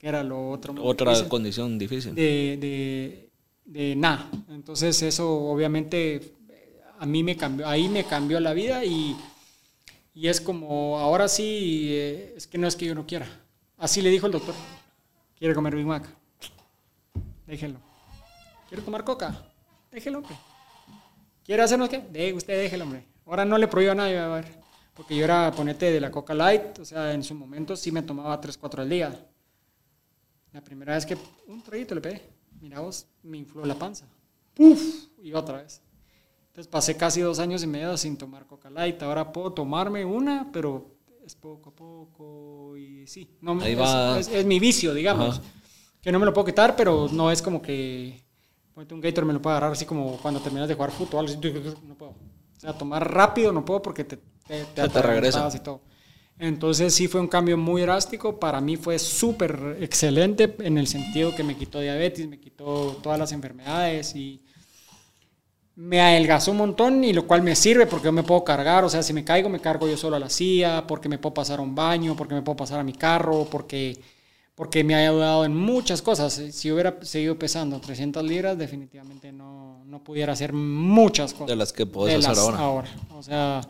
que era lo otro. Otra difícil condición difícil. de, de, de nada. Entonces eso obviamente eh, a mí me cambió, ahí me cambió la vida y, y es como, ahora sí, eh, es que no es que yo no quiera. Así le dijo el doctor, quiere comer Big Mac, déjelo. ¿Quiere tomar coca? Déjelo, hombre. ¿Quiere hacernos qué? De, usted déjelo, hombre. Ahora no le prohíbo a nadie, a ver. Porque yo era ponete de la Coca Light, o sea, en su momento sí me tomaba 3, 4 al día. La primera vez que un traguito le pegué, mira vos, me infló la panza. ¡Puf! Y otra vez. Entonces pasé casi dos años y medio sin tomar Coca Light. Ahora puedo tomarme una, pero es poco a poco y sí. No, me- Ahí es, va. es- es mi vicio, digamos. Ajá. Que no me lo puedo quitar, pero no es como que un Gator me lo puedo agarrar así como cuando terminas de jugar fútbol. no puedo. O sea, tomar rápido no puedo porque te, te, regresa. y todo. Entonces sí fue un cambio muy drástico. Para mí fue súper excelente en el sentido que me quitó diabetes, me quitó todas las enfermedades y me adelgazó un montón y lo cual me sirve porque yo me puedo cargar, o sea, si me caigo me cargo yo solo a la silla, porque me puedo pasar a un baño, porque me puedo pasar a mi carro, porque, porque me ha ayudado en muchas cosas. Si hubiera seguido pesando 300 libras, definitivamente no, no pudiera hacer muchas cosas. De las que puedes hacer ahora. ahora. O sea,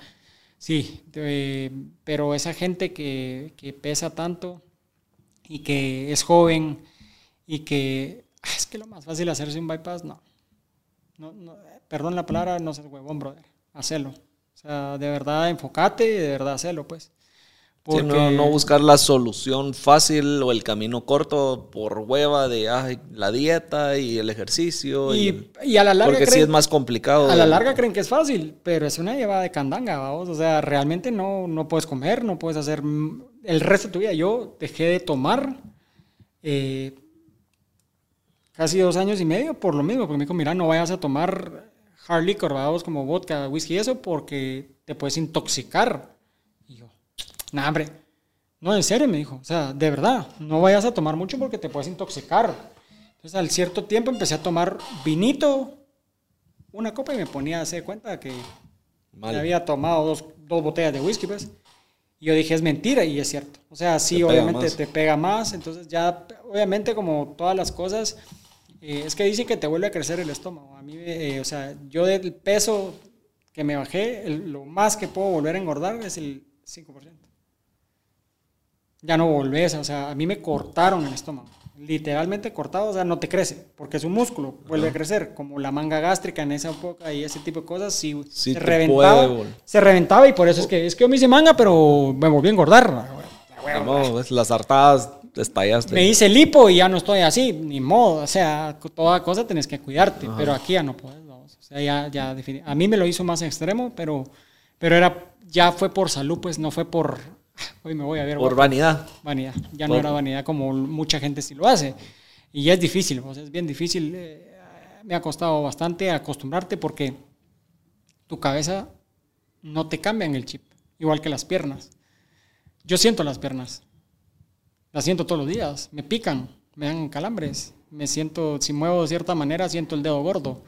sí, pero esa gente que, que pesa tanto y que es joven y que ah, es que lo más fácil hacerse un bypass, no. no, no perdón la palabra, no seas huevón, brother. Hacelo. O sea, de verdad enfócate y de verdad hacelo, pues. Porque... no, buscar la solución fácil o el camino corto por hueva de la dieta y el ejercicio. Y, y, a la larga. Porque sí es más complicado. A la larga creen que es fácil, pero es una llevada de candanga, vamos. O sea, realmente no, no puedes comer, no puedes hacer el resto de tu vida. Yo dejé de tomar eh, casi dos años y medio por lo mismo, porque me dijo, mira, no vayas a tomar hard liquor, vamos, como vodka, whisky y eso, porque te puedes intoxicar. Nah, hombre, no, en serio, me dijo, o sea, de verdad, no vayas a tomar mucho porque te puedes intoxicar. Entonces, al cierto tiempo empecé a tomar vinito, una copa y me ponía a hacer cuenta que me había tomado dos, dos, botellas de whisky, pues. Y yo dije, es mentira, y es cierto. O sea, sí, obviamente te pega más. Entonces, ya, obviamente, como todas las cosas, eh, es que dicen que te vuelve a crecer el estómago. A mí, eh, o sea, yo del peso que me bajé, lo más que puedo volver a engordar es el 5%. Ya no volvés, o sea, a mí me cortaron el estómago. Literalmente cortado, o sea, no te crece, porque es un músculo, vuelve a crecer, como la manga gástrica en esa época y ese tipo de cosas, sí, se reventaba. Se reventaba y por eso es que, es que yo me hice manga, pero me volví a engordar. No, las hartadas me hice lipo y ya no estoy así, ni modo. O sea, toda cosa tenés que cuidarte, pero aquí ya no puedes. O sea, ya, ya a mí me lo hizo más extremo, pero, pero era, ya fue por salud, pues no fue por. Hoy me voy a ver. Por vanidad. Vanidad. Ya no era vanidad como mucha gente sí lo hace. Y ya es difícil, pues es bien difícil. Eh, me ha costado bastante acostumbrarte porque tu cabeza no te cambia en el chip, igual que las piernas. Yo siento las piernas la siento todos los días, me pican, me dan calambres, me siento, si muevo de cierta manera, siento el dedo gordo.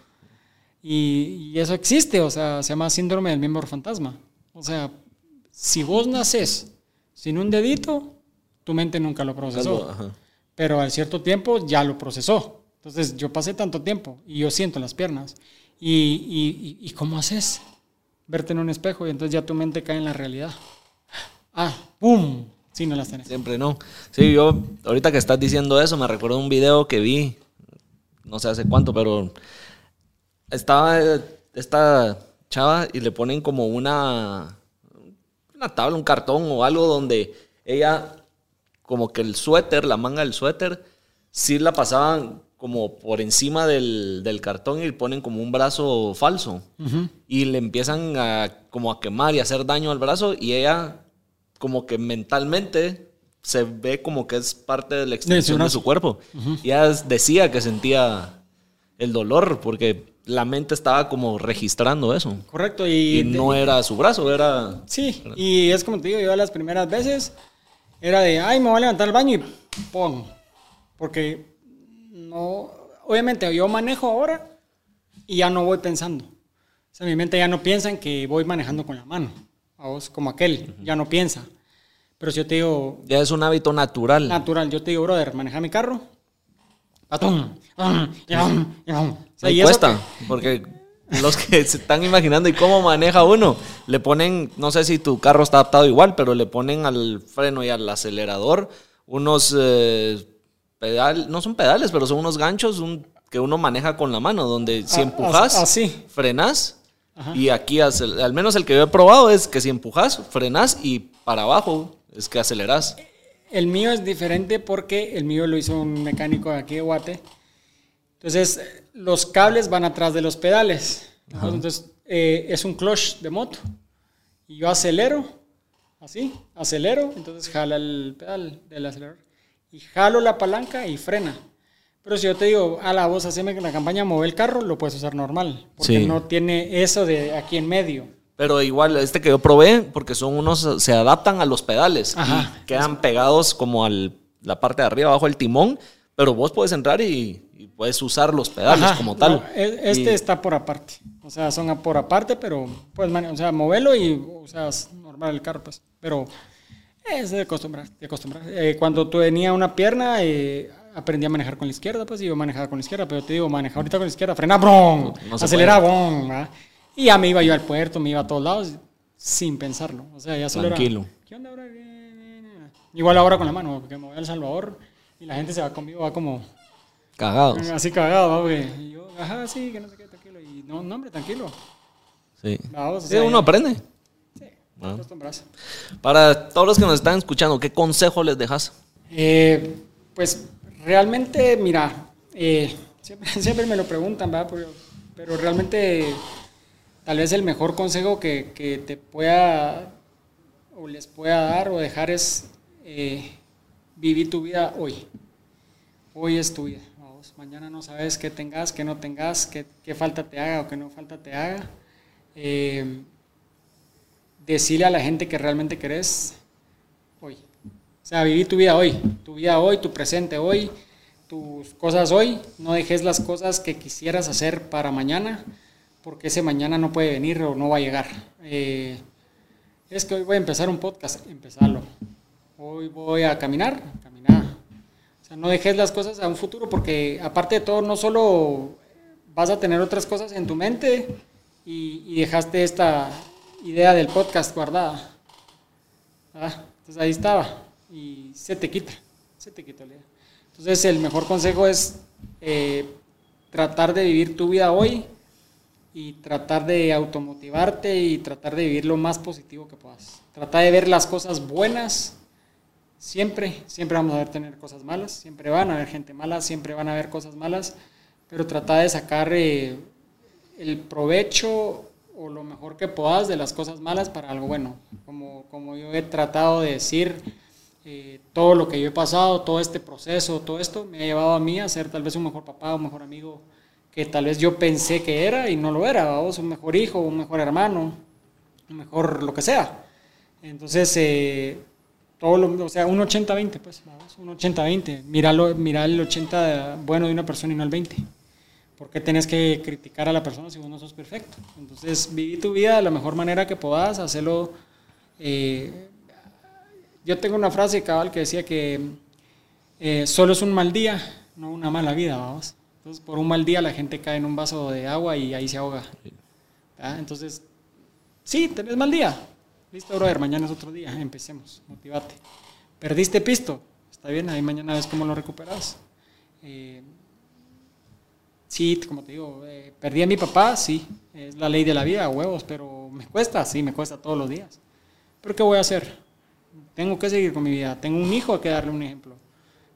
Y, eso existe, o sea, se llama síndrome del miembro fantasma. O sea, si vos naces sin un dedito, tu mente nunca lo procesó. Pero al cierto tiempo ya lo procesó. Entonces yo pasé tanto tiempo y yo siento las piernas. ¿Y, y, y cómo haces? Verte en un espejo y entonces ya tu mente cae en la realidad. Ah, ¡pum! Sí, no las tenés. Siempre no. Sí, yo, ahorita que estás diciendo eso, me recuerdo un video que vi, no sé hace cuánto, pero estaba esta chava y le ponen como una, una tabla, un cartón o algo donde ella, como que el suéter, la manga del suéter, sí la pasaban como por encima del, del cartón y le ponen como un brazo falso. Y le empiezan a como a quemar y hacer daño al brazo y ella como que mentalmente se ve como que es parte de la extensión de, su cuerpo. Y ella decía que sentía el dolor porque la mente estaba como registrando eso. Correcto. Y, no era su brazo, era... Sí, y es como te digo, yo las primeras veces era de, ay, me voy a levantar al baño y ¡pum! Porque no... Obviamente yo manejo ahora y ya no voy pensando. O sea, mi mente ya no piensa en que voy manejando con la mano a vos como aquel, ya no piensa. Pero si yo te digo... Ya es un hábito natural. Natural. Yo te digo, brother, maneja mi carro. Patón. Me cuesta, porque los que se están imaginando y cómo maneja uno, le ponen, no sé si tu carro está adaptado igual, pero le ponen al freno y al acelerador unos eh, pedales, no son pedales, pero son unos ganchos que uno maneja con la mano, donde si ah, empujas, así. frenas y aquí, al menos el que yo he probado es que si empujas, frenas y para abajo es que aceleras. El mío es diferente porque el mío lo hizo un mecánico de aquí de Guate. Entonces, los cables van atrás de los pedales. Entonces, eh, es un clutch de moto. Y yo acelero, así, acelero, entonces jala el pedal del acelerador. Y jalo la palanca y frena. Pero si yo te digo, a la voz, haceme la campaña, mueve el carro, lo puedes usar normal. Porque no tiene eso de aquí en medio. Pero igual, este que yo probé, porque son unos, se adaptan a los pedales y quedan pegados como a la parte de arriba, abajo del timón, Pero vos puedes entrar y, y puedes usar los pedales Ajá, como tal. no, e- este Y- está por aparte. O sea, son a- por aparte, pero pues, mane- o sea, moverlo y, o sea, es normal el carro, pues. Pero es de acostumbrar, de acostumbrar. Eh, cuando tenía una pierna, eh, aprendí a manejar con la izquierda, pues, y yo manejaba con la izquierda, pero te digo, manejar ahorita con la izquierda, frena, brum, No se acelera, brum, ¿verdad? Y ya me iba yo al puerto, me iba a todos lados sin pensarlo. O sea, ya solo era, Tranquilo. ¿Qué onda ahora? Igual ahora con la mano, porque me voy a El Salvador y la gente se va conmigo, va como... Cagados. Así cagado, ¿va, güey. Y yo, ajá, sí, que no sé qué, tranquilo. Y no, no, hombre, tranquilo. Sí. Vamos, o Sí, sea, uno aprende. Sí, Ah. Para todos los que nos están escuchando, ¿qué consejo les dejas? Eh, pues realmente, mira, eh, siempre, siempre me lo preguntan, ¿verdad? Pero, pero realmente, tal vez el mejor consejo que, que te pueda o les pueda dar o dejar es eh, vivir tu vida hoy. Hoy es tu vida. Mañana no sabes qué tengas, qué no tengas, qué, qué falta te haga o qué no falta te haga. Eh, decirle a la gente que realmente querés hoy. O sea, vivir tu vida hoy, tu vida hoy, tu presente hoy, tus cosas hoy. No dejes las cosas que quisieras hacer para mañana, porque ese mañana no puede venir o no va a llegar. Eh, es que hoy voy a empezar un podcast, empezarlo. Hoy voy a caminar, caminar. O sea, no dejes las cosas a un futuro, porque aparte de todo, no solo vas a tener otras cosas en tu mente y, y dejaste esta idea del podcast guardada. Ah, entonces ahí estaba y se te quita, se te quita la idea. Entonces el mejor consejo es eh, tratar de vivir tu vida hoy y tratar de automotivarte y tratar de vivir lo más positivo que puedas. Tratar de ver las cosas buenas siempre, siempre vamos a ver tener cosas malas, siempre van a haber gente mala, siempre van a haber cosas malas, pero trata de sacar eh, el provecho o lo mejor que puedas de las cosas malas para algo bueno. Como, como yo he tratado de decir, eh, todo lo que yo he pasado, todo este proceso, todo esto me ha llevado a mí a ser tal vez un mejor papá, un mejor amigo que tal vez yo pensé que era y no lo era, vamos, un mejor hijo, un mejor hermano, un mejor lo que sea. Entonces, eh, todo lo, o sea, un 80-20, pues, vamos, un 80-20. Míralo, mira el 80 bueno de una persona y no el 20. ¿Por qué tenés que criticar a la persona si vos no sos perfecto? Entonces, viví tu vida de la mejor manera que puedas, hacerlo. eh, yo tengo una frase cabal que decía que eh, solo es un mal día, no una mala vida, vamos. Entonces, por un mal día la gente cae en un vaso de agua y ahí se ahoga. ¿verdad? Entonces, sí, tenés mal día. Listo, brother, mañana es otro día, empecemos, motivate. Perdiste pisto, está bien, ahí mañana ves cómo lo recuperas. Eh, sí, como te digo, eh, perdí a mi papá, sí, es la ley de la vida, huevos, pero me cuesta, sí, me cuesta todos los días. Pero ¿qué voy a hacer? Tengo que seguir con mi vida, tengo un hijo que darle un ejemplo,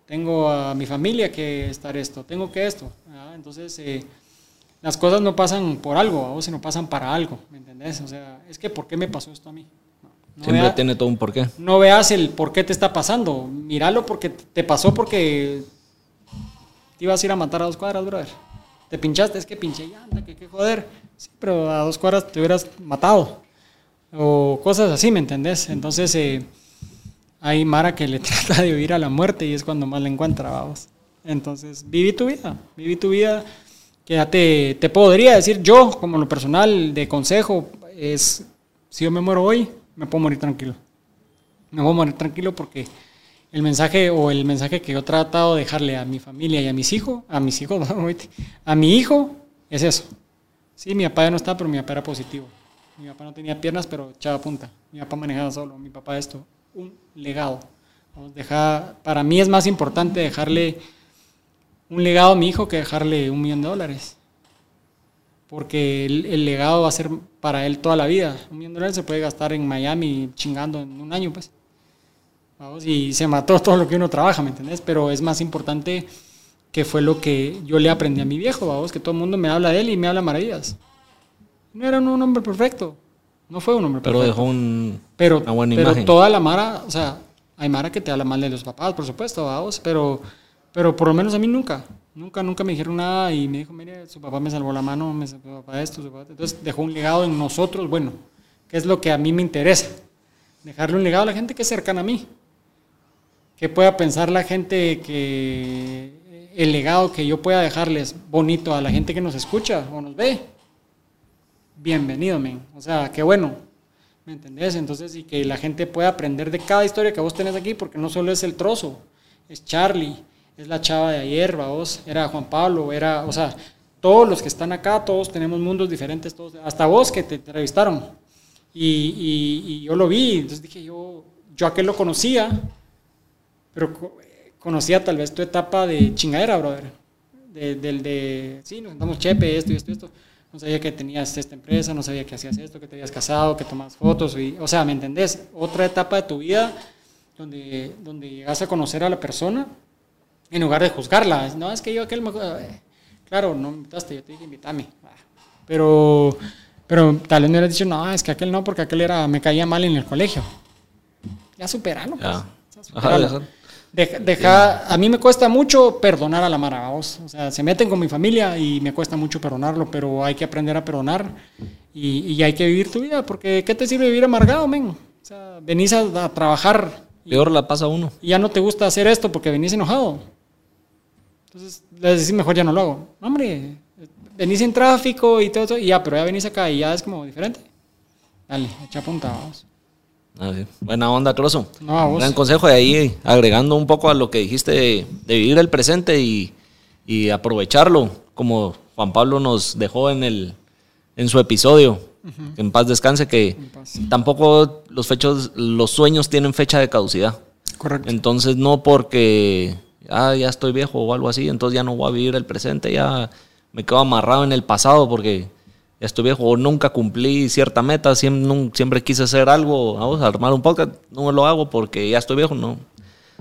tengo a mi familia que estar esto, tengo que esto. ¿verdad? Entonces, eh, las cosas no pasan por algo, o sino pasan para algo, ¿me entendés? O sea, es que ¿por qué me pasó esto a mí? No, Siempre vea- tiene todo un porqué. no veas el por qué te está pasando. Míralo porque te pasó porque te ibas a ir a matar a dos cuadras, brother. Te pinchaste, es que pinché llanta, que qué joder. Sí, pero a dos cuadras te hubieras matado. O cosas así, ¿me entendés? Entonces, eh, hay Mara que le trata de huir a la muerte y es cuando más la encuentra, vamos. Entonces, viví tu vida, viví tu vida. Que te, podría decir yo, como lo personal, de consejo, es, si yo me muero hoy, me puedo morir tranquilo. Me a morir tranquilo porque el mensaje o el mensaje que yo he tratado de dejarle a mi familia y a mis hijos, a mis hijos, a mi hijo, es eso. Sí, mi papá ya no está, pero mi papá era positivo. Mi papá no tenía piernas, pero echaba punta. Mi papá manejaba solo. Mi papá esto, legado. Para mí es más importante dejarle un legado a mi hijo que dejarle un millón de dólares. Porque el, el legado va a ser para él toda la vida. Un millón de dólares se puede gastar en Miami chingando en un año, pues. Vamos, y se mató todo lo que uno trabaja, ¿me entendés? Pero es más importante que fue lo que yo le aprendí a mi viejo, vamos, que todo el mundo me habla de él y me habla maravillas. No era un hombre perfecto. No fue un hombre Pero dejó un, Pero, una buena pero imagen. toda la Mara, o sea, hay Mara que te habla mal de los papás, por supuesto, vamos, pero, pero por lo menos a mí nunca. Nunca, nunca me dijeron nada y me dijo, mire, su papá me salvó la mano, me salvó papá esto, su papá. Entonces dejó un legado en nosotros, bueno, que es lo que a mí me interesa. Dejarle un legado a la gente que es cercana a mí. Que pueda pensar la gente que el legado que yo pueda dejarles bonito a la gente que nos escucha o nos ve, bienvenido, men. O sea, qué bueno. ¿Me entendés? Entonces, y que la gente pueda aprender de cada historia que vos tenés aquí, porque no solo es el trozo, es Charlie, es la chava de ayer, vos, era Juan Pablo, era, o sea, todos los que están acá, todos tenemos mundos diferentes, todos, hasta vos que te entrevistaron. Y, yo lo vi, entonces dije yo, yo aquel lo conocía, pero conocía tal vez tu etapa de chingadera, brother. del de, sí, nos sentamos chepe, esto y esto y esto. No sabía que tenías esta empresa, no sabía que hacías esto, que te habías casado, que tomas fotos. Y, o sea, ¿me entendés? Otra etapa de tu vida donde, donde llegas a conocer a la persona en lugar de juzgarla. No, es que yo aquel... Eh, claro, no me invitaste, yo te dije invítame. Pero, pero tal vez me hubieras dicho, no, es que aquel no, porque aquel era, me caía mal en el colegio. Ya superalo, pues. Ya. Deja, a mí me cuesta mucho perdonar a la Mara, O sea, se meten con mi familia y me cuesta mucho perdonarlo, pero hay que aprender a perdonar y, hay que vivir tu vida, porque ¿qué te sirve vivir amargado, men? O sea, venís a, trabajar. Peor la pasa uno. Y ya no te gusta hacer esto porque venís enojado. Entonces, le decís, mejor ya no lo hago. Hombre, venís en tráfico y todo eso, y ya, pero ya venís acá y ya es como diferente. Dale, echa punta, vamos. Ah, Buena onda, Trozo. Gran consejo de ahí, agregando un poco a lo que dijiste de, vivir el presente y, aprovecharlo, como Juan Pablo nos dejó en, el, en su episodio. En paz descanse, que tampoco los, fechos, los sueños tienen fecha de caducidad. Correcto. Entonces, no porque ah, ya estoy viejo o algo así, entonces ya no voy a vivir el presente, ya me quedo amarrado en el pasado porque ya estoy viejo o nunca cumplí cierta meta, siempre, siempre quise hacer algo, vamos a armar un podcast, no lo hago porque ya estoy viejo, no.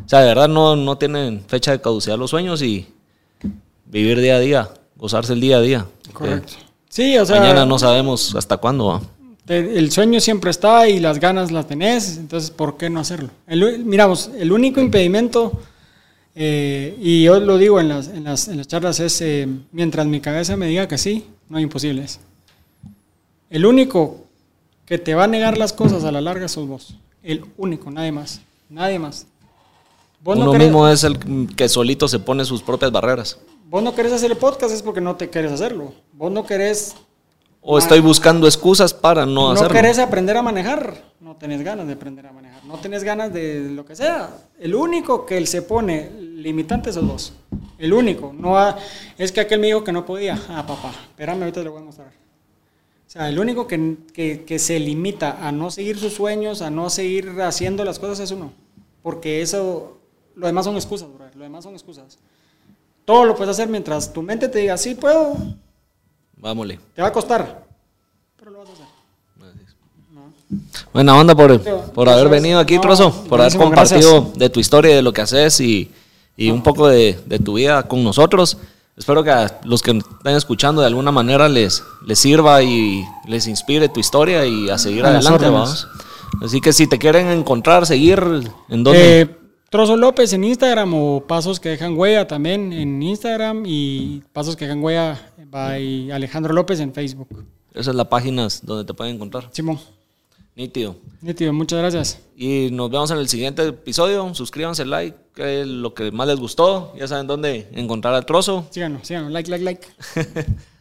O sea, de verdad no, no tienen fecha de caducidad los sueños y vivir día a día, gozarse el día a día. Correcto. Sí, o sea. Mañana no sabemos hasta cuándo El sueño siempre está y las ganas las tenés, entonces ¿por qué no hacerlo? El, miramos, el único impedimento, eh, y yo lo digo en las, en las, en las charlas, es eh, mientras mi cabeza me diga que sí, no hay imposibles. El único que te va a negar las cosas a la larga sos vos. El único, nadie más. Nadie más. Uno mismo es el que solito se pone sus propias barreras. Vos no querés hacer el podcast es porque no te querés hacerlo. Vos no querés... O estoy buscando excusas para no, hacerlo. No querés aprender a manejar. No tenés ganas de aprender a manejar. No tenés ganas de lo que sea. El único que él se pone limitante sos vos. El único. No es que aquel me dijo que no podía. Ah, papá. Espérame, ahorita te lo voy a mostrar sea, el único que, se limita a no seguir sus sueños, a no seguir haciendo las cosas es uno. Porque eso, lo demás son excusas, bro. Lo demás son excusas. Todo lo puedes hacer mientras tu mente te diga, sí puedo. Vámonos. Te va a costar, pero lo vas a hacer. Buena onda por, por haber venido aquí, Trozo, por haber compartido de tu historia y de lo que haces y, un poco de, de tu vida con nosotros. Espero que a los que estén escuchando de alguna manera les, les sirva y les inspire tu historia y a seguir adelante, vamos. Así que si te quieren encontrar, seguir, ¿en dónde? Eh, Trozo López en Instagram o Pasos que dejan huella también en Instagram y Pasos que dejan huella by Alejandro López en Facebook. Esas es la página donde te pueden encontrar. Simón. Nítido. Nítido, muchas gracias. Y nos vemos en el siguiente episodio. Suscríbanse, like, que es lo que más les gustó. Ya saben dónde encontrar al trozo. Síganos, síganos, like, like, like.